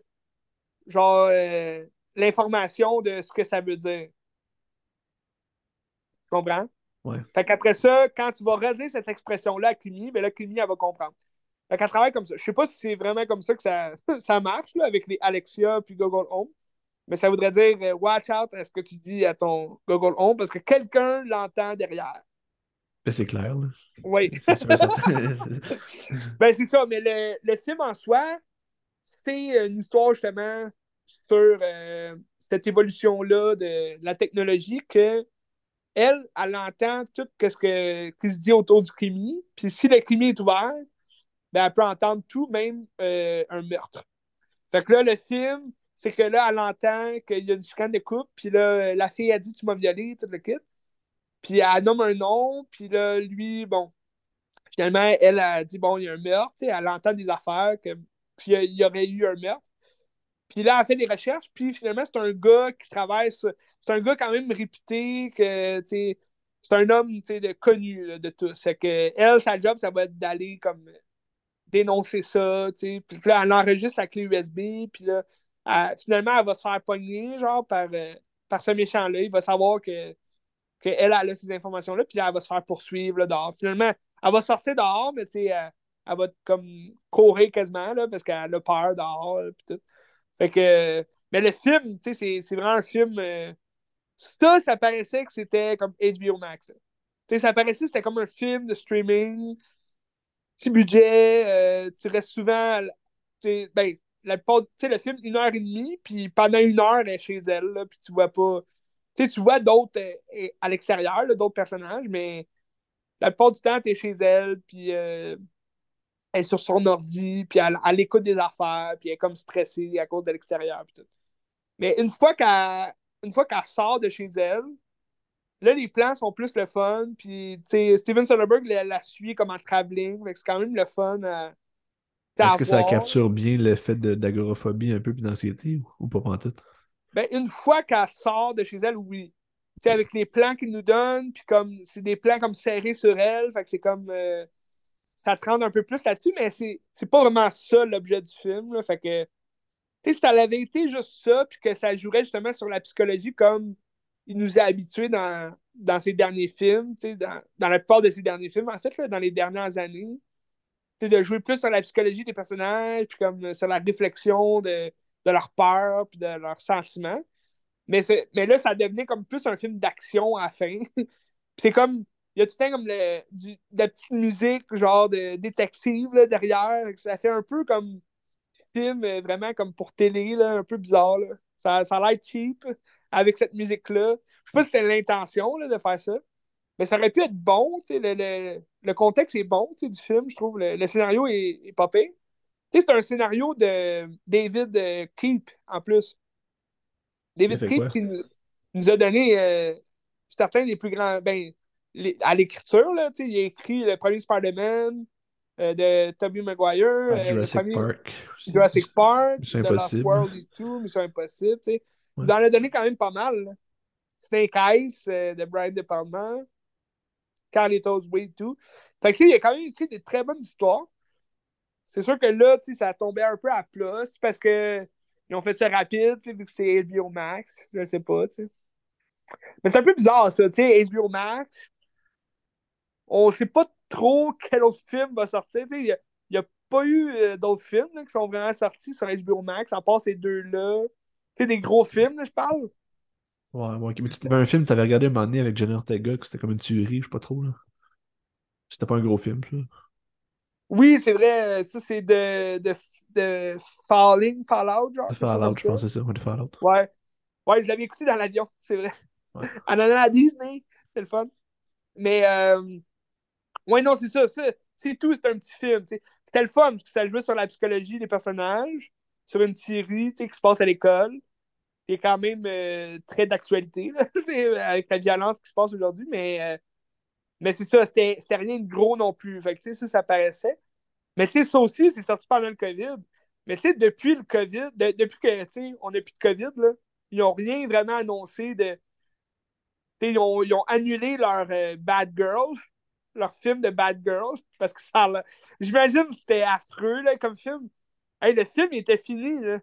genre, euh, l'information de ce que ça veut dire. Tu comprends? Ouais. Fait qu'après ça, quand tu vas redire cette expression-là à Kimi, ben là, Kimi, elle va comprendre. Fait qu'elle travaille comme ça. Je sais pas si c'est vraiment comme ça que ça, [LAUGHS] ça marche, là, avec les Alexia puis Google Home mais ça voudrait dire euh, watch out à ce que tu dis à ton Google Home parce que quelqu'un l'entend derrière. Ben, c'est clair. Là. Oui. [LAUGHS] [LAUGHS] ben, c'est ça, mais le, le, film en soi, c'est une histoire justement sur euh, cette évolution-là de la technologie que elle, elle entend tout ce que, qui se dit autour du crime. Puis si le crime est ouvert, ben, elle peut entendre tout, même euh, un meurtre. Fait que là, le film, c'est que là, elle entend qu'il y a une chicane de couple, puis là, la fille a dit Tu m'as violé, tout le kit. Puis elle nomme un nom, puis là, lui, bon, finalement, elle a dit Bon, il y a un meurtre, elle entend des affaires, que, puis il y aurait eu un meurtre. Puis là, elle fait des recherches, puis finalement, c'est un gars qui travaille C'est un gars quand même réputé, que, c'est un homme de, connu de tous. C'est que elle, sa job, ça va être d'aller comme dénoncer ça, tu Puis là, elle enregistre sa clé USB, puis là, finalement, elle va se faire pogner, genre, par, euh, par ce méchant-là. Il va savoir que qu'elle a ces informations-là, puis là, elle va se faire poursuivre là, dehors. Finalement, elle va sortir dehors, mais tu sais, elle, va comme courir quasiment, là, parce qu'elle a peur dehors, puis tout. Fait que, mais le film, tu sais, c'est vraiment un film. Euh, ça, ça paraissait que c'était comme HBO Max. Tu sais, ça paraissait que c'était comme un film de streaming, petit budget, euh, tu restes souvent. Ben, le film, une heure et demie, puis pendant une heure, elle est chez elle, puis tu vois pas. Tu sais, tu vois d'autres euh, à l'extérieur, d'autres personnages, mais la plupart du temps, tu es chez elle, puis euh, elle est sur son ordi, puis elle, elle, écoute des affaires, puis elle est comme stressée à cause de l'extérieur, puis tout. Mais une fois qu'elle une fois qu'elle sort de chez elle, là, les plans sont plus le fun, puis Steven Soderbergh la, suit comme en travelling, c'est quand même le fun est-ce que ça capture bien l'effet d'agoraphobie un peu puis d'anxiété ou, pas pas tout? Ben, une fois qu'elle sort de chez elle, oui. sais, avec les plans qu'ils nous donnent, puis comme c'est des plans comme serrés sur elle, fait que c'est comme euh, ça te rend un peu plus là-dessus, mais c'est, c'est pas vraiment ça l'objet du film. Là, fait que si ça avait été juste ça, puis que ça jouerait justement sur la psychologie comme il nous a habitués dans, dans ses derniers films, dans, dans la plupart de ses derniers films, en fait, là, dans les dernières années, de jouer plus sur la psychologie des personnages, puis comme sur la réflexion de, de leur peur, puis de leurs sentiments. Mais, mais là, ça devenait comme plus un film d'action à la fin. [LAUGHS] c'est comme, il y a tout le temps comme le, de la petite musique, genre de détective là, derrière. Ça fait un peu comme film euh, vraiment comme pour télé, là, un peu bizarre. Ça, ça a l'air cheap avec cette musique-là. Je sais pas si c'était l'intention de faire ça. Mais ça aurait pu être bon. Le, le, le, contexte est bon du film, je trouve. Le, scénario est, est popé. C'est un scénario de David euh, Keep en plus. David Keep qui nous, a donné euh, certains des plus grands. Ben, à l'écriture, il a écrit le premier Spider-Man euh, de Tobey Maguire. Ah, Jurassic Park. Jurassic Park. Mission Impossible. World et tout, Mission Impossible. Il en a donné quand même pas mal. Snake Eyes de Brian De Palma. Carlitos Way tout. Fait que, il a quand même écrit des très bonnes histoires. C'est sûr que là, ça a tombé un peu à plat. parce que ils ont fait ça rapide, vu que c'est HBO Max. Je sais pas, tu sais. Mais c'est un peu bizarre, ça, tu sais, HBO Max. On sait pas trop quel autre film va sortir. Il n'y a, pas eu euh, d'autres films qui sont vraiment sortis sur HBO Max, à part ces deux-là. Tu des gros films, je parle. Ouais, ouais. Mais tu un film que t'avais regardé un moment donné avec Jenny Ortega, que c'était comme une tuerie, je sais pas trop, là. C'était pas un gros film, ça. Oui, c'est vrai, ça c'est de, de, de Falling, Fallout, genre. Fallout, je pense, c'est ça, de Fallout. Ouais. Ouais, je l'avais écouté dans l'avion, [LAUGHS] c'est vrai. Ouais. en allant à Disney, c'est le fun. Mais, euh... ouais, non, c'est ça, c'est tout, c'est un petit film. C'était le fun, parce que ça jouait sur la psychologie des personnages, sur une série qui se passe à l'école, est quand même euh, très d'actualité, [LAUGHS] avec la violence qui se passe aujourd'hui, mais. Euh, mais c'est ça, c'était rien de gros non plus. Ça, ça paraissait. Mais ça aussi, c'est sorti pendant le COVID. Mais depuis le COVID, depuis que, on n'a plus de COVID, là, ils n'ont rien vraiment annoncé de. Ils ont, ils ont, annulé leur euh, Bad Girl, leur film de Bad Girl, parce que ça. J'imagine que c'était affreux, là, comme film. Le film il était fini, là.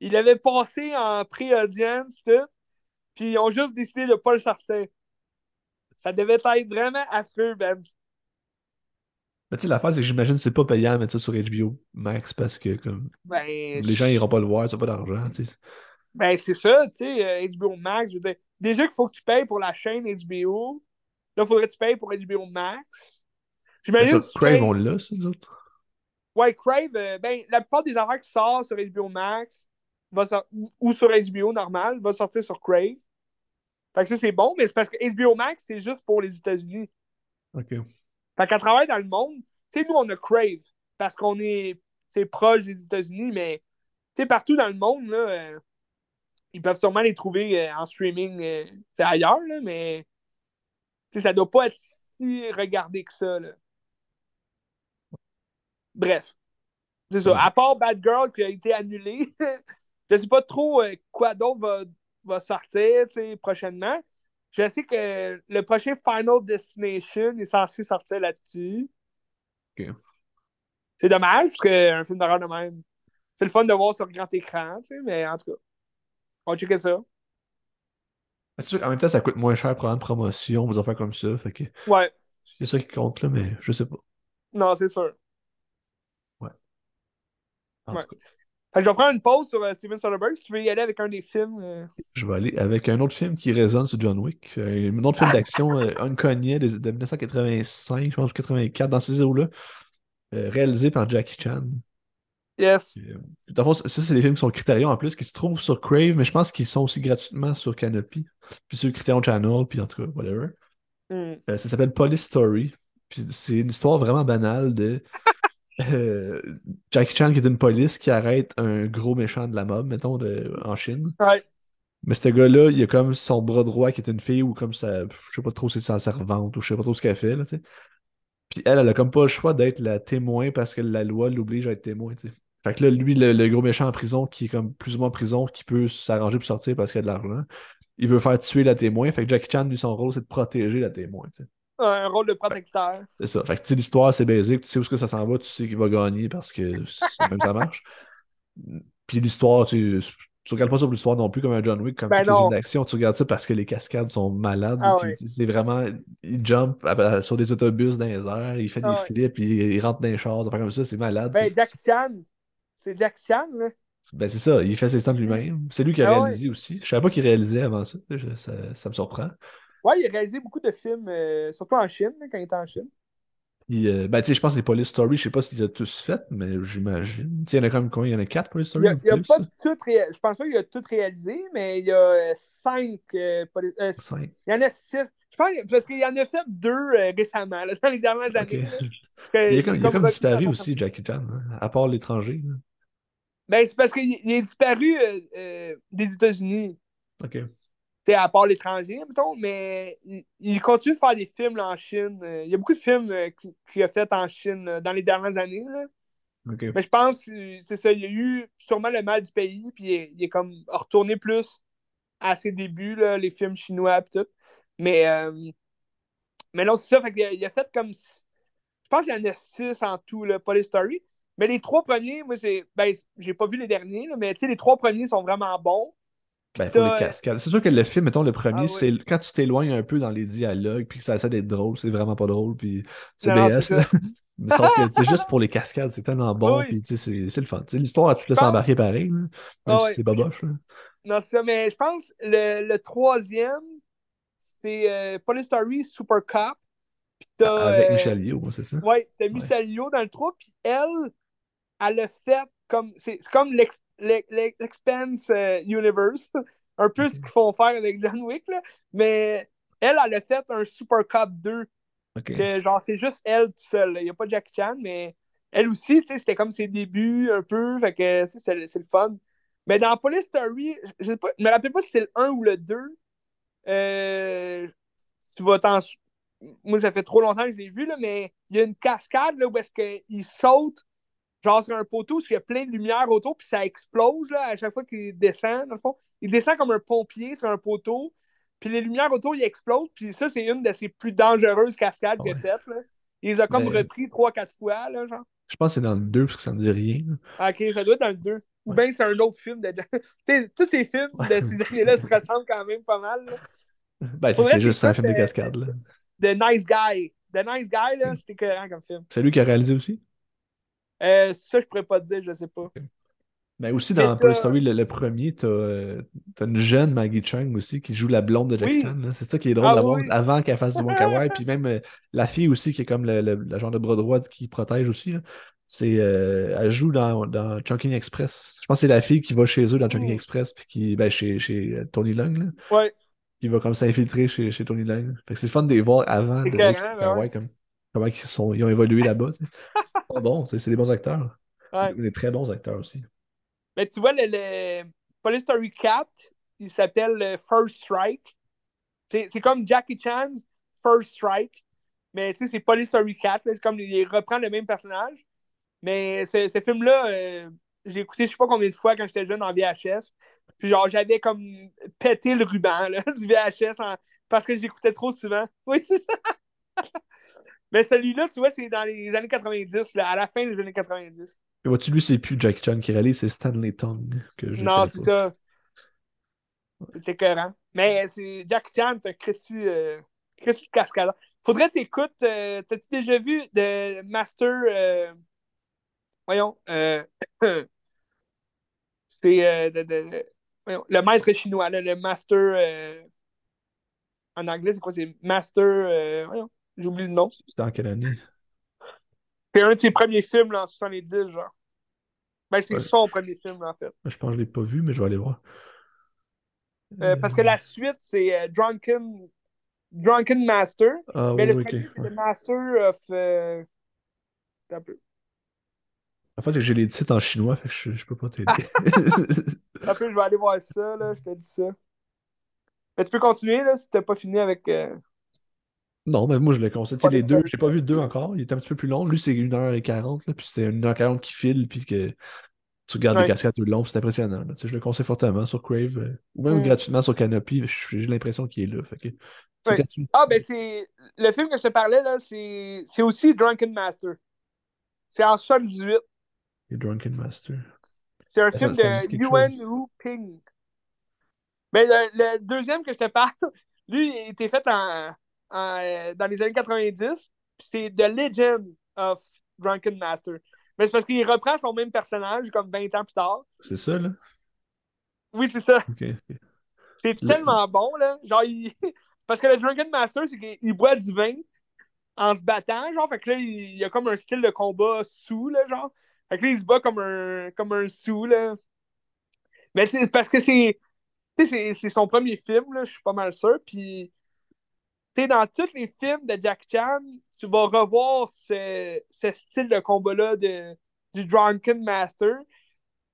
Il avait passé en pré-audience, tout. Puis ils ont juste décidé de ne pas le sortir. Ça devait être vraiment affreux, Ben. Mais tu sais, l'affaire, c'est que j'imagine que c'est pas payant de mettre ça sur HBO Max parce que comme ben, les gens iront pas le voir, ça pas d'argent. Tu sais. Ben c'est ça, tu sais, HBO euh, Max, je veux dire, déjà qu'il faut que tu payes pour la chaîne HBO, là, il faudrait que tu payes pour HBO Max. J'imagine. que Crave, on l'a, ça, autres? Ouais, Crave, euh, ben, la plupart des affaires qui sortent sur HBO Max va ou sur HBO normal va sortir sur Crave. Fait que ça, c'est bon, mais c'est parce que HBO Max, c'est juste pour les États-Unis. OK. Fait qu'à travers dans le monde, tu sais, nous, on a Crave parce qu'on est proche des États-Unis, mais tu sais, partout dans le monde, là, euh, ils peuvent sûrement les trouver euh, en streaming euh, ailleurs, là, mais ça doit pas être si regardé que ça. Là. Bref. C'est ça. À part Bad Girl qui a été annulé, [LAUGHS] je sais pas trop quoi d'autre va va sortir prochainement. Je sais que le prochain Final Destination est censé sortir là-dessus. C'est dommage, parce qu'un film d'horreur de même, c'est le fun de voir sur grand écran, mais en tout cas, on va checker ça. En même temps, ça coûte moins cher pour une promotion, vous en faire comme ça. Fait que... Ouais. C'est ça qui compte, là, mais je sais pas. Non, c'est sûr. Ouais. En Tout cas je vais prendre une pause sur euh, Steven Soderbergh. Si tu veux y aller avec un des films. Euh. Je vais aller avec un autre film qui résonne sur John Wick. Euh, un autre film d'action, [LAUGHS] Uncanny de, de 1985, je pense, 84, dans ces eaux-là. réalisé par Jackie Chan. Yes. ça, c'est des films qui sont Criterion en plus, qui se trouvent sur Crave, mais je pense qu'ils sont aussi gratuitement sur Canopy. Puis sur Criterion Channel, puis en tout cas, whatever. Hmm. ça s'appelle Police Story. Puis c'est une histoire vraiment banale de [LAUGHS] euh, Jackie Chan qui est une police qui arrête un gros méchant de la mob, mettons, de, en Chine. Mais ce gars-là, il a comme son bras droit qui est une fille ou comme ça, je sais pas trop si c'est sa servante ou je sais pas trop ce qu'elle fait, Puis elle, elle a comme pas le choix d'être la témoin parce que la loi l'oblige à être témoin, Fait que là, lui, le, gros méchant en prison, qui est comme plus ou moins en prison, qui peut s'arranger pour sortir parce qu'il a de l'argent, il veut faire tuer la témoin. Fait que Jackie Chan, lui, son rôle, c'est de protéger la témoin. sais. Un rôle de protecteur. C'est ça. Fait que tu sais, l'histoire, c'est basique. Tu sais où que ça s'en va, tu sais qu'il va gagner parce que même ça marche. Puis l'histoire, tu, tu regardes pas sur l'histoire non plus comme un John Wick, comme ben une d'action. Tu regardes ça parce que les cascades sont malades. Ah c'est vraiment. Il jump sur des autobus dans les airs, il fait des ah flips, il, il, rentre dans les chars, comme ça, c'est malade. Ben, Jack Chan. C'est Jack Chan, là. Ben, c'est ça, il fait ses stunts lui-même. C'est lui qui a ah réalisé aussi. Je savais pas qu'il réalisait avant ça. ça. me surprend. Ouais, il a réalisé beaucoup de films, euh, surtout en Chine, quand il était en Chine. Euh, ben, tu sais, je pense que les Police Story, je sais pas s'il a tous fait, mais j'imagine. Il y en a quand même combien? Il y en a quatre Police Story Il, a, a pas tout Je pense pas qu'il a tout réalisé, mais il y a euh, cinq. Cinq. Il y en a six. Je pense parce qu'il y en a fait deux récemment, [LAUGHS] dans les dernières années. [LAUGHS] il, a comme, il comme disparu aussi, Jackie Chan, hein, à part l'étranger. Ben, c'est parce qu'il est disparu des États-Unis. OK. À part l'étranger, mettons, mais il, continue de faire des films en Chine. Euh, il y a beaucoup de films qu'il a fait en Chine dans les dernières années. Là. Mais je pense que c'est ça, il a eu sûrement le mal du pays, puis il est, comme retourné plus à ses débuts, là, les films chinois et tout. Mais, mais non, c'est ça, fait il, a, fait comme. Je pense qu'il y en a six en tout, là, Police Story. Mais les trois premiers, moi, c'est. Ben, j'ai pas vu les derniers, mais les trois premiers sont vraiment bons. Ben, pour les cascades. C'est sûr que le film, mettons, le premier, ah c'est quand tu t'éloignes un peu dans les dialogues, puis que ça essaie d'être drôle, c'est vraiment pas drôle, puis c'est BS. [LAUGHS] mais sauf que, c'est [LAUGHS] juste pour les cascades, c'est tellement bon, puis tu sais, c'est le fun. L'histoire, tu te laisses embarquer pareil, même ah si c'est boboche. Non, c'est ça, mais je pense le, le troisième, c'est euh, Police Story Super Cop. Avec euh, Michel Liu, c'est ça? Oui, t'as Michel Liu dans le 3, puis elle, elle a fait comme. C'est comme l'Expense euh, Universe, un peu ce qu'ils font faire avec John Wick, là, mais elle, elle a fait un Super Cup 2. Que genre, c'est juste elle tout seul. Il n'y a pas Jackie Chan, mais elle aussi, tu sais, c'était comme ses débuts un peu. Fait que c'est le fun. Mais dans Police Story, je sais pas, me rappelle pas si c'est le 1 ou le 2. Euh, tu vas t'en. Moi, ça fait trop longtemps que je l'ai vu, là, mais il y a une cascade là, où est-ce qu'il saute genre sur un poteau, qu'il y a plein de lumière autour, puis ça explose là, à chaque fois qu'il descend, dans le fond. Il descend comme un pompier sur un poteau, puis les lumières autour, ils explosent, puis ça, c'est une de ses plus dangereuses cascades qu'il a faites. Là. Il les a comme repris trois, quatre fois, là, genre. Je pense que c'est dans le 2, parce que ça me dit rien. Ok, ça doit être dans le 2. Ou bien c'est un autre film. De... [LAUGHS] tous ces films de ces années-là se ressemblent quand même pas mal. Là. Ben, c'est juste un film de cascade. Là. The Nice Guy. The Nice Guy, là, c'était cohérent comme film. C'est lui qui a réalisé aussi? Euh, ça, je pourrais pas te dire, je sais pas. Mais aussi dans Police Story, le, premier, t'as euh, as une jeune Maggie Chung aussi qui joue la blonde de Jack Chan. C'est ça qui est drôle ah, avant qu'elle fasse du kawaii. [LAUGHS] Puis même euh, la fille aussi qui est comme le, le, genre de bras droit qui protège aussi. C'est, elle joue dans, dans Chunking Express. Je pense que c'est la fille qui va chez eux dans Chunking Express, puis qui, ben, chez, chez Tony Long. Ouais. Qui va comme s'infiltrer chez, chez Tony Long. Fait que c'est fun de les voir avant. De, ben comme, comment ils, sont, ils ont évolué là-bas. [LAUGHS] bon, c'est des bons acteurs. Des très bons acteurs aussi. Mais tu vois, le, le Police Story 4, il s'appelle First Strike. C'est comme Jackie Chan's First Strike. Mais tu sais, c'est Police Story 4. C'est comme il reprend le même personnage. Mais ce, ce film-là, euh, j'ai écouté je sais pas combien de fois quand j'étais jeune en VHS. Puis genre, j'avais comme pété le ruban là, [LAUGHS] du VHS parce que j'écoutais trop souvent. Oui, c'est ça. [LAUGHS] Mais celui-là, tu vois, c'est dans les années 90, là, à la fin des années 90. Et vois-tu, lui, c'est plus Jackie Chan qui réalise, c'est Stanley Tong que je Non, c'est ça. C'est écœurant. Mais c'est Jackie Chan, t'as Christy, euh, Christy Cascada. Faudrait t'écouter. Euh, T'as-tu déjà vu de Master. Euh... Voyons. Euh... [CLEARS THROAT] c'est euh, de, de, voyons, le maître chinois, là, le Master. Euh, en anglais, c'est quoi C'est Master. Voyons. J'oublie le nom. C'était en quelle année? C'est un de ses premiers films là, en 70, genre. Ben, c'est son premier film, en fait. Je pense que je ne l'ai pas vu, mais je vais aller voir. Euh, parce que la suite, c'est euh, Drunken... Drunken Master. Ah, mais le premier, c'est le Master of. Euh... Un peu. En fait, c'est que j'ai les titres en chinois, fait que je, je peux pas t'aider. [LAUGHS] un peu, je vais aller voir ça, là, je t'ai dit ça. Mais tu peux continuer, là, si t'as pas fini avec. Non, mais moi je le conseille. les deux, j'ai pas vu le deux encore. Il est un petit peu plus long. Lui, c'est 1h40, puis c'est 1h40 qui file, puis que Tu regardes les cascades tout le long, c'est impressionnant. Je le conseille fortement sur Crave, euh, ou même mm. gratuitement sur Canopy. J'ai l'impression qu'il est là. Ah, ben c'est. Le film que je te parlais, là, c'est aussi Drunken Master. C'est en 78. Et Drunken Master. C'est un film de Yuan Wu Ping. Mais ben, le, deuxième que je te parle, [LAUGHS] lui, il était fait en, euh, dans les années 90. C'est The Legend of Drunken Master. Mais c'est parce qu'il reprend son même personnage comme 20 ans plus tard. C'est ça, là? Oui, c'est ça. C'est tellement bon, là. Genre, il... [LAUGHS] parce que le Drunken Master, c'est qu'il boit du vin en se battant, genre. Fait que là, il y a comme un style de combat sous, là, genre. Fait que là, il se bat comme un, comme un sous, là. Mais c'est parce que c'est. C'est son premier film, là, je suis pas mal sûr. Puis, dans tous les films de Jack Chan, tu vas revoir ce, style de combat-là du Drunken Master.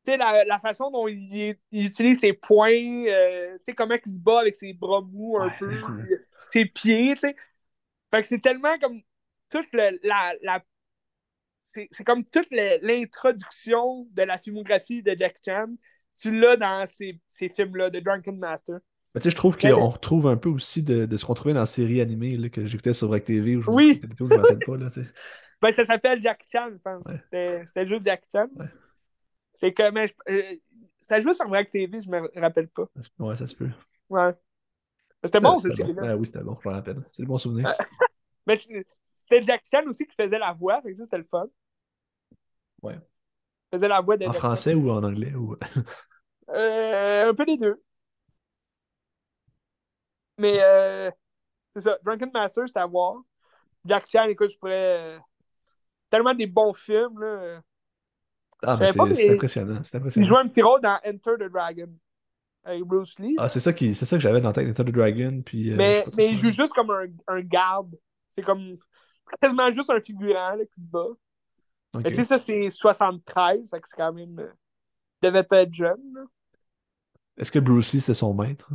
La, la, façon dont il, utilise ses poings, euh, comment il se bat avec ses bras mous un peu, [LAUGHS] ses pieds, Fait que c'est tellement comme toute la, la c'est comme toute l'introduction de la filmographie de Jack Chan. Tu l'as dans ces, ces films-là de Drunken Master. Ben, je trouve qu'on retrouve un peu aussi de, de ce qu'on trouvait dans la série animée là, que j'écoutais sur Vrac TV. oui! je pas. Là, [LAUGHS] ben, ça s'appelle Jack Chan, je pense. C'était juste Jack Chan. C'est que, mais, euh, ça joue sur Vrac TV, je me rappelle pas. Ouais, ça se peut. Ouais. C'était bon, cette série-là. Ah oui, c'était bon, je me rappelle. C'est le bon souvenir. [LAUGHS] mais c'était Jack Chan aussi qui faisait la voix, fait que c'était le fun. Ouais. Il faisait la voix de En français ou en anglais ou... [LAUGHS] euh, un peu les deux. Mais euh, c'est ça. Drunken Master, c'est à voir. Jack Chan, écoute, je pourrais. Tellement des bons films, là. Ah, mais c'est impressionnant. Il joue un petit rôle dans Enter the Dragon avec Bruce Lee. Ah, c'est ça, qui... ça que j'avais dans tête, Enter the Dragon. Puis, euh, mais, mais il joue juste comme un, un garde. C'est comme [LAUGHS] quasiment juste un figurant là, qui se bat. Mais tu sais, ça, c'est 73, c'est quand même. Euh, il devait être jeune. Est-ce que Bruce Lee, c'est son maître?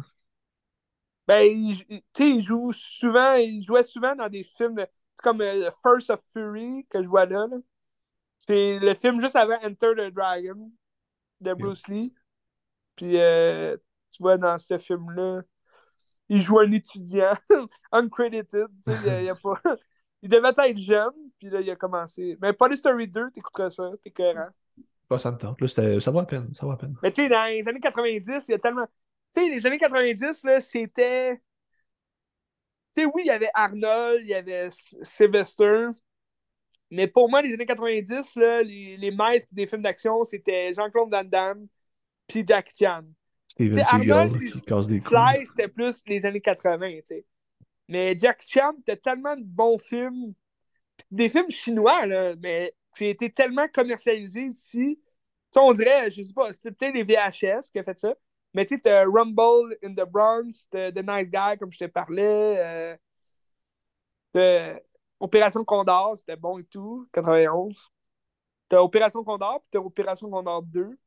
Ben, il, il joue souvent, il jouait souvent dans des films comme euh, First of Fury que je vois là. C'est le film juste avant Enter the Dragon de Bruce Lee. Puis euh, tu vois dans ce film-là, il joue un étudiant [LAUGHS] uncredited. Il, pas... [LAUGHS] il devait être jeune, puis là, il a commencé. Mais Police Story 2, t'écouteras ça, t'es cohérent. Pas ça me tente. Là, ça va à peine. Ça va à peine. Mais tu sais, dans les années 90, il y a tellement. Tu sais, les années 90, là, c'était. Tu sais, oui, il y avait Arnold, il y avait Sylvester. Mais pour moi, les années 90, là, les, les maîtres des films d'action, c'était Jean-Claude Van Damme puis Jack Chan. Steven des Sly, c'était plus les années 80, tu sais. Mais Jack Chan, t'as tellement de bons films. Des films chinois, là, mais qui ont été tellement commercialisés ici. Tu on dirait, je sais pas, c'était peut-être les VHS qui ont fait ça. Mais tu sais, Rumble in the Bronx, The Nice Guy, comme je te parlais. Euh, Opération Condor, c'était bon et tout, 91. T'as Opération Condor, puis t'as Opération Condor 2.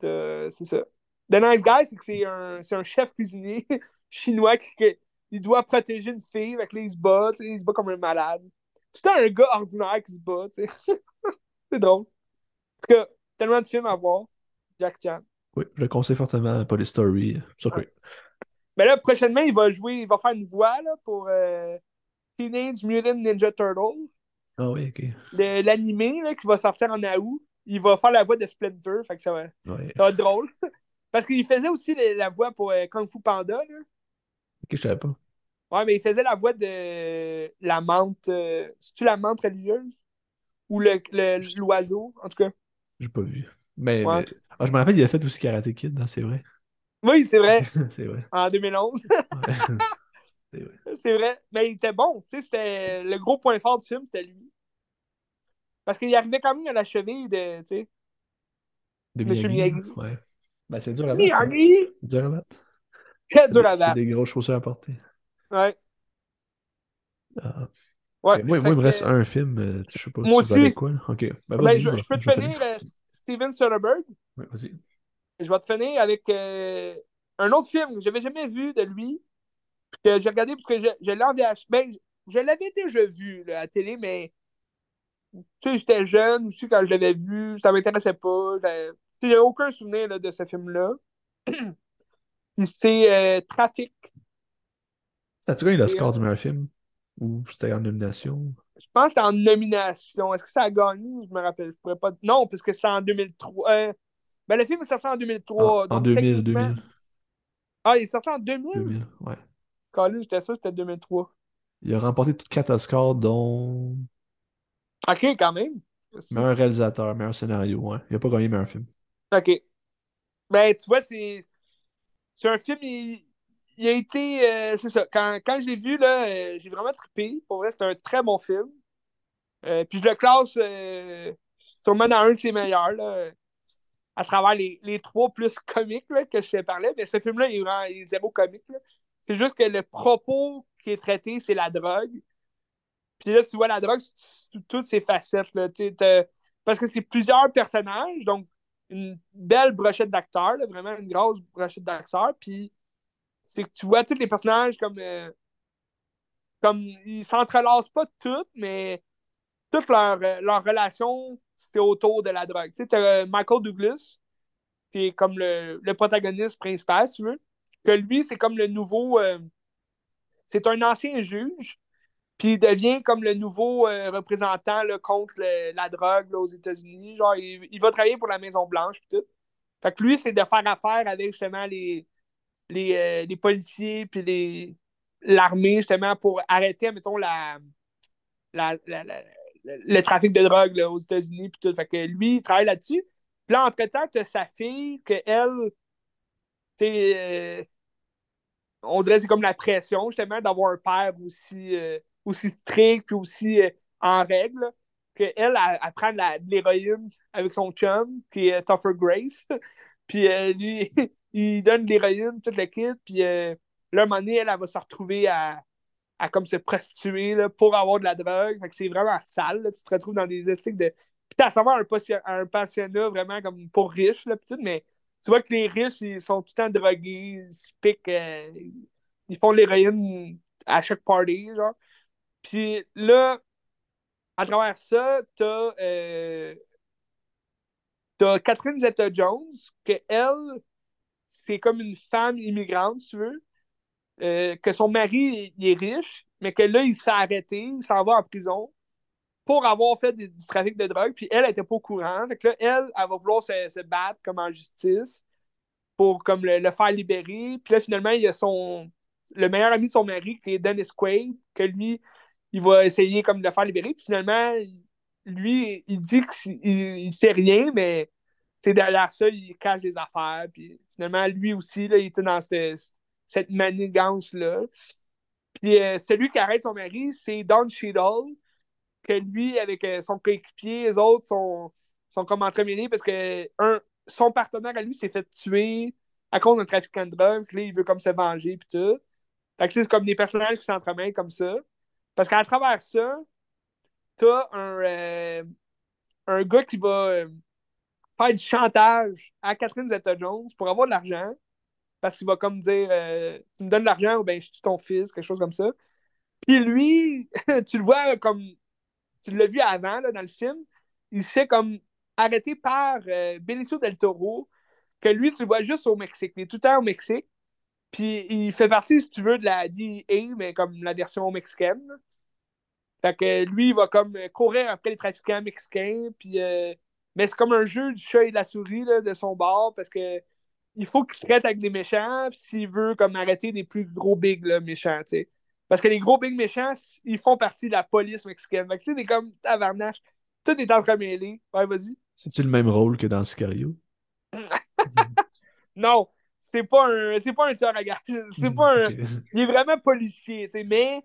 C'est ça. The Nice Guy, c'est que c'est un, un, chef cuisinier [LAUGHS] chinois qui, doit protéger une fille, avec les il se bat, il se bat comme un malade. Tout un gars ordinaire qui se bat, [LAUGHS] c'est drôle. En tout cas, tellement de films à voir. Jack Chan. Oui, je le conseille fortement, pas les stories. Ça, Mais ben là, prochainement, il va jouer, il va faire une voix là, pour euh, Teenage Mutant Ninja Turtle. Ah oui, ok. L'animé qui va sortir en août. Il va faire la voix de Splinter, fait que ça va, ça va être drôle. [LAUGHS] Parce qu'il faisait aussi la voix pour euh, Kung Fu Panda. Là. Ok, je savais pas. Ouais, mais il faisait la voix de la menthe. Euh, C'est-tu la menthe religieuse? Ou l'oiseau, le, l'oiseau en tout cas? J'ai pas vu. Mais, ah, je me rappelle, il a fait aussi Karate Kid, hein, c'est vrai. Oui, c'est vrai. [LAUGHS] c'est vrai. En 2011. [LAUGHS] c'est vrai. [LAUGHS] C'est vrai. Mais il était bon. Tu sais, c'était le gros point fort du film, c'était lui. Parce qu'il arrivait quand même à la cheville de, tu sais, de Monsieur Miyagi. Ouais. Ben, c'est dur à battre. Miyagi! Hein. Dur à battre. Très dur à battre. C'est des grosses chaussures à porter. Ouais. Ah. Ouais, moi, moi, il me reste un film. Euh, je sais pas moi si aussi. quoi. Ok. Ben, ben, je, je, peux te finir euh, Steven Soderbergh. Oui, vas-y. Je vais te finir avec euh, un autre film que je n'avais jamais vu de lui. Que j'ai regardé parce que je, je VH. Ben, je, je l'avais déjà vu là, à la télé, mais tu sais, j'étais jeune aussi quand je l'avais vu, ça m'intéressait pas. J'ai aucun souvenir de ce film-là. [CLEARS THROAT] c'est euh, Trafic. Ça tu gagné l'Oscar du meilleur film? Ou c'était en nomination? Je pense que c'était en nomination. Est-ce que ça a gagné? Je me rappelle. Je pourrais pas. Non, parce que c'était en 2003. Euh... Ben, le film est sorti en 2003. en 2000, 2000. Ah, il est sorti en 2000? 2000, ouais. Colin, j'étais sûr que c'était 2003. Il a remporté toutes quatre Oscars, dont. Ok, quand même. Meilleur réalisateur, meilleur scénario, ouais. Il a pas gagné meilleur film. Ok. Ben, tu vois, c'est. C'est un film, il, il a été. Euh, c'est ça. Quand, quand je l'ai vu, là, euh, j'ai vraiment trippé. Pour vrai, c'est un très bon film. Euh, puis je le classe sûrement dans un de ses meilleurs, là, à travers les, les trois plus [LAUGHS] comiques là, que je te parlais. Mais ce film-là, il est vraiment zéro comique. C'est juste que le propos qui est traité, c'est la drogue. Puis là, tu vois la drogue sous toutes ses facettes. Là, parce que c'est plusieurs personnages, donc une belle brochette d'acteurs, vraiment une grosse brochette d'acteurs. Puis c'est que tu vois tous les personnages comme. Euh, comme ils s'entrelacent pas toutes, mais toutes leurs leur euh, relations, c'est autour de la drogue. Tu sais, as Michael Douglas, qui est comme le, le, protagoniste principal, si tu veux. Que lui, c'est comme le nouveau. Euh, c'est un ancien juge, puis il devient comme le nouveau représentant contre la drogue aux États-Unis. Genre, il, il, va travailler pour la Maison-Blanche, tout. Fait que lui, c'est de faire affaire avec justement les, les, euh, les policiers puis les, l'armée, justement, pour arrêter, mettons, la, la, le trafic de drogue là, aux États-Unis. Puis tout. Fait que lui, il travaille là-dessus. Puis là, entre-temps, tu as sa fille, que elle, euh, on dirait que c'est comme la pression, justement, d'avoir un père aussi, euh, aussi strict puis aussi en règle. Qu'elle, elle, prend de l'héroïne avec son chum, qui est Grace. [LAUGHS] puis lui, il donne de l'héroïne, toute l'équipe, puis euh, à un moment donné, elle, va se retrouver à, à comme se prostituer là, pour avoir de la drogue. Fait que c'est vraiment sale. tu te retrouves dans des esthétiques de. Puis t'as sûrement un, un pensionnat vraiment comme pour riches, là, tout, mais tu vois que les riches, ils sont tout le temps drogués, ils piquent, euh, ils font de l'héroïne à chaque party, genre. Puis là, à travers ça, t'as euh, t'as Catherine Zeta-Jones, que elle, c'est comme une femme immigrante, si tu veux, euh, que son mari est riche, mais que là, il se fait il s'en va en prison pour avoir fait du, trafic de drogue, puis elle, elle était pas au courant. Fait là, elle, elle va vouloir se, battre comme en justice pour comme le, faire libérer. Puis là, finalement, il y a son le meilleur ami de son mari, qui est Dennis Quaid, que lui, il va essayer comme de le faire libérer. Puis finalement, lui, il dit qu'il il sait rien, mais derrière ça, il cache des affaires. Puis finalement, lui aussi, là, il était dans cette, cette manigance-là. Puis euh, celui qui arrête son mari, c'est Don Cheadle, que lui, avec euh, son coéquipier, les autres sont, sont comme entremêlés parce que un, son partenaire à lui s'est fait tuer à cause d'un trafiquant de drogue. Puis là, il veut comme se venger, puis tout. Fait que c'est comme des personnages qui s'entremêlent comme ça. Parce qu'à travers ça, t'as un, euh, un gars qui va faire du chantage à Catherine Zeta-Jones pour avoir de l'argent. Parce qu'il va comme dire euh, Tu me donnes de l'argent ou bien je suis ton fils, quelque chose comme ça. Puis lui, [LAUGHS] tu le vois comme. Tu l'as vu avant là, dans le film. Il se fait comme arrêté par euh, Benicio del Toro, que lui, tu le vois juste au Mexique. Il tout le temps au Mexique. Puis il fait partie, si tu veux, de la DEA, mais comme la version mexicaine. Fait que lui, il va comme courir après les trafiquants mexicains, puis euh, mais c'est comme un jeu du chat et de la souris là, de son bord parce que il faut qu'il traite avec des méchants s'il veut comme arrêter des plus gros big là, méchants, sais. Parce que les gros big méchants, ils font partie de la police mexicaine. Fait que tu sais, comme tabarnache. Tout est entremêlé. Ouais, vas-y. C'est-tu le même rôle que dans Sicario? [LAUGHS] non, c'est pas un c'est pas un tueur à gage. [LAUGHS] C'est pas un. Il est vraiment policier, tu sais, mais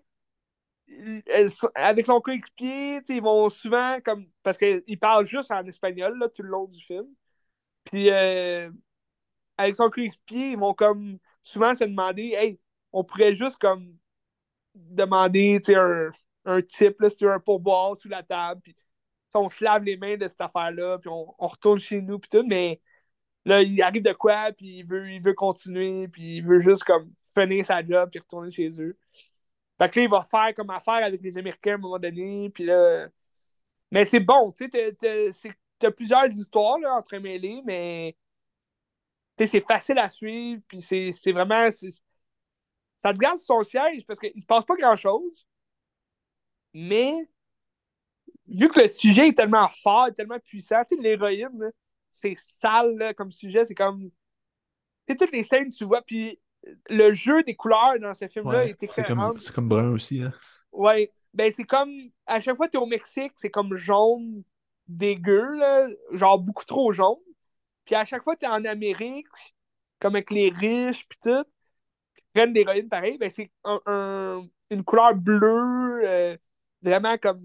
avec son coéquipier, ils vont souvent comme. Parce qu'il parle juste en espagnol là, tout le long du film. Puis euh, avec son coéquipier, ils vont comme souvent se demander Hey, on pourrait juste comme demander un, un type, là, un pourboire sous la table. Puis on se lave les mains de cette affaire-là, puis on, on, retourne chez nous, puis tout, mais là, il arrive de quoi, puis il veut, il veut continuer, puis il veut juste comme finir sa job, puis retourner chez eux. Fait que là, il va faire comme affaire avec les Américains à un moment donné, puis là. Mais c'est bon, tu sais, t'as plusieurs histoires là, entremêlées, mais c'est facile à suivre, puis c'est vraiment. Ça te garde sur ton siège parce qu'il se passe pas grand-chose. Mais vu que le sujet est tellement fort, tellement puissant, tu sais, l'héroïne, c'est sale comme sujet, c'est comme. Tu toutes les scènes, tu vois, puis le jeu des couleurs dans ce film-là est excellent. C'est comme, brun aussi, hein. Ouais. Ben, c'est comme. À chaque fois que tu es au Mexique, c'est comme jaune dégueu, là, genre beaucoup trop jaune. Puis à chaque fois que tu es en Amérique, comme avec les riches, puis tout, qui prennent l'héroïne pareil, ben c'est un, une couleur bleue, euh, vraiment comme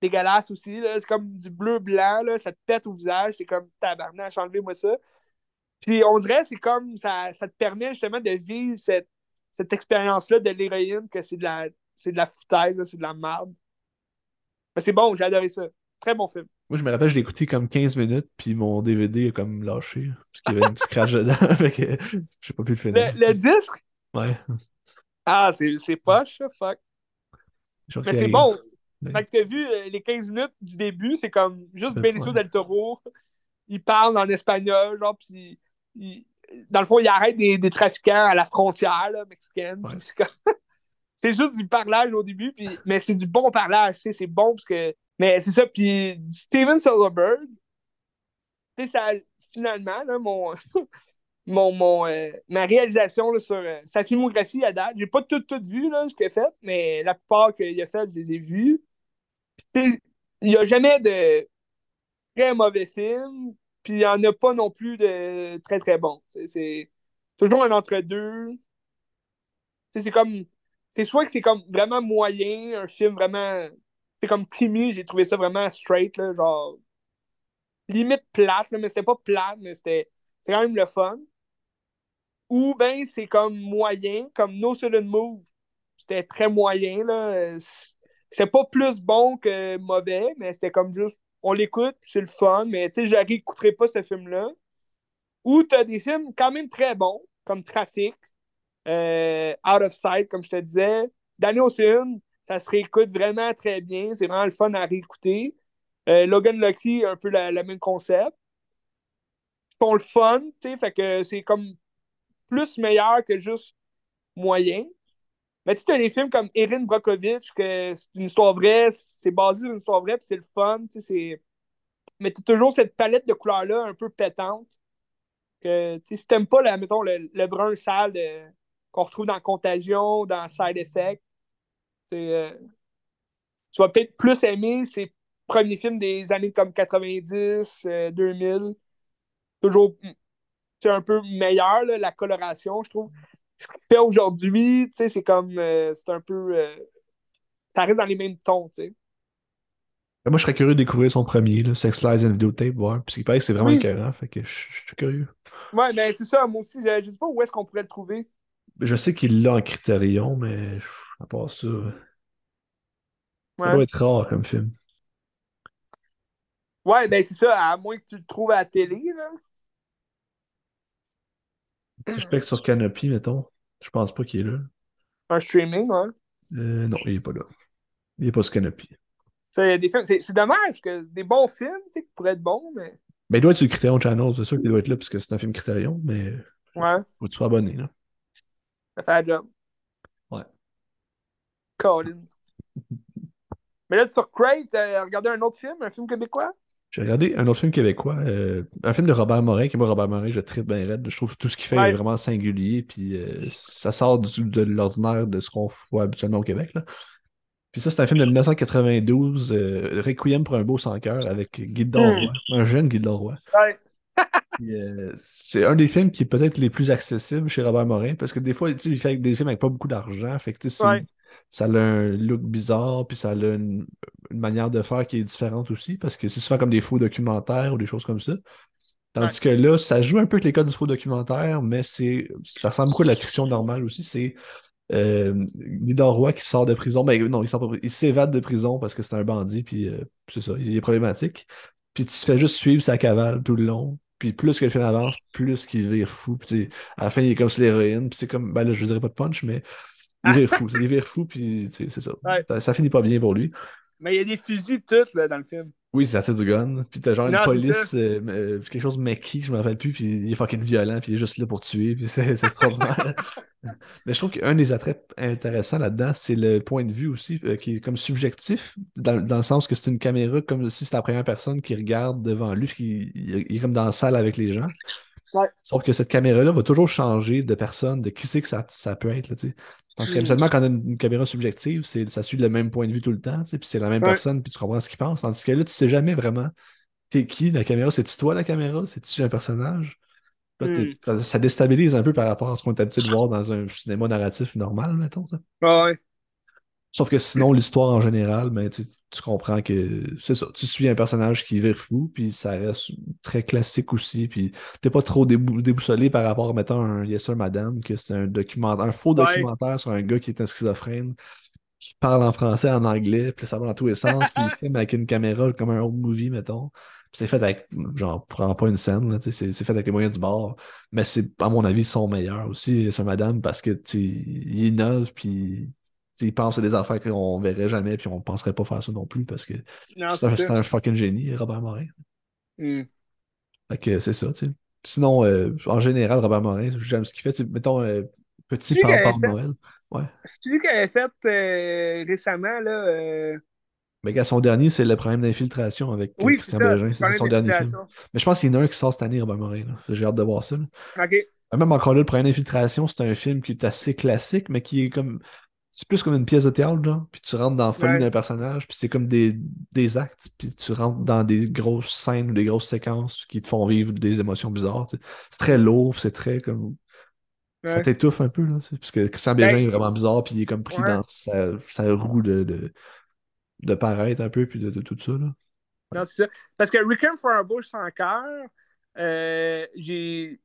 dégueulasse aussi. C'est comme du bleu-blanc, ça te pète au visage, c'est comme tabarnak, enlevez-moi ça. Puis on dirait c'est comme ça, ça te permet justement de vivre cette, cette expérience-là de l'héroïne, que c'est de la c'est de la foutaise, c'est de la merde. Mais c'est bon, j'ai adoré ça. Très bon film. Moi, je me rappelle, je l'ai écouté comme 15 minutes, puis mon DVD a comme lâché, parce qu'il y avait une petite crash dedans, [LAUGHS] fait que j'ai pas pu le finir. Le, disque? Ouais. Ah, c'est poche, fuck. Mais c'est bon. Fait que t'as vu euh, les 15 minutes du début, c'est comme juste Benicio del Toro. Il parle en espagnol, genre, puis dans le fond, il arrête des, des trafiquants à la frontière là, mexicaine. [LAUGHS] C'est juste du parlage au début, puis... mais c'est du bon parlage, tu sais, c'est bon parce que mais c'est ça. Puis Steven Soderbergh, tu sais, ça, finalement, là, mon, [LAUGHS] mon, mon euh, ma réalisation là, sur euh, sa filmographie à date, j'ai pas tout, tout vu là, ce qu'il a fait, mais la plupart qu'il a fait, je les ai vus. Il n'y a jamais de très mauvais films, puis il n'y en a pas non plus de très très bons. C'est toujours un entre-deux. C'est comme. C'est soit que c'est comme vraiment moyen, un film vraiment c'est comme Kimi, j'ai trouvé ça vraiment straight, là, genre limite plate, mais c'était pas plate, mais c'était quand même le fun. Ou ben c'est comme moyen, comme No Sudden Move, c'était très moyen, là. C'est pas plus bon que mauvais, mais c'était comme juste, on l'écoute, c'est le fun, mais tu sais, je réécouterai pas ce film-là. Ou t'as des films quand même très bons, comme Traffic, euh, Out of Sight, comme je te disais, Danny Ocean, ça se réécoute vraiment très bien. C'est vraiment le fun à réécouter. Euh, Logan Lucky, un peu le même concept. Ils font le fun, tu sais, fait que c'est comme plus meilleur que juste moyen. Mais tu as des films comme Erin Brockovich, que c'est une histoire vraie, c'est basé sur une histoire vraie, puis c'est le fun, tu sais, Mais tu as toujours cette palette de couleurs-là un peu pétante. Que, tu sais, si t'aimes pas, mettons, le, brun sale qu'on retrouve dans Contagion, dans Side Effect, euh, tu vas peut-être plus aimer ces premiers films des années comme 90, 2000. Euh, Toujours c'est un peu meilleur, la coloration, je trouve. Ce qu'il fait aujourd'hui, c'est comme. Euh, c'est un peu. ça reste dans les mêmes tons, tu sais. Moi, je serais curieux de découvrir son premier, là, Sex Lies and Videotape, voir. Puis il paraît que c'est vraiment oui. écœurant, fait que je suis curieux. Ouais, mais c'est ça, moi aussi, je, ne sais pas où est-ce qu'on pourrait le trouver. Je sais qu'il l'a en Critérion, mais à part ça. Ça doit être rare comme film. Ouais, ben c'est ça, à moins que tu le trouves à la télé, là. Si je pèque sur Canopy, mettons, je pense pas qu'il est là. Un streaming, ouais. Euh, non, il est pas là. Il est pas sur Canopy. C'est dommage que des bons films, tu sais, qui pourraient être bons, mais. Ben, il doit être sur Criterion Channel, c'est sûr qu'il doit être là parce que c'est un film Criterion, mais. Ouais. Faut que tu sois abonné, là. Ça fait un job. Ouais. Colin. [LAUGHS] Mais là, sur Crave, t'as regardé un autre film, un film québécois? J'ai regardé un autre film québécois, euh, un film de Robert Morin, qui moi, Robert Morin, je tripe bien raide. Je trouve tout ce qu'il fait est vraiment singulier, puis euh, ça sort de l'ordinaire de ce qu'on voit habituellement au Québec. Là. Puis ça, c'est un film de 1992, euh, Requiem pour un beau sans cœur, avec Guy hmm. un jeune Guy Roy. Ouais. [LAUGHS] c'est un des films qui est peut-être les plus accessibles chez Robert Morin, parce que des fois, il fait des films avec pas beaucoup d'argent, fait que ça a un look bizarre, puis ça a une, manière de faire qui est différente aussi, parce que c'est souvent comme des faux documentaires ou des choses comme ça. Tandis que là, ça joue un peu avec les codes du faux documentaire, mais c'est ça ressemble beaucoup à la fiction normale aussi. C'est euh, Roy qui sort de prison. Ben non, il, s'évade de prison parce que c'est un bandit, puis euh, c'est ça, il est problématique. Puis tu te fais juste suivre sa cavale tout le long. Puis plus que le film avance, plus qu'il vire fou. Puis à la fin, il est comme sur l'héroïne. Puis c'est comme, ben là, je dirais pas de punch, mais il vire fou. Il vire fou, puis c'est ça. ça. finit pas bien pour lui. Mais il y a des fusils tous là, dans le film. Oui, c'est assez du gun. Puis t'as genre une police, euh, euh, quelque chose de qui, je me rappelle plus, puis il est fucking violent, puis il est juste là pour tuer, puis c'est extraordinaire. [LAUGHS] Mais je trouve qu'un des attraits intéressants là-dedans, c'est le point de vue aussi, euh, qui est comme subjectif, dans, le sens que c'est une caméra comme si c'était la première personne qui regarde devant lui, qui il est comme dans la salle avec les gens. Sauf que cette caméra-là va toujours changer de personne, de qui c'est que ça, ça peut être. Là, parce qu'habituellement, quand on a une, caméra subjective, ça suit le même point de vue tout le temps, puis c'est la même personne, puis tu comprends ce qu'il pense. Tandis que là, tu sais jamais vraiment t'es qui la caméra, c'est-tu toi la caméra, c'est-tu un personnage? Hmm. ça, déstabilise un peu par rapport à ce qu'on est habitué de voir dans un cinéma narratif normal, mettons. Ça. Ouais. Sauf que sinon, l'histoire en général, ben, tu, comprends que c'est ça. Tu suis un personnage qui vire fou, puis ça reste très classique aussi. Puis t'es pas trop déboussolé par rapport, mettons, un Yes Sir Madame, que c'est un documentaire, un faux documentaire sur un gars qui est un schizophrène, qui parle en français, en anglais, puis ça va dans tous les sens, puis il [LAUGHS] filme avec une caméra comme un old movie, mettons. C'est fait avec, genre, prends pas une scène, c'est fait avec les moyens du bord. Mais c'est, à mon avis, son meilleur aussi, Sir Madame, parce que, tu il innove, puis il pense à des affaires qu'on verrait jamais, puis on penserait pas faire ça non plus parce que c'est un, fucking génie, Robert Morin. Hmm. Fait que c'est ça, tu sais. Sinon, euh, en général, Robert Morin, j'aime ce qu'il fait. Mettons, euh, petit pampan de Noël. Ouais. C'est lui qui avait fait euh, récemment, là. Mais gars, son dernier, c'est le problème d'infiltration avec Christian Bégin. C'est son dernier film. Mais je pense qu'il y en a un qui sort cette année, Robert Morin. J'ai hâte de voir ça. Même encore là, le problème d'infiltration, c'est un film qui est assez classique, mais qui est comme c'est plus comme une pièce de théâtre, genre. Puis tu rentres dans la folie d'un personnage, puis c'est comme des, des actes, puis tu rentres dans des grosses scènes ou des grosses séquences qui te font vivre des émotions bizarres. C'est très lourd, c'est très comme. Ça t'étouffe un peu, là. Parce que Christian Bégin ben est vraiment bizarre, puis il est comme pris dans sa, sa roue de, de, de, paraître un peu, puis de, de tout ça, là. Non, c'est ça. Parce que Requiem for a Bush sans cœur, euh, j'ai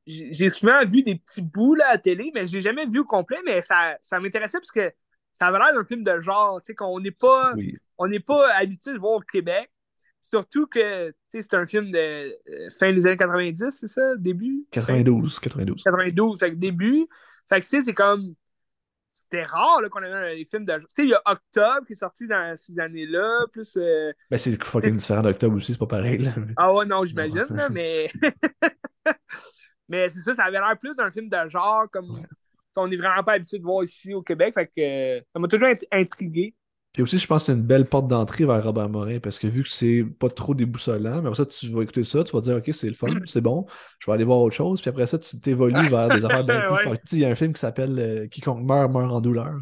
souvent vu des petits bouts là, à la télé, mais je l'ai jamais vu au complet, mais ça, ça m'intéressait parce que ça avait l'air d'un film de genre, tu sais, qu'on n'est pas, on n'est pas habitué de voir au Québec. Surtout que, tu sais, c'est un film de euh, fin des années 90, c'est ça, début? 92, 92. 92, fait que début. Fait que, tu sais, c'est comme, c'était rare qu'on ait des films de Tu sais, il y a Octobre qui est sorti dans ces années-là, plus. Euh, ben, c'est fucking différent d'Octobre aussi, c'est pas pareil. Là. Ah ouais, non, j'imagine, mais. [LAUGHS] [LAUGHS] mais c'est ça, ça avait l'air plus d'un film de genre, comme on n'est vraiment pas habitué de voir ici au Québec. Fait que euh, ça m'a toujours intrigué. Puis aussi, je pense que c'est une belle porte d'entrée vers Robert Morin parce que vu que c'est pas trop déboussolant, mais après ça, tu vas écouter ça, tu vas dire, OK, c'est le fun, c'est bon, je vais aller voir autre chose. Puis après ça, tu t'évolues vers des affaires bien [LAUGHS] plus Il y a un film qui s'appelle euh, Quiconque meurt, meurt en douleur.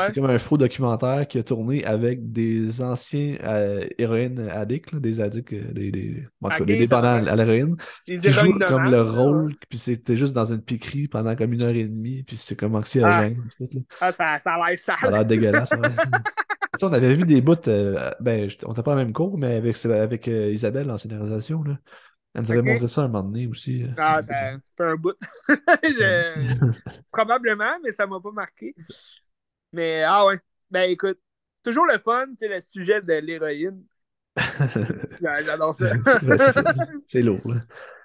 C'est comme un faux documentaire qui a tourné avec des anciens euh, héroïnes addicts, des addicts, euh, des, des, des dépendants à l'héroïne, qui jouent comme le rôle, puis c'était juste dans une piquerie pendant comme une heure et demie, puis c'est comme anxiogène. Ah, ah, ça, ça a l'air sale. Ça a l'air dégueulasse. [LAUGHS] on avait vu des bouts, euh, ben, on n'était pas en même cours, mais avec, avec Isabelle en scénarisation. Là. Elle nous avait montré ça un moment donné aussi. Ah, ça fait un bout. [LAUGHS] Probablement, mais ça m'a pas marqué. Mais ah ouais. Ben écoute, toujours le fun, tu sais, le sujet de l'héroïne. [LAUGHS] J'adore ça. c'est lourd.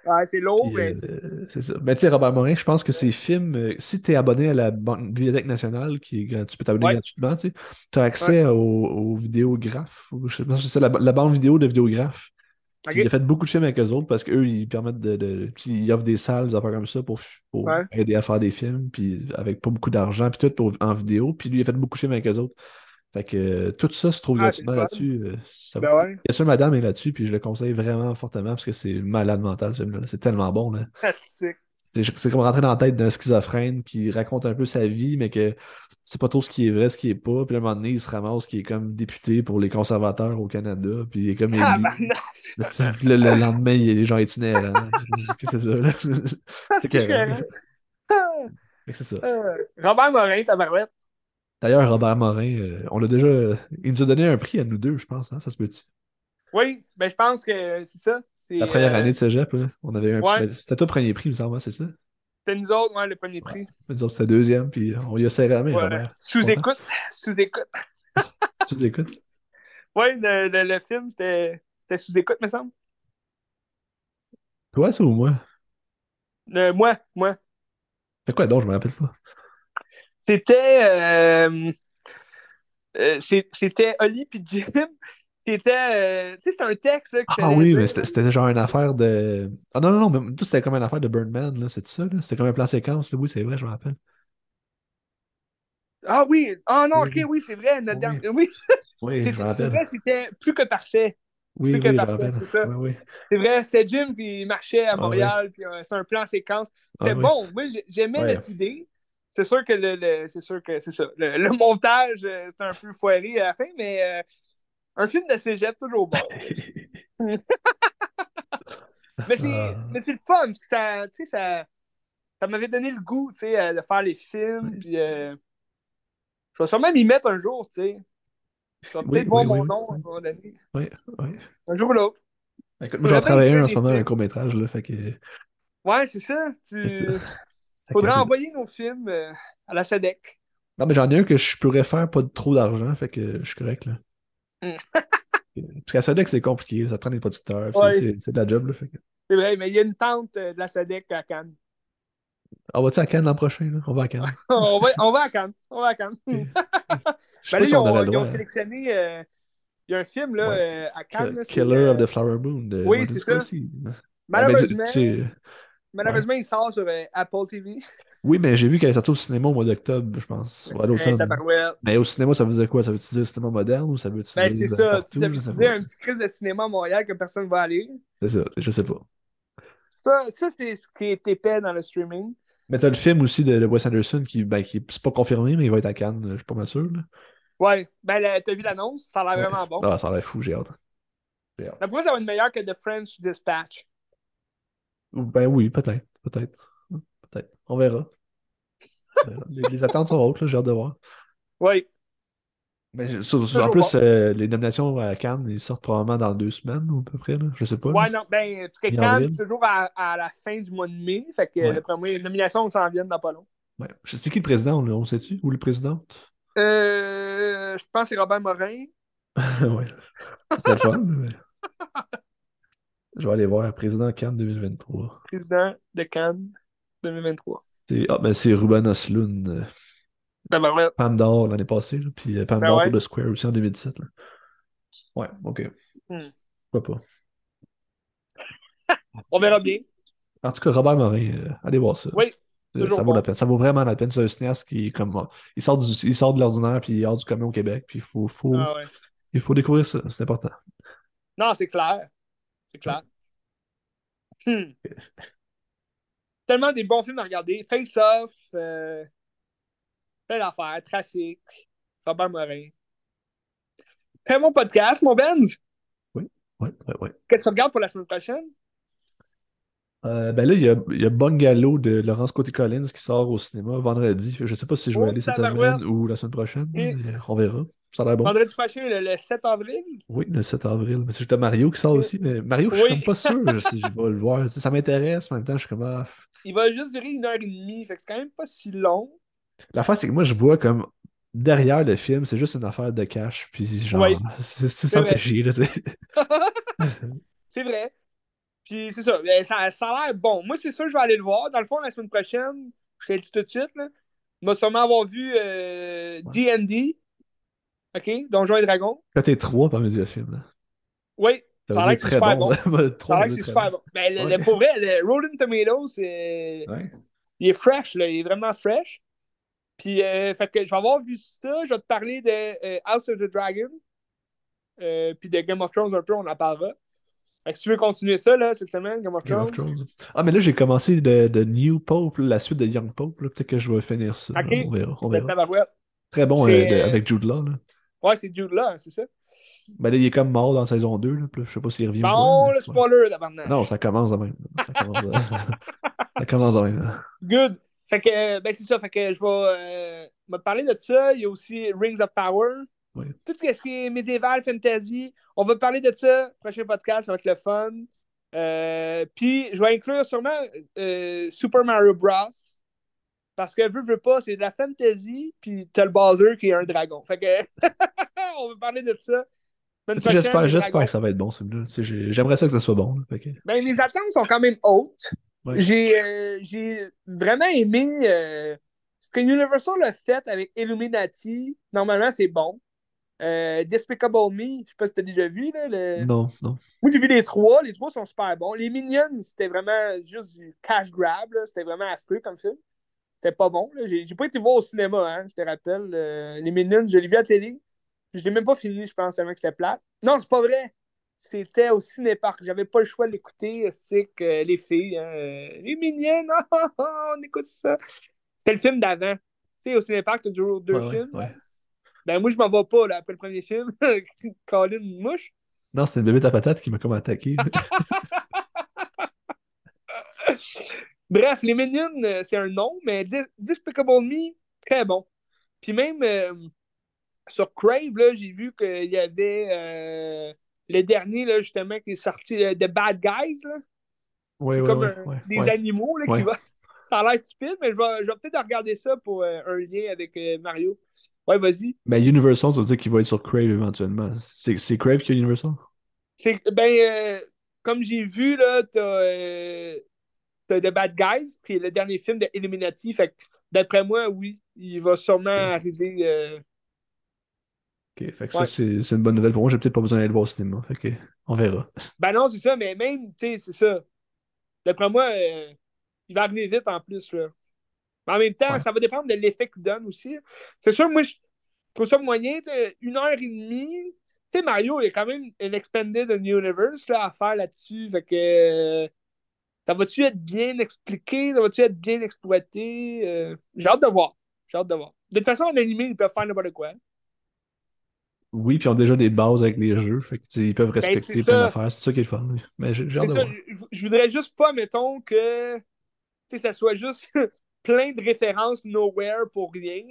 Ouais, c'est lourd, mais. Euh, c'est ça. Mais tu sais, Robert Morin, je pense que ces films, euh, si tu es abonné à la Bibliothèque nationale, qui est, tu peux t'abonner gratuitement, tu as accès aux, vidéographes. je sais pas si c'est la, la, bande vidéo de vidéographes. Il a fait beaucoup de films avec eux autres parce qu'eux, ils permettent de. de ils offrent des salles, des affaires comme ça pour, pour aider à faire des films, puis avec pas beaucoup d'argent, puis tout en vidéo. Puis lui, il a fait beaucoup de films avec eux autres. Fait que euh, tout ça se trouve ah, gratuitement là-dessus. Euh, ben ouais. Bien sûr, madame est là-dessus, puis je le conseille vraiment fortement parce que c'est malade mental ce film-là. C'est tellement bon. Là. C'est comme rentrer dans la tête d'un schizophrène qui raconte un peu sa vie, mais que c'est pas trop ce qui est vrai, ce qui est pas. Puis à un moment donné, il se ramasse qui est comme député pour les conservateurs au Canada. Puis il est comme. Ah, le, le, lendemain, il y a des gens itinérants. [LAUGHS] c'est ça. C'est C'est ça. Euh, Robert Morin, ça m'arrête. D'ailleurs, Robert Morin, euh, on l'a déjà. Il nous a donné un prix à nous deux, je pense. Hein? Ça se peut-tu? Oui, ben je pense que c'est ça. La première euh, année de cégep, là, on avait un. Ouais. Ben, c'était toi le premier prix, me semble, c'est ça? C'était nous autres, ouais, le premier prix. Nous autres, c'était deuxième, puis on y a serré la main. Sous-écoute. Sous-écoute. [LAUGHS] Sous-écoute. Oui, le, le, le, film, c'était sous-écoute, me semble. Toi, ça ou moi? Euh, moi, moi. C'est quoi donc, je me rappelle pas. C'était. Euh, Euh, c'était Oli puis Jim. C'était, euh, c'était un texte. Là, ah oui, mais c'était genre une affaire de. Ah non, non, non, mais tout c'était comme une affaire de Birdman, là, c'est ça, là? C'était comme un plan séquence, oui, c'est vrai, je me rappelle. Ah oui, ah non, ok, oui, c'est vrai, notre oui. Dernière... oui. [LAUGHS] oui je me rappelle. C'est vrai, c'était plus que parfait. Oui. C'est oui, oui. vrai, c'était Jim qui marchait à ah Montréal, puis euh, c'est un plan séquence. C'était ah bon, oui, j'aimais notre idée. C'est sûr que le, c'est sûr que c'est ça. Le, montage, euh, c'est un peu foiré à la fin, mais euh, un film de cégep, toujours bon. [LAUGHS] mais c'est ah. le fun, parce que ça, ça, ça m'avait donné le goût de faire les films. Puis, je vais sûrement m'y mettre un jour, tu sais. Ça va peut-être voir mon nom à un moment donné. Oui, oui. Un jour ou l'autre. Écoute, moi, j'en travaille un en ce moment, un court-métrage, là, fait que... Ouais, c'est ça. Tu... Faudrait envoyer nos films euh, à la SEDEC. Non, mais j'en ai un que je pourrais faire pas trop d'argent, fait que je suis correct, là. Hmm. Parce qu'à SEDEC, c'est compliqué, ça prend des producteurs, c'est de la job, là, fait que... C'est vrai, mais il y a une tente euh, de la SEDEC à Cannes. On va-tu à Cannes l'an prochain? Là? On va à Cannes. [LAUGHS] on, va, on va à Cannes. On va à Cannes. [LAUGHS] ben là, ils, ont, ils ont, sélectionné. Euh, il y a un film là, ouais. euh, à Cannes. Killer of the Flower Moon. De oui, c'est ça. Malheureusement, ah, ben, tu, malheureusement ouais. il sort sur euh, Apple TV. Oui, mais j'ai vu qu'elle est sortie au cinéma au mois d'octobre, je pense. [LAUGHS] Ouais, hey, mais au cinéma, ça veut dire quoi? Ça veut dire cinéma moderne ou ça veut dire. Ben, c'est ça. Partout, ça veut dire un petit crise de cinéma à Montréal que personne ne va aller. C'est ça, je sais pas. Ça, ça c'est ce qui est épais dans le streaming. Mais t'as le film aussi de, Wes Anderson qui, ben, qui c'est pas confirmé, mais il va être à Cannes, je suis pas mal sûr. Là. Ouais, ben t'as vu l'annonce, ça a l'air vraiment bon. Ah, ça a l'air fou, j'ai hâte. Hâte. Pourquoi ça va être meilleur que The French Dispatch? Ben oui, peut-être. Peut-être. Peut-être. On verra. les, attentes sont hautes, j'ai hâte de voir. Oui. Mais en plus, euh, les nominations à Cannes, ils sortent probablement dans deux semaines ou à peu près. Là. Je sais pas. Ouais, non, ben, parce que Cannes, c'est toujours à, à, la fin du mois de mai. Fait que ouais. les nominations s'en viennent dans pas long. Ouais. C'est qui le président, là, on sait-tu? Ou le présidente? Euh, je pense que c'est Robert Morin. [LAUGHS] ouais. C'est le fun. Mais... [LAUGHS] je vais aller voir président Cannes 2023. Président de Cannes 2023. Ah, ben c'est Ruben Osloon. Euh, ben, ben, ouais. Pam d'or l'année passée, là, puis euh, Pam ben, d'or pour The Square aussi en 2017. Là. Ouais, ok. Hmm. Pourquoi pas? [LAUGHS] On verra bien. En tout cas, Robert Morin, euh, allez voir ça. Oui. Euh, ça vaut la peine. Ça vaut vraiment la peine. C'est un cinéaste qui comme il sort, du, il sort de l'ordinaire puis il sort du commun au Québec. Puis il faut, faut, ah, ouais. il faut découvrir ça. C'est important. Non, c'est clair. C'est clair. Hmm. Tellement des bons films à regarder. Face Off. Euh... Plein d'affaires, trafic, Robert Morin. Très bon podcast, mon Benz. Oui, oui, oui, oui. Qu'est-ce que tu regardes pour la semaine prochaine? Euh, ben là, il y, a, y a Bungalow de Laurence Côté-Collins qui sort au cinéma vendredi. Je ne sais pas si je vais oh, aller cette semaine ou la semaine prochaine. On verra. Ça a l'air bon. Vendredi prochain, le, 7 avril? Oui, le 7 avril. Mais c'est Mario qui sort aussi. Mais Mario, je suis pas sûr [LAUGHS] si je vais le voir. Ça m'intéresse, en même temps, je suis comme. Ah. Il va juste durer une heure et demie. Fait que c'est quand même pas si long. L'affaire, c'est que moi, je vois comme derrière le film, c'est juste une affaire de cash. Puis genre, [LAUGHS] c'est ça fait chier, là, [LAUGHS] C'est vrai. Puis c'est ça, ça, ça a l'air bon. Moi, c'est sûr je vais aller le voir. Dans le fond, la semaine prochaine, je te le dis tout de suite, là, il va sûrement avoir vu D&D. Euh, OK? Donjons et Dragons. Quand t'es trois parmi les films, là. Oui, ça a l'air que c'est super bon. [LAUGHS] ça a l'air que c'est super bon. Ben, le, pour vrai, le Rolling Tomatoes, c'est... il est fresh, là. Il est vraiment fresh. Puis, euh, fait que je vais avoir vu ça. Je vais te parler de euh, House of the Dragon. Euh, puis de Game of Thrones un peu, on en parlera. Fait que si tu veux continuer ça, là, cette semaine, Game of Thrones. Ah, mais là, j'ai commencé de, de, New Pope, la suite de Young Pope. Peut-être que je vais finir ça. On verra. On verra. Très bon avec Jude Law. Là. Ouais, c'est Jude Law, c'est ça. Ben là, il est comme mort dans saison 2. Là. Je sais pas s'il revient. Bon, le spoiler d'abord. Non, ça commence de même. Ça commence de, [LAUGHS] ça commence de même. Good. Fait que, ben c'est ça, fait que je vais euh, me parler de ça. Il y a aussi Rings of Power. Tout ce qui est médiéval, fantasy. On va parler de ça. Prochain podcast, ça va être le fun. Euh, puis, je vais inclure sûrement euh, Super Mario Bros. Parce que, veux, veux pas, c'est de la fantasy, puis t'as le Bowser qui est un dragon. Fait que, [LAUGHS] on va parler de ça. J'espère, j'espère que ça va être bon, celui-là. J'aimerais ça que ça soit bon. Ben, les attentes sont quand même hautes. Euh, j'ai vraiment aimé euh, ce que Universal a fait avec Illuminati. Normalement, c'est bon. Euh, Despicable Me, je sais pas si t'as déjà vu. Là, le... Non, non. Moi, j'ai vu les trois. Les trois sont super bons. Les Minions, c'était vraiment juste du cash grab. C'était vraiment affreux comme film. C'était pas bon. J'ai pas été voir au cinéma, hein, je te rappelle. Euh, les Minions, je l'ai vu à la télé. Je l'ai même pas fini, je pense, tellement que c'était plate. Non, c'est pas vrai. C'était au cinépark. J'avais pas le choix de l'écouter. C'est que les filles, hein, les Minions, [LAUGHS] on écoute ça. C'est le film d'avant. Tu sais, au cinépark, t'as toujours deux films. Ouais. Ben, moi, je m'en vais pas là, après le premier film. [LAUGHS] Colin Mouche. Non, c'est une bébé à patate qui m'a comme attaqué. [LAUGHS] Bref, les Minions, euh, c'est un nom, mais Despicable Me, très bon. Puis même euh, sur Crave, j'ai vu qu'il y avait euh, le dernier, là, justement, qui est sorti, The Bad Guys. Là. c'est comme des animaux là, qui vont. [LAUGHS] Ça a l'air stupide, mais je vais, je vais peut-être regarder ça pour un lien avec Mario. Ouais, vas-y. Mais Universal, ça veut dire qu'il va être sur Crave éventuellement. C'est Crave qui a Universal? Ben, euh, comme j'ai vu, là, t'as euh, The Bad Guys, puis le dernier film de Illuminati. Fait d'après moi, oui, il va sûrement arriver. Euh, ok, fait que ça, c'est une bonne nouvelle pour moi. J'ai peut-être pas besoin d'aller le voir au cinéma. Fait que, on verra. Ben non, c'est ça, mais même, tu sais, c'est ça. D'après moi, il va arriver vite en plus, là. Mais en même temps, ça va dépendre de l'effet qu'il donne aussi. C'est sûr, moi, je trouve ça moyen, une heure et demie. Tu sais, Mario, il y a quand même un Expanded Universe là, à faire là-dessus. Fait que. Ça va-tu être bien expliqué? Ça va-tu être bien exploité? Euh, j'ai hâte de voir. J'ai hâte de voir. De toute façon, en animé, ils peuvent faire n'importe quoi. Oui, puis ils ont déjà des bases avec les jeux. Fait ils peuvent ben, respecter plein d'affaires. C'est ça qui est le fun. Mais j'ai hâte de voir. Je, je voudrais juste pas, mettons, que ça soit juste [LAUGHS] plein de références nowhere pour rien.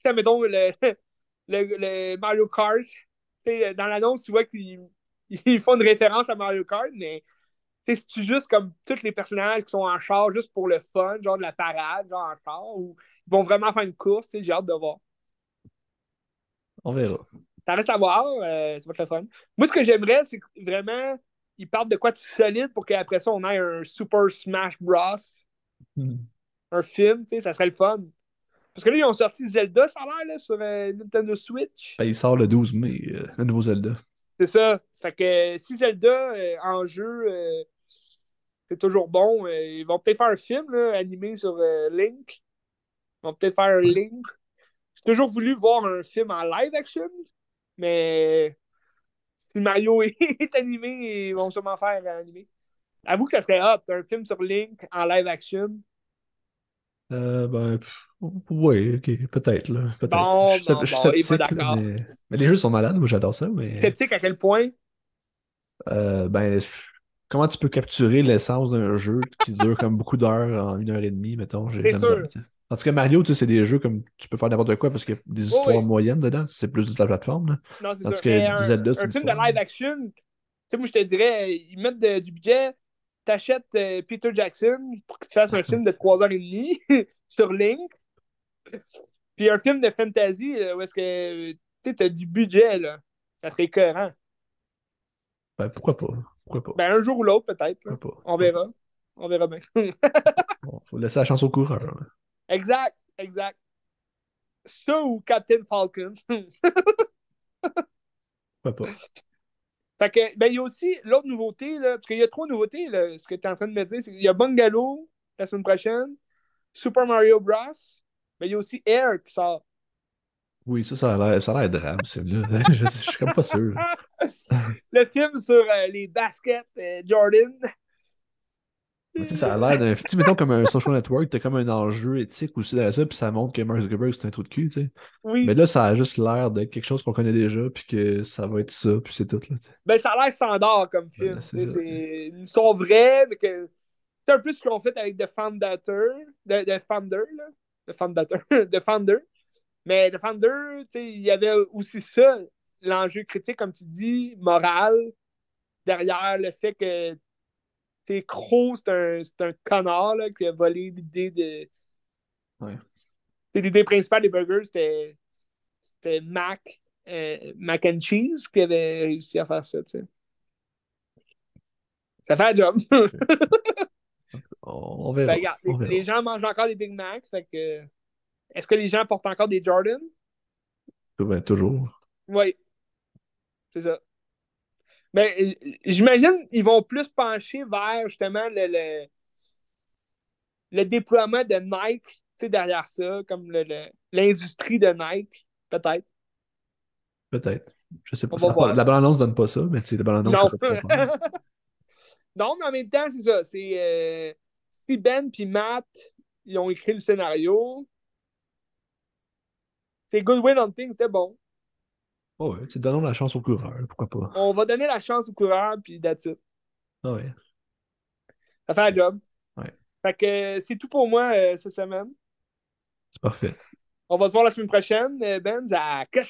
Sais, mettons [LAUGHS] le, le, Mario Kart. Dans l'annonce, tu vois qu'ils [LAUGHS] font une référence à Mario Kart, mais c'est juste comme tous les personnages qui sont en char juste pour le fun, genre de la parade, genre en char, ou ils vont vraiment faire une course, j'ai hâte de voir. On verra. Ça reste à voir, euh, ça va être le fun. Moi, ce que j'aimerais, c'est vraiment ils partent de quoi de solide pour qu'après ça, on ait un Super Smash Bros. Hmm un film, tu sais, ça serait le fun. Parce que là, ils ont sorti Zelda, ça a l'air, sur euh, Nintendo Switch. Ben, il sort le 12 mai, euh, le nouveau Zelda. C'est ça. Fait que si Zelda euh, en jeu, c'est toujours bon, ils vont peut-être faire un film là, animé sur Link. Ils vont peut-être faire un Link. J'ai toujours voulu voir un film en live action, mais si Mario [LAUGHS] est animé, ils vont sûrement faire animé. Avoue que ça serait hot, un film sur Link en live action. Euh, ben, oui, ok, peut-être, là. Peut-être. Bon, je, bon, je suis sceptique, mais... mais... les jeux sont malades, moi j'adore ça, mais... Sceptique à quel point? Euh, ben, comment tu peux capturer l'essence d'un jeu qui dure comme beaucoup d'heures en une heure et demie, mettons? J'ai sûr. En tout cas, Mario, tu sais, c'est des jeux comme tu peux faire n'importe quoi parce qu'il y a des histoires moyennes dedans, c'est plus de la plateforme. Là. Non, c'est sûr. Que un, Zelda, un film de live action, tu sais, moi je te dirais, ils mettent du budget, t'achètes euh, Peter Jackson pour qu'il te fasse un film de 3h30 [LAUGHS] sur Link. Puis un film de fantasy euh, où est-ce que tu as du budget, là. Ça serait cohérent. Ben, pourquoi pas? Pourquoi pas? Ben, un jour ou l'autre, peut-être. On verra. On verra bien. [LAUGHS] bon, faut laisser la chance au coureur. Exact, exact. Ça ou Captain Falcon. [LAUGHS] pourquoi pas? Fait que, ben, il y a aussi l'autre nouveauté, là, parce qu'il y a trois nouveautés, là, ce que tu es en train de me dire, c'est qu'il y a Bungalow la semaine prochaine, Super Mario Bros, mais il y a aussi Air qui sort. Oui, ça, ça a l'air, ça a l'air drame, celui-là. [LAUGHS] je, je suis comme pas sûr. [LAUGHS] Le film sur euh, les baskets euh, Jordan. Tu sais, ça a l'air d'un. Tu mettons comme un social network, t'as comme un enjeu éthique aussi derrière ça, puis ça montre que Mark Zuckerberg c'est un trou de cul, tu sais. Oui. Mais là, ça a juste l'air d'être quelque chose qu'on connaît déjà, puis que ça va être ça, puis c'est tout, là. Ben, ça a l'air standard comme film. c'est une histoire vraie, mais que. C'est un peu ce qu'on fait avec The Foundator, The, The Founder, là. The Foundator, [LAUGHS] The Founder. Mais sais, il y avait aussi ça, l'enjeu critique, comme tu dis, moral, derrière le fait que c'est Crow, c'est un, un, connard là, qui a volé l'idée de. Ouais. L'idée principale des burgers, c'était, c'était Mac, euh, Mac and Cheese qui avait réussi à faire ça, tu sais. Ça fait un job. [LAUGHS] [LAUGHS] on verra. Ben, regarde, les, gens mangent encore des Big Macs, fait que. Est-ce que les gens portent encore des Jordan? Ben, toujours. Oui. C'est ça. Mais euh, j'imagine qu'ils vont plus pencher vers justement le, le, déploiement de Nike derrière ça, comme l'industrie de Nike, peut-être. Peut-être. Je sais pas. la bande-annonce donne pas ça, mais la bande-annonce. Non. [LAUGHS] non, mais en même temps, c'est ça. C'est euh, Steve Ben et Matt, ils ont écrit le scénario. C'est Good Win Hunting, c'était bon. Oh ouais, c'est donnons la chance au coureur, pourquoi pas. On va donner la chance au coureur, puis that's it. Ah ouais. Ça fait un job. Ouais. Fait que c'est tout pour moi euh, cette semaine. C'est parfait. On va se voir la semaine prochaine, euh, Benz, à que